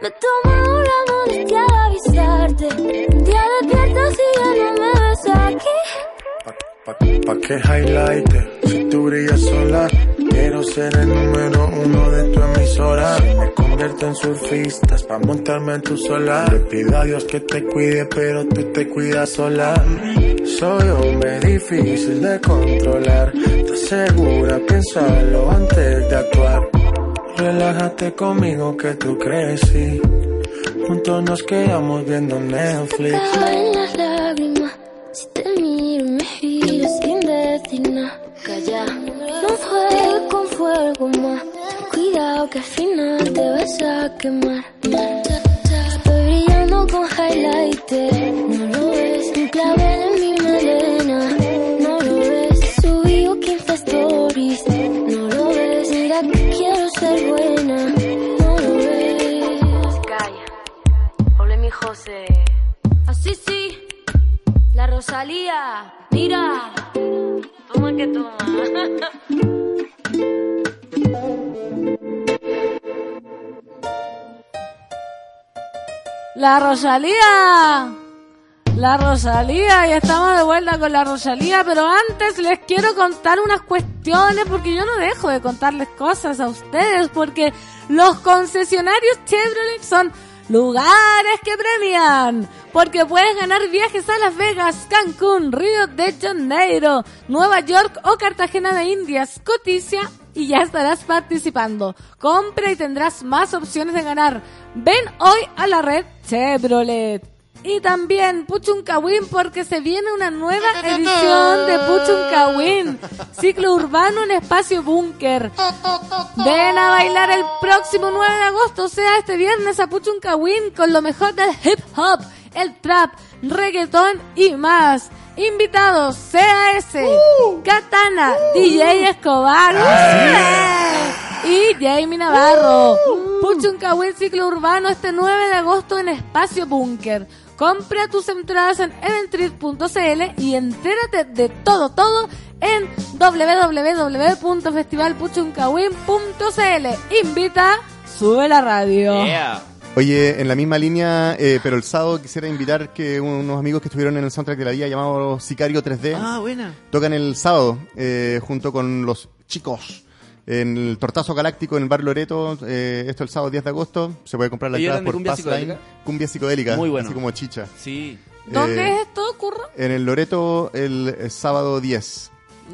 [SPEAKER 12] me toma una molestia de avisarte.
[SPEAKER 13] Pa, que highlighter, si tú brillas sola, quiero ser el número uno de tu emisora. Me convierto en surfistas pa' montarme en tu sola. Le pido a Dios que te cuide, pero tú te cuidas sola. Soy hombre difícil de controlar. ¿Estás segura? Piénsalo antes de actuar. Relájate conmigo que tú crees, sí. Juntos nos quedamos viendo Netflix.
[SPEAKER 12] Te Calla. No juegues con fuego más. Cuidado que al final te vas a quemar. Estoy brillando con highlighter. No lo ves. Un clavel en mi melena. No lo ves. Subido 15 stories. No lo ves. Mira que quiero ser buena. No lo ves.
[SPEAKER 14] Calla. Ole mi José.
[SPEAKER 12] Así sí, la Rosalía, mira.
[SPEAKER 14] Toma que toma.
[SPEAKER 2] La Rosalía. La Rosalía, y estamos de vuelta con la Rosalía, pero antes les quiero contar unas cuestiones porque yo no dejo de contarles cosas a ustedes porque los concesionarios Chevrolet son lugares que premian, porque puedes ganar viajes a Las Vegas, Cancún, Río de Janeiro, Nueva York o Cartagena de Indias, Coticia y ya estarás participando. Compra y tendrás más opciones de ganar. Ven hoy a la red Chevrolet. Y también Puchuncawin porque se viene una nueva edición de Puchuncawin, ciclo urbano en espacio búnker. Ven a bailar el próximo 9 de agosto, o sea, este viernes a Puchuncawin con lo mejor del hip hop, el trap, reggaetón y más. Invitados, CAS, Katana, DJ Escobar y Jamie Navarro. Puchuncahuil Ciclo Urbano este 9 de agosto en Espacio Búnker. Compra tus entradas en eventrit.cl y entérate de todo, todo en www.festivalpuchuncahuil.cl. Invita, sube la radio.
[SPEAKER 11] Oye, en la misma línea, eh, pero el sábado quisiera invitar que unos amigos que estuvieron en el soundtrack de la día llamado Sicario 3D
[SPEAKER 4] Ah, buena.
[SPEAKER 11] tocan el sábado eh, junto con los chicos en el Tortazo Galáctico en el Bar Loreto. eh, esto el sábado 10 de agosto. Se puede comprar la
[SPEAKER 4] ¿Ellos
[SPEAKER 11] entrada por
[SPEAKER 4] cumbia
[SPEAKER 11] Passline.
[SPEAKER 4] psicodélica?
[SPEAKER 11] Cumbia psicodélica.
[SPEAKER 4] Muy bueno.
[SPEAKER 11] Así como chicha.
[SPEAKER 4] Sí.
[SPEAKER 2] ¿Dónde
[SPEAKER 11] Eh,
[SPEAKER 2] es esto, Curro?
[SPEAKER 11] En el Loreto el, eh, sábado 10.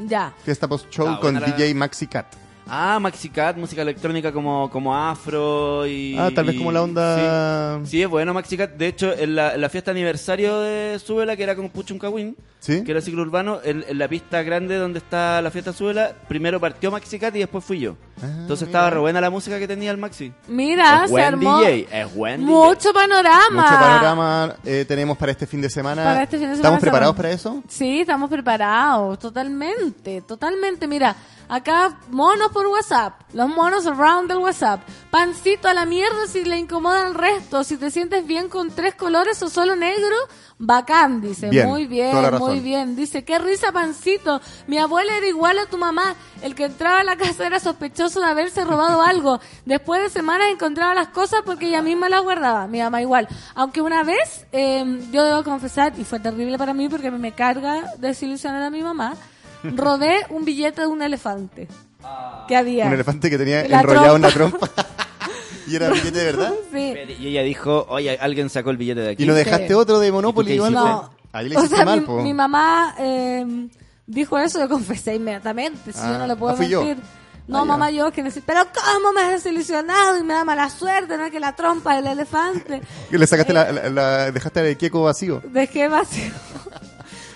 [SPEAKER 2] Ya.
[SPEAKER 11] Fiesta post-show
[SPEAKER 4] Ah,
[SPEAKER 11] con
[SPEAKER 4] la-
[SPEAKER 11] DJ Maxi Cat.
[SPEAKER 4] Ah, Maxicat, música electrónica como, como afro y...
[SPEAKER 11] Ah, tal vez
[SPEAKER 4] y-
[SPEAKER 11] como la onda...
[SPEAKER 4] Sí, sí, es bueno Maxicat. De hecho, en la, en la fiesta aniversario de Súbela, que era como Puchuncawin,
[SPEAKER 11] ¿Sí?
[SPEAKER 4] que era ciclo urbano, en, en la pista grande donde está la fiesta Súbela, primero partió Maxicat y después fui yo.
[SPEAKER 11] Ah,
[SPEAKER 4] Entonces estaba re buena la música que tenía el Maxi.
[SPEAKER 2] Mira,
[SPEAKER 4] es
[SPEAKER 2] se
[SPEAKER 4] buen
[SPEAKER 2] armó
[SPEAKER 4] DJ, es buen DJ.
[SPEAKER 2] mucho panorama.
[SPEAKER 11] Mucho panorama eh, tenemos para este fin de semana.
[SPEAKER 2] Para este fin de semana
[SPEAKER 11] ¿Estamos preparados para eso?
[SPEAKER 2] Sí, estamos preparados, totalmente, totalmente. Mira, acá monos por WhatsApp, los monos around del WhatsApp. Pancito a la mierda si le incomoda el resto, si te sientes bien con tres colores o solo negro, bacán, dice.
[SPEAKER 11] Bien,
[SPEAKER 2] muy bien, muy bien. Dice, qué risa, Pancito. Mi abuela era igual a tu mamá. El que entraba a la casa era sospechoso de haberse robado algo. Después de semanas encontraba las cosas porque ella misma las guardaba. Mi mamá igual. Aunque una vez, eh, yo debo confesar, y fue terrible para mí porque me carga desilusionar a mi mamá, robé un billete de un elefante. Que había.
[SPEAKER 11] Un elefante que tenía
[SPEAKER 2] La
[SPEAKER 11] enrollado en la
[SPEAKER 2] trompa.
[SPEAKER 11] y era billete de verdad.
[SPEAKER 2] Sí.
[SPEAKER 4] Y ella dijo, oye, alguien sacó el billete de aquí.
[SPEAKER 11] Y no dejaste otro de Monopoly.
[SPEAKER 2] No.
[SPEAKER 11] Ahí le
[SPEAKER 2] O
[SPEAKER 11] hiciste
[SPEAKER 2] sea,
[SPEAKER 11] mal,
[SPEAKER 2] mi,
[SPEAKER 11] po.
[SPEAKER 2] mi mamá eh, dijo eso, yo confesé inmediatamente. Si
[SPEAKER 11] Ah,
[SPEAKER 2] yo no le puedo
[SPEAKER 11] ah, fui yo.
[SPEAKER 2] mentir. No,
[SPEAKER 11] Ah,
[SPEAKER 2] mamá, yo que necesito. Pero ¿cómo me has desilusionado y me da mala suerte? No es que la trompa del elefante.
[SPEAKER 11] Le sacaste la, la- la- dejaste el queco vacío.
[SPEAKER 2] Dejé vacío.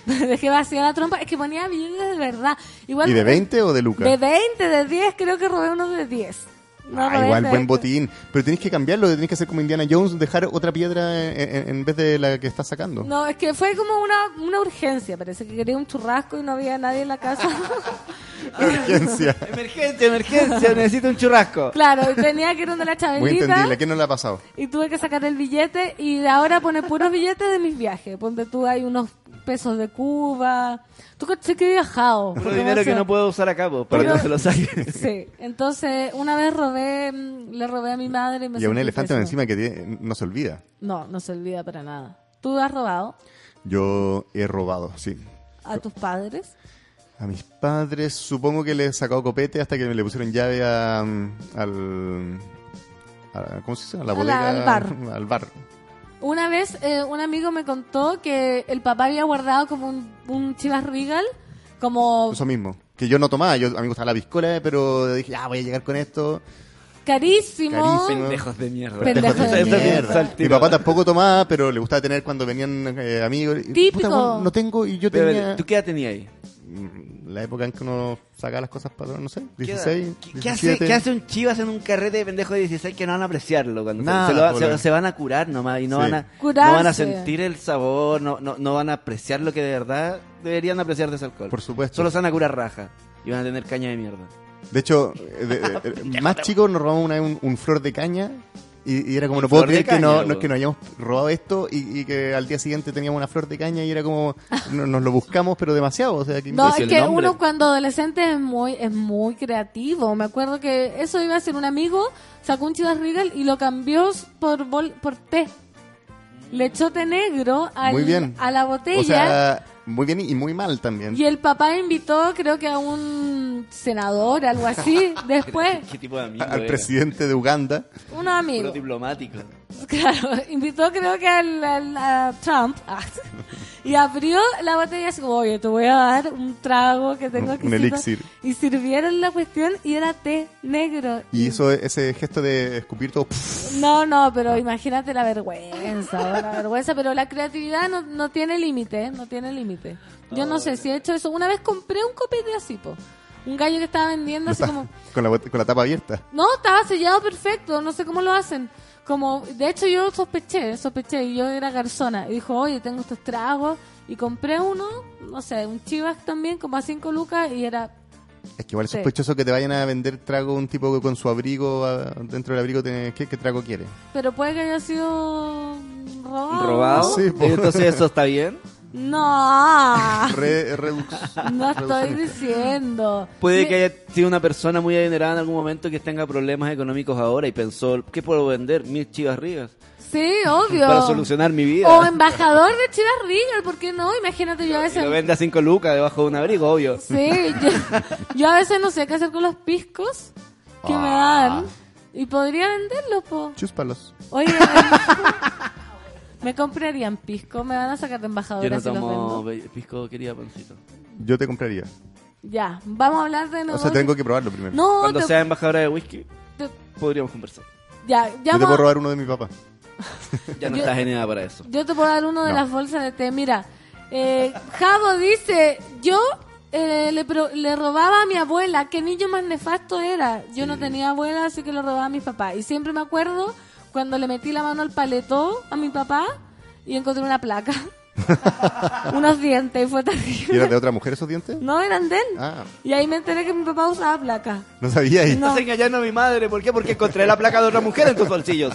[SPEAKER 2] Dejé vacío la trompa. Es que ponía billetes de verdad. Igual
[SPEAKER 11] ¿Y de 20 o de lucas?
[SPEAKER 2] De 20, de 10, creo que robé uno de 10. No
[SPEAKER 11] Ah, igual, buen
[SPEAKER 2] 20.
[SPEAKER 11] botín. Pero tenés que cambiarlo, tenés que hacer como Indiana Jones, dejar otra piedra en, en- en vez de la que estás sacando.
[SPEAKER 2] No, es que fue como una, una urgencia. Parece que quería un churrasco y no había nadie en la casa.
[SPEAKER 11] Urgencia.
[SPEAKER 4] Emergencia, emergencia, necesito un churrasco.
[SPEAKER 2] claro, tenía que ir donde la
[SPEAKER 11] Muy
[SPEAKER 2] chabelita.
[SPEAKER 11] entendible. ¿A quién no le ha pasado?
[SPEAKER 2] Y tuve que sacar el billete y de ahora pone puros billetes de mis viajes. Ponte tú, hay unos pesos de Cuba. Tú sé que he viajado.
[SPEAKER 4] Puro dinero que no puedo usar acá, po, para que no se lo saque.
[SPEAKER 2] Sí, entonces una vez robé, mm, le robé a mi madre y me
[SPEAKER 11] Y a un elefante encima que tiene- no se olvida.
[SPEAKER 2] No, no se olvida para nada. ¿Tú has robado
[SPEAKER 11] Yo he robado, sí.
[SPEAKER 2] a tus padres?
[SPEAKER 11] A mis padres supongo que les he sacado copete hasta que me le pusieron llave a, mm, al... a- ¿Cómo se dice? A la
[SPEAKER 2] A la-
[SPEAKER 11] bodega.
[SPEAKER 2] al bar.
[SPEAKER 11] Al bar.
[SPEAKER 2] Una vez eh, un amigo me contó que el papá había guardado como un, un Chivas Regal, como
[SPEAKER 11] Eso mismo. Que yo no tomaba, yo, a mí me gustaba la piscola, pero dije, ya voy a llegar con esto.
[SPEAKER 2] carísimo.
[SPEAKER 11] Carísimo.
[SPEAKER 4] Pendejos de mierda.
[SPEAKER 2] Pendejos de
[SPEAKER 11] Pendejos de
[SPEAKER 2] mierda.
[SPEAKER 11] mierda. Mi papá tampoco tomaba, pero le gustaba tener cuando venían eh, amigos. Y,
[SPEAKER 2] Típico.
[SPEAKER 11] puta, no tengo y yo
[SPEAKER 4] Pero,
[SPEAKER 11] tenía...
[SPEAKER 4] ¿Tú qué edad tenías ahí?
[SPEAKER 11] La época en que uno sacaba las cosas para, no sé,
[SPEAKER 4] ¿Qué edad?
[SPEAKER 11] 16,
[SPEAKER 4] ¿Qué, qué hace,
[SPEAKER 11] 17.
[SPEAKER 4] qué hace un chivas en un carrete de pendejo de 16 que no van a apreciarlo? Cuando se-
[SPEAKER 11] Nada,
[SPEAKER 4] se, lo se- se van a curar nomás y no,
[SPEAKER 11] Sí.
[SPEAKER 4] van a, no van a sentir el sabor, no, no, no van a apreciar lo que de verdad deberían apreciar de ese alcohol.
[SPEAKER 11] Por supuesto.
[SPEAKER 4] Solo se van a curar raja y van a tener caña de mierda.
[SPEAKER 11] De hecho, eh, de- de- más chicos nos robamos una un, un flor de caña y, y era como, no puedo creer que, no, no, que nos hayamos robado esto y, y que al día siguiente teníamos una flor de caña y era como, no- nos lo buscamos pero demasiado. O sea, que
[SPEAKER 2] No, es que uno cuando adolescente es muy, es muy creativo. Me acuerdo que eso iba a ser un amigo, sacó un Chivas Regal y lo cambió por bol, por té. Le echó té negro al-
[SPEAKER 11] Muy bien.
[SPEAKER 2] a la botella.
[SPEAKER 11] O sea, muy bien y muy mal también.
[SPEAKER 2] Y el papá invitó, creo que a un senador, algo así, después,
[SPEAKER 4] ¿Qué tipo de amigo
[SPEAKER 11] al
[SPEAKER 4] era?
[SPEAKER 11] presidente de Uganda.
[SPEAKER 2] unos
[SPEAKER 4] Puro
[SPEAKER 2] amigos.
[SPEAKER 4] diplomático.
[SPEAKER 2] Claro, invitó creo que al, al- a Trump ah, y abrió la botella así como, oye, te voy a dar un trago que tengo aquí.
[SPEAKER 11] un elixir.
[SPEAKER 2] Y sirvieron la cuestión y era té negro.
[SPEAKER 11] Y hizo ese gesto de escupir todo.
[SPEAKER 2] No, no, pero imagínate la vergüenza, la vergüenza, pero la creatividad no, no tiene límite, ¿eh? no tiene límite. Yo no sé si he hecho eso. Una vez compré un copete así, po. Un gallo que estaba vendiendo así como...
[SPEAKER 11] con, la, bot- con la tapa abierta.
[SPEAKER 2] No, estaba sellado perfecto, no sé cómo lo hacen. Como, de hecho yo sospeché, sospeché, y yo era garzona, y dijo, oye, tengo estos tragos, y compré uno, no sé, un chivas también, como a 5 lucas, y era
[SPEAKER 11] Es que igual es
[SPEAKER 2] Sí.
[SPEAKER 11] sospechoso que te vayan a vender trago un tipo que con su abrigo, dentro del abrigo, tiene, ¿qué, qué trago quiere?
[SPEAKER 2] Pero puede que haya sido robado.
[SPEAKER 4] ¿Robado?
[SPEAKER 11] Sí.
[SPEAKER 4] Entonces eso está bien.
[SPEAKER 2] No,
[SPEAKER 11] Re- redux-
[SPEAKER 2] no estoy diciendo.
[SPEAKER 4] Puede
[SPEAKER 2] Mi-
[SPEAKER 4] que haya sido una persona muy adinerada en algún momento que tenga problemas económicos ahora y pensó, ¿qué puedo vender? Mis chivas rivas.
[SPEAKER 2] Sí, obvio.
[SPEAKER 4] Para solucionar mi vida.
[SPEAKER 2] O embajador de Chivas Regal, ¿por qué no? Imagínate yo a
[SPEAKER 4] Y
[SPEAKER 2] veces...
[SPEAKER 4] lo vende a 5 lucas debajo de un abrigo, obvio.
[SPEAKER 2] Sí, yo, yo a veces no sé qué hacer con los piscos que me
[SPEAKER 11] Ah.
[SPEAKER 2] dan. Y podría venderlos, po.
[SPEAKER 11] Chúspalos.
[SPEAKER 2] Oye, me comprarían pisco, me van a sacar de
[SPEAKER 4] Yo
[SPEAKER 2] embajadora
[SPEAKER 4] no
[SPEAKER 2] si
[SPEAKER 4] tomo pisco, querida pancito.
[SPEAKER 11] Yo te compraría.
[SPEAKER 2] Ya, vamos a hablar de
[SPEAKER 11] O
[SPEAKER 2] negocio.
[SPEAKER 11] sea, tengo que probarlo primero.
[SPEAKER 2] No,
[SPEAKER 4] Cuando
[SPEAKER 2] te-
[SPEAKER 4] sea embajadora de whisky,
[SPEAKER 2] te-
[SPEAKER 4] podríamos conversar.
[SPEAKER 2] ya, ya
[SPEAKER 11] Yo te puedo robar uno de mi papá.
[SPEAKER 4] Ya no
[SPEAKER 2] Yo-
[SPEAKER 4] estás genial para eso.
[SPEAKER 2] Yo te puedo dar uno de
[SPEAKER 11] No.
[SPEAKER 2] las bolsas de té. Mira, eh, Javo dice, yo eh, le, pro- le robaba a mi abuela. ¿Qué niño más nefasto era? Yo no tenía abuela, así que lo robaba a mis papás. Y siempre me acuerdo cuando le metí la mano al paletó a mi papá y encontré una placa. Unos dientes y fue
[SPEAKER 11] ¿Y
[SPEAKER 2] terrible.
[SPEAKER 11] eran de otra mujer esos dientes?
[SPEAKER 2] No, eran de él.
[SPEAKER 11] Ah,
[SPEAKER 2] Y ahí me enteré que mi papá usaba placa.
[SPEAKER 11] no sabía. Y...
[SPEAKER 2] No.
[SPEAKER 4] Estás engañando a mi madre. ¿Por qué? Porque encontré la placa de otra mujer en tus bolsillos.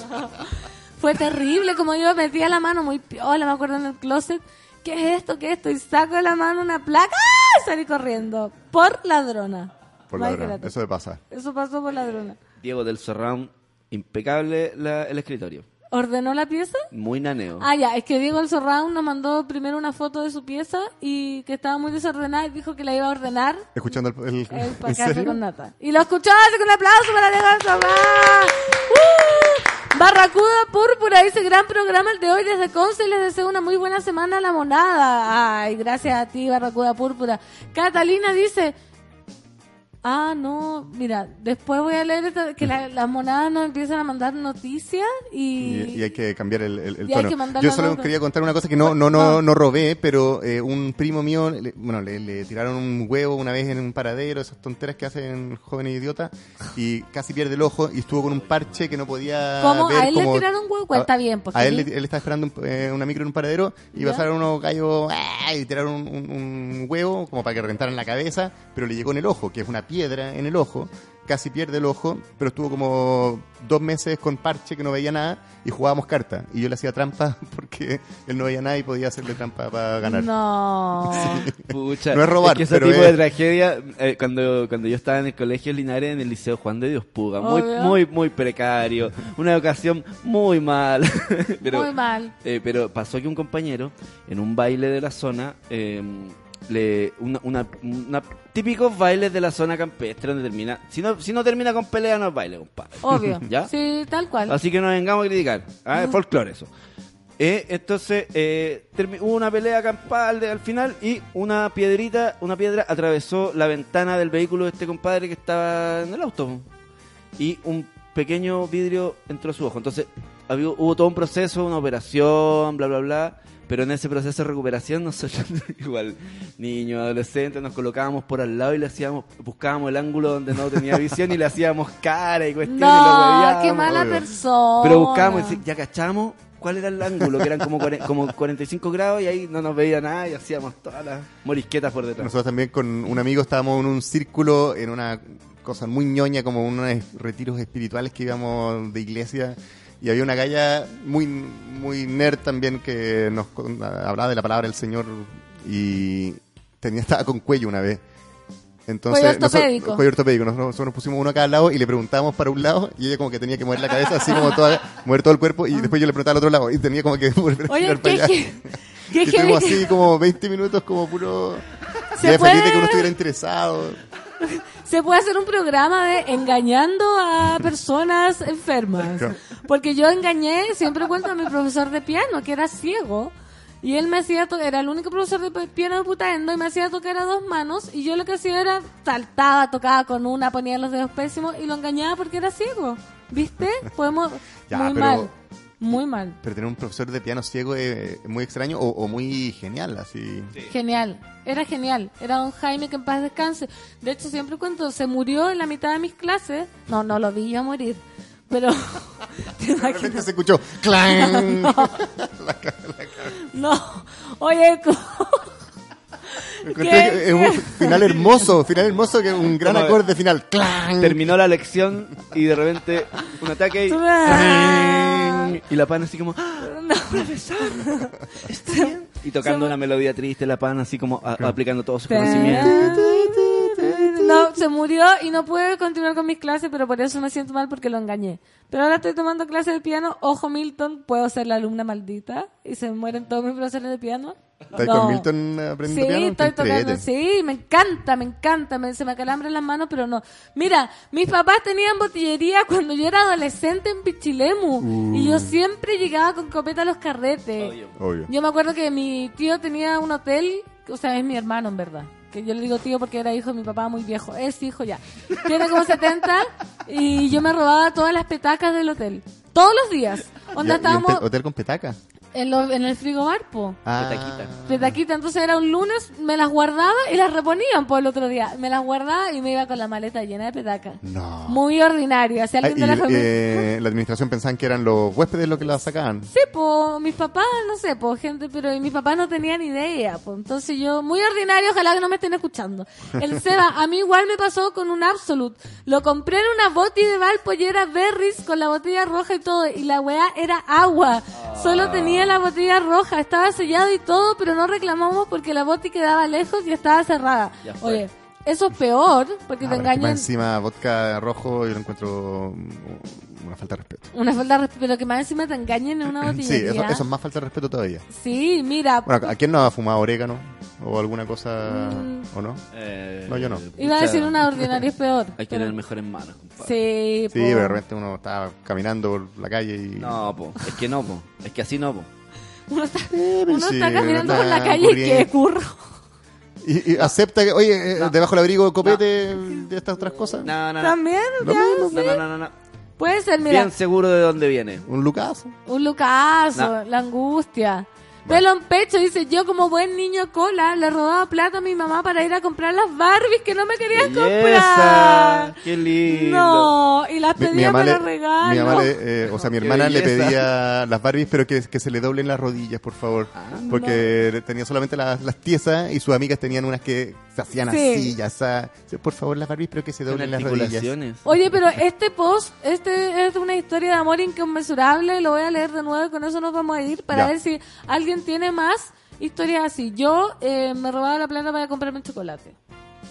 [SPEAKER 2] Fue terrible, como yo metía la mano muy piola, me acuerdo en el closet. ¿Qué es esto? ¿Qué es esto? Y saco de la mano una placa ¡ah! salí corriendo. Por ladrona.
[SPEAKER 11] Por la
[SPEAKER 2] Imagínate.
[SPEAKER 11] verdad, eso me pasa.
[SPEAKER 2] Eso pasó por ladrona.
[SPEAKER 4] Diego del Surround, impecable la- el escritorio.
[SPEAKER 2] ¿Ordenó la pieza?
[SPEAKER 4] Muy naneo.
[SPEAKER 2] Ah, ya, es que Diego el Surround nos mandó primero una foto de su pieza y que estaba muy desordenada y dijo que la iba a ordenar
[SPEAKER 11] Escuchando el... el-
[SPEAKER 2] el
[SPEAKER 11] ¿En
[SPEAKER 2] café
[SPEAKER 11] serio?
[SPEAKER 2] con nata. Y lo escuchó, así que un aplauso para Diego el Surround. ¡Uh! Barracuda Púrpura dice, gran programa el de hoy desde Conce, les deseo una muy buena semana a la monada. Ay, gracias a ti, Barracuda Púrpura. Catalina dice, ah, no, mira, después voy a leer esta- que la- las monadas nos empiezan a mandar noticias y...
[SPEAKER 11] Y, y hay que cambiar el, el- tono. Yo solo
[SPEAKER 2] nota.
[SPEAKER 11] quería contar una cosa que no no no, no robé, pero eh, un primo mío, le- bueno, le, le tiraron un huevo una vez en un paradero, esas tonteras que hacen jóvenes idiotas, y casi pierde el ojo y estuvo con un parche que no podía
[SPEAKER 2] ¿Cómo?
[SPEAKER 11] ver.
[SPEAKER 2] ¿A él le tiraron huevo? Pues está bien, porque
[SPEAKER 11] A él, él estaba esperando un- eh, una micro en un paradero y
[SPEAKER 2] ¿Ya?
[SPEAKER 11] pasaron unos gallos ¡ah! y tiraron un, un- un huevo como para que reventaran la cabeza, pero le llegó en el ojo, que es una piedra en el ojo. Casi pierde el ojo, pero estuvo como dos meses con parche que no veía nada y jugábamos cartas. Y yo le hacía trampa porque él no veía nada y podía hacerle trampa para ganar.
[SPEAKER 2] No.
[SPEAKER 4] Pucha,
[SPEAKER 11] No es robar,
[SPEAKER 4] que ese
[SPEAKER 11] pero
[SPEAKER 4] tipo
[SPEAKER 11] es-
[SPEAKER 4] de tragedia, eh, cuando, cuando yo estaba en el colegio Linares, en el Liceo Juan de Dios Puga, muy,
[SPEAKER 2] Obvio.
[SPEAKER 4] muy, muy precario, una educación muy mal. pero,
[SPEAKER 2] Muy mal.
[SPEAKER 4] eh, pero pasó que un compañero, en un baile de la zona, eh, le, una, una, una- típicos bailes de la zona campestre donde termina, si no, si no termina con pelea no es baile, compadre.
[SPEAKER 2] Obvio.
[SPEAKER 4] ¿Ya?
[SPEAKER 2] Sí, tal cual.
[SPEAKER 4] Así que no vengamos a criticar. Ah, es folclore eso. Eh, entonces, eh, hubo una pelea campal de- al final y una piedrita, una piedra atravesó la ventana del vehículo de este compadre que estaba en el auto. Y un pequeño vidrio entró a su ojo. Entonces, había- hubo todo un proceso, una operación, bla, bla, bla. Pero en ese proceso de recuperación, nosotros, igual, niños, adolescentes, nos colocábamos por al lado y le hacíamos, buscábamos el ángulo donde no tenía visión y le hacíamos cara y cuestiones.
[SPEAKER 2] No, qué mala
[SPEAKER 11] obvio.
[SPEAKER 2] persona.
[SPEAKER 4] Pero buscábamos, y ya cachamos cuál era el ángulo, que eran como, como 45 grados y ahí no nos veía nada y hacíamos todas las morisquetas por detrás.
[SPEAKER 11] Nosotros también con un amigo estábamos en un círculo, en una cosa muy ñoña, como unos retiros espirituales que íbamos de iglesia. Y había una galla muy, muy nerd también que nos hablaba de la palabra del Señor y tenía, estaba con cuello una vez. Entonces,
[SPEAKER 2] Cuello
[SPEAKER 11] nosotros-
[SPEAKER 2] ortopédico.
[SPEAKER 11] cuello ortopédico. Nosotros, nosotros nos pusimos uno a cada lado y le preguntábamos para un lado y ella como que tenía que mover la cabeza así como toda, mover todo el cuerpo y después yo le preguntaba al otro lado y tenía como que volver a
[SPEAKER 2] Oye,
[SPEAKER 11] girar para allá.
[SPEAKER 2] qué,
[SPEAKER 11] Y estuvimos así como 20 minutos como puro...
[SPEAKER 2] ¿Se
[SPEAKER 11] feliz de que uno estuviera interesado.
[SPEAKER 2] Se puede hacer un programa de engañando a personas enfermas. Porque yo engañé, siempre cuento a mi profesor de piano, que era ciego. Y él me hacía tocar, era el único profesor de piano de Putaendo, y me hacía tocar a dos manos. Y yo lo que hacía era saltaba, tocaba con una, ponía los dedos pésimos y lo engañaba porque era ciego. ¿Viste? Podemos.
[SPEAKER 11] Ya,
[SPEAKER 2] muy
[SPEAKER 11] pero-
[SPEAKER 2] mal. Muy mal.
[SPEAKER 11] Pero tener un profesor de piano ciego es muy extraño o, o muy genial, así.
[SPEAKER 2] Genial, era genial. Era don Jaime que en paz descanse. De hecho, siempre cuento, se murió en la mitad de mis clases. No, no lo vi yo morir. Pero,
[SPEAKER 11] De repente se escuchó clang.
[SPEAKER 2] No. No. Oye, co-
[SPEAKER 11] Encontré
[SPEAKER 2] ¿Qué?
[SPEAKER 11] Es un final hermoso, final hermoso que un gran acorde final. ¡Clang!
[SPEAKER 4] Terminó la lección y de repente un ataque y... Y la pana así como... ¡Ah, profesor! ¿Está bien? Y tocando una melodía triste, la pana así como a- aplicando todo su conocimiento.
[SPEAKER 2] No, se murió y no pude continuar con mis clases, pero por eso me siento mal porque lo engañé. Pero ahora estoy tomando clases de piano. Ojo, Milton, puedo ser la alumna maldita y se mueren todos mis profesores de piano.
[SPEAKER 11] ¿Estás
[SPEAKER 2] No.
[SPEAKER 11] con Milton aprendiendo
[SPEAKER 2] Sí,
[SPEAKER 11] piano?
[SPEAKER 2] estoy tocando. Sí, me encanta, me encanta. Me, se me acalambran las manos, pero no. Mira, mis papás tenían botillería cuando yo era adolescente en Pichilemu. Y yo siempre llegaba con copeta a los carretes.
[SPEAKER 11] Obvio.
[SPEAKER 2] Yo me acuerdo que mi tío tenía un hotel, o sea, es mi hermano en verdad. Que yo le digo tío porque era hijo de mi papá muy viejo. Es hijo ya. Tiene como 70 y yo me robaba todas las petacas del hotel. Todos los días. Onda estábamos
[SPEAKER 11] hotel con petaca.
[SPEAKER 2] En, lo- en el frigobar, po.
[SPEAKER 11] Ah,
[SPEAKER 2] Petaquita, entonces era un lunes, me las guardaba y las reponían por el otro día. Me las guardaba y me iba con la maleta llena de petacas.
[SPEAKER 11] No.
[SPEAKER 2] Muy ordinaria. Si
[SPEAKER 11] Ah,
[SPEAKER 2] alguien
[SPEAKER 11] y,
[SPEAKER 2] de la familia...
[SPEAKER 11] eh, la administración pensaban que eran los huéspedes los que la sacaban.
[SPEAKER 2] Sí, pues mis papás, no sé, pues gente, pero mis papás no tenían idea, pues entonces yo, muy ordinario, ojalá que no me estén escuchando. El Seba, a mí igual me pasó con un Absolute. Lo compré en una boti de Valpo y era Berries con la botella roja y todo, y la weá era agua. Solo tenía la botella roja, estaba sellado y todo, pero no reclamamos porque la boti quedaba lejos y estaba cerrada. Oye, eso es peor, porque
[SPEAKER 11] Ah,
[SPEAKER 2] te engañan.
[SPEAKER 11] encima vodka rojo yo lo encuentro una falta de respeto.
[SPEAKER 2] Una falta de respeto, pero que más encima te engañen en una
[SPEAKER 11] Sí,
[SPEAKER 2] botillería.
[SPEAKER 11] eso, eso es más falta de respeto todavía.
[SPEAKER 2] Sí, mira,
[SPEAKER 11] Bueno, ¿a quién no ha fumado orégano? ¿O alguna cosa?
[SPEAKER 2] Mm.
[SPEAKER 11] ¿O no?
[SPEAKER 4] Eh,
[SPEAKER 11] no, yo no.
[SPEAKER 2] Iba a decir una ordinaria es peor.
[SPEAKER 4] Hay que
[SPEAKER 2] pero-
[SPEAKER 4] tener mejor en manos, compadre.
[SPEAKER 2] Sí,
[SPEAKER 11] Sí,
[SPEAKER 2] po.
[SPEAKER 11] pero de repente uno está caminando por la calle y...
[SPEAKER 4] No, po. Es que no, po. Es que así no, po.
[SPEAKER 2] Uno está, uno
[SPEAKER 11] sí,
[SPEAKER 2] está caminando por la calle y que curro.
[SPEAKER 11] Y, y acepta que, oye, eh, debajo del abrigo copete de estas otras cosas.
[SPEAKER 4] No, no, no.
[SPEAKER 2] También,
[SPEAKER 11] Lo
[SPEAKER 2] ya,
[SPEAKER 11] mismo,
[SPEAKER 2] sí.
[SPEAKER 4] No, no, no, no, no.
[SPEAKER 2] Puede ser, mira,
[SPEAKER 4] Bien seguro de dónde viene.
[SPEAKER 11] Un lucazo.
[SPEAKER 2] un lucazo,
[SPEAKER 4] No.
[SPEAKER 2] la angustia. Pelo en pecho, dice, yo como buen niño cola le robaba plata a mi mamá para ir a comprar las Barbies que no me querían comprar.
[SPEAKER 4] Qué lindo.
[SPEAKER 2] No, y las pedía para regalo.
[SPEAKER 11] mi mamá le- eh, o sea, mi hermana le pedía las Barbies, pero que, que se le doblen las rodillas, por favor. porque tenía solamente las, las tiesas y sus amigas tenían unas que se hacían
[SPEAKER 2] Sí.
[SPEAKER 11] así, ya. Por favor, las Barbies, pero que se doblen las rodillas.
[SPEAKER 4] articulaciones.
[SPEAKER 2] Oye, pero este post, este es una historia de amor inconmensurable, lo voy a leer de nuevo y con eso nos vamos a ir para
[SPEAKER 11] Ya.
[SPEAKER 2] ver si alguien tiene más historias así. Yo eh, me robaba la plata para comprarme un chocolate.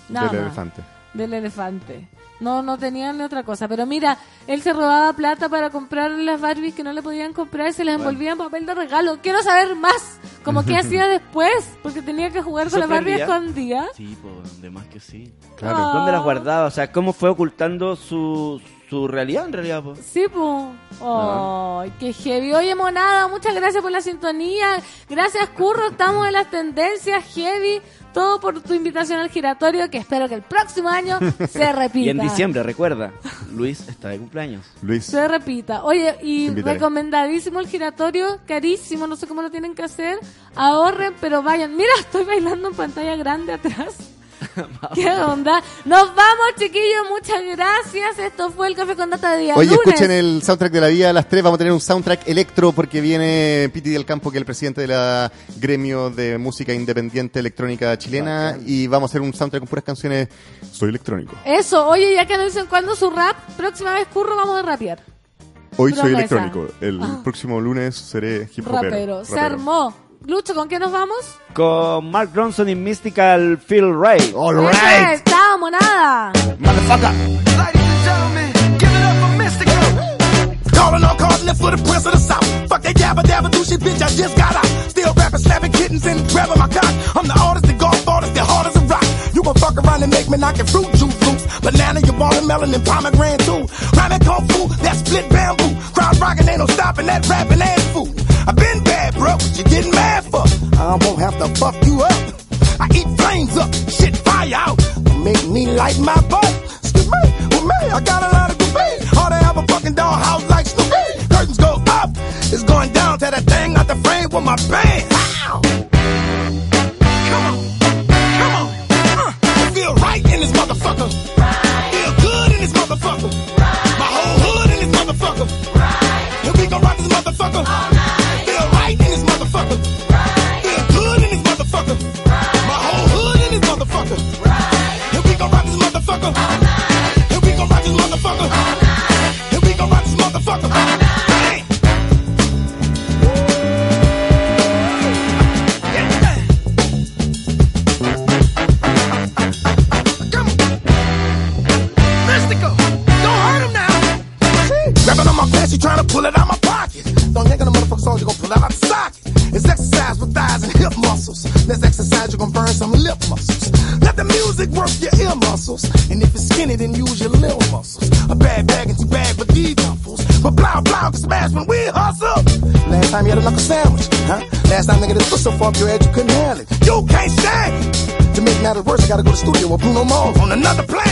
[SPEAKER 2] Nada
[SPEAKER 11] Del
[SPEAKER 2] más.
[SPEAKER 11] elefante.
[SPEAKER 2] Del elefante. No, no tenían ni otra cosa. Pero mira, él se robaba plata para comprar las Barbies que no le podían comprar y se las
[SPEAKER 4] Bueno.
[SPEAKER 2] envolvía en papel de regalo. Quiero saber más. Como qué hacía después, porque tenía que jugar con las Barbies escondidas.
[SPEAKER 4] Sí, po, de más que sí.
[SPEAKER 2] Claro.
[SPEAKER 4] ¿Dónde
[SPEAKER 2] Ah.
[SPEAKER 4] las guardaba? O sea, ¿cómo fue ocultando su, su realidad en realidad, po?
[SPEAKER 2] Sí, pues. Ay, qué heavy. Oye, monada, muchas gracias por la sintonía. Gracias, Curro. Estamos en las tendencias heavy. Todo por tu invitación al giratorio, que espero que el próximo año se repita.
[SPEAKER 4] Y en diciembre, recuerda, Luis está de cumpleaños.
[SPEAKER 11] Luis.
[SPEAKER 2] Se repita. Oye, y recomendadísimo el giratorio, carísimo, no sé cómo lo tienen que hacer. Ahorren, pero vayan. Mira, estoy bailando en pantalla grande atrás. ¿Qué onda? Nos vamos, chiquillos. Muchas gracias. Esto fue el Café con Data de día
[SPEAKER 11] Oye,
[SPEAKER 2] lunes.
[SPEAKER 11] escuchen el soundtrack de la vida a las 3. Vamos a tener un soundtrack electro porque viene Piti del Campo, que es el presidente de la gremio de música independiente electrónica chilena. Y vamos a hacer un soundtrack con puras canciones. Soy electrónico.
[SPEAKER 2] Eso, oye, ya que no dicen cuándo su rap, próxima vez curro vamos a rapear.
[SPEAKER 11] Hoy soy electrónico. El
[SPEAKER 2] Ah.
[SPEAKER 11] próximo lunes seré hip hopero.
[SPEAKER 2] Rapero. Se
[SPEAKER 11] rapero.
[SPEAKER 2] armó. Lucho, ¿con qué nos vamos?
[SPEAKER 4] Con Mark Ronson y Mystical Feel Right.
[SPEAKER 11] All
[SPEAKER 2] Eso es, Chao, nada.
[SPEAKER 15] Calling all cards left for the prince of the south. Fuck that yabba dabba do shit, bitch, I just got out. Still rapping, slapping kittens and grabbing my cock. I'm the artist, the golf artist, the hard as a rock. You gon' fuck around and make me knocking fruit juice loose. Banana, you watermelon and pomegranate too. Rhyming kung fu, that split bamboo. Crowd rocking, ain't no stopping that rapping ass fool. Bro, what you getting mad for? I won't have to fuck you up. I eat flames up, shit fire out. Make me light my butt. Excuse me, with me, I got a lot of debate. Hard to have a fucking dollhouse like Snoopy. Curtains go up, it's going down to that thing out the frame with my band. Ow. off your head, you couldn't handle it. You can't stand it. To make matters worse, I gotta go to the studio with Bruno Mars on another planet.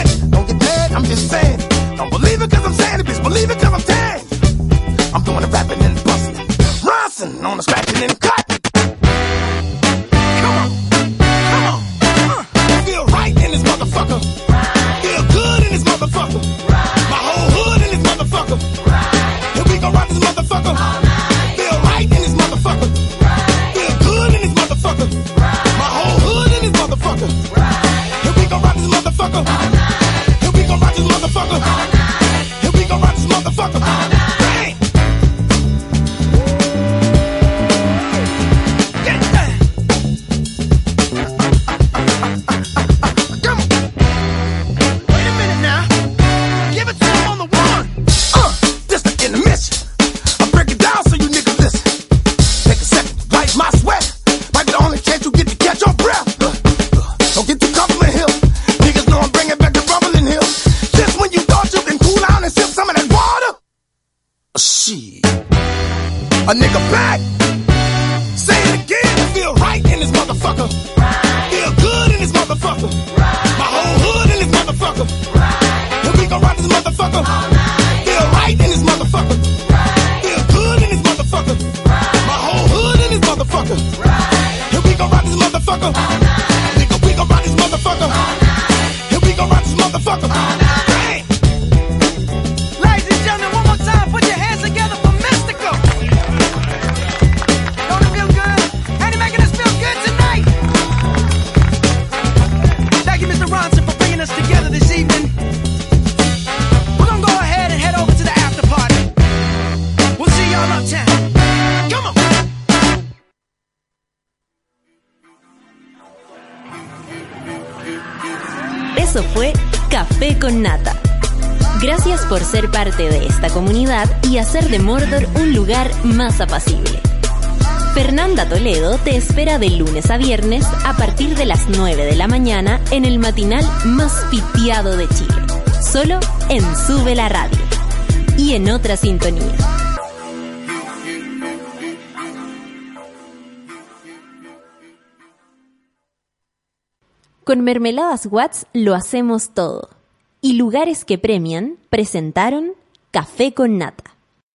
[SPEAKER 1] de lunes a viernes a partir de las 9 de la mañana en el matinal más pitiado de Chile. Solo en Sube la Radio y en otra sintonía. Con Mermeladas Watts lo hacemos todo. Y lugares que premian presentaron Café con Nata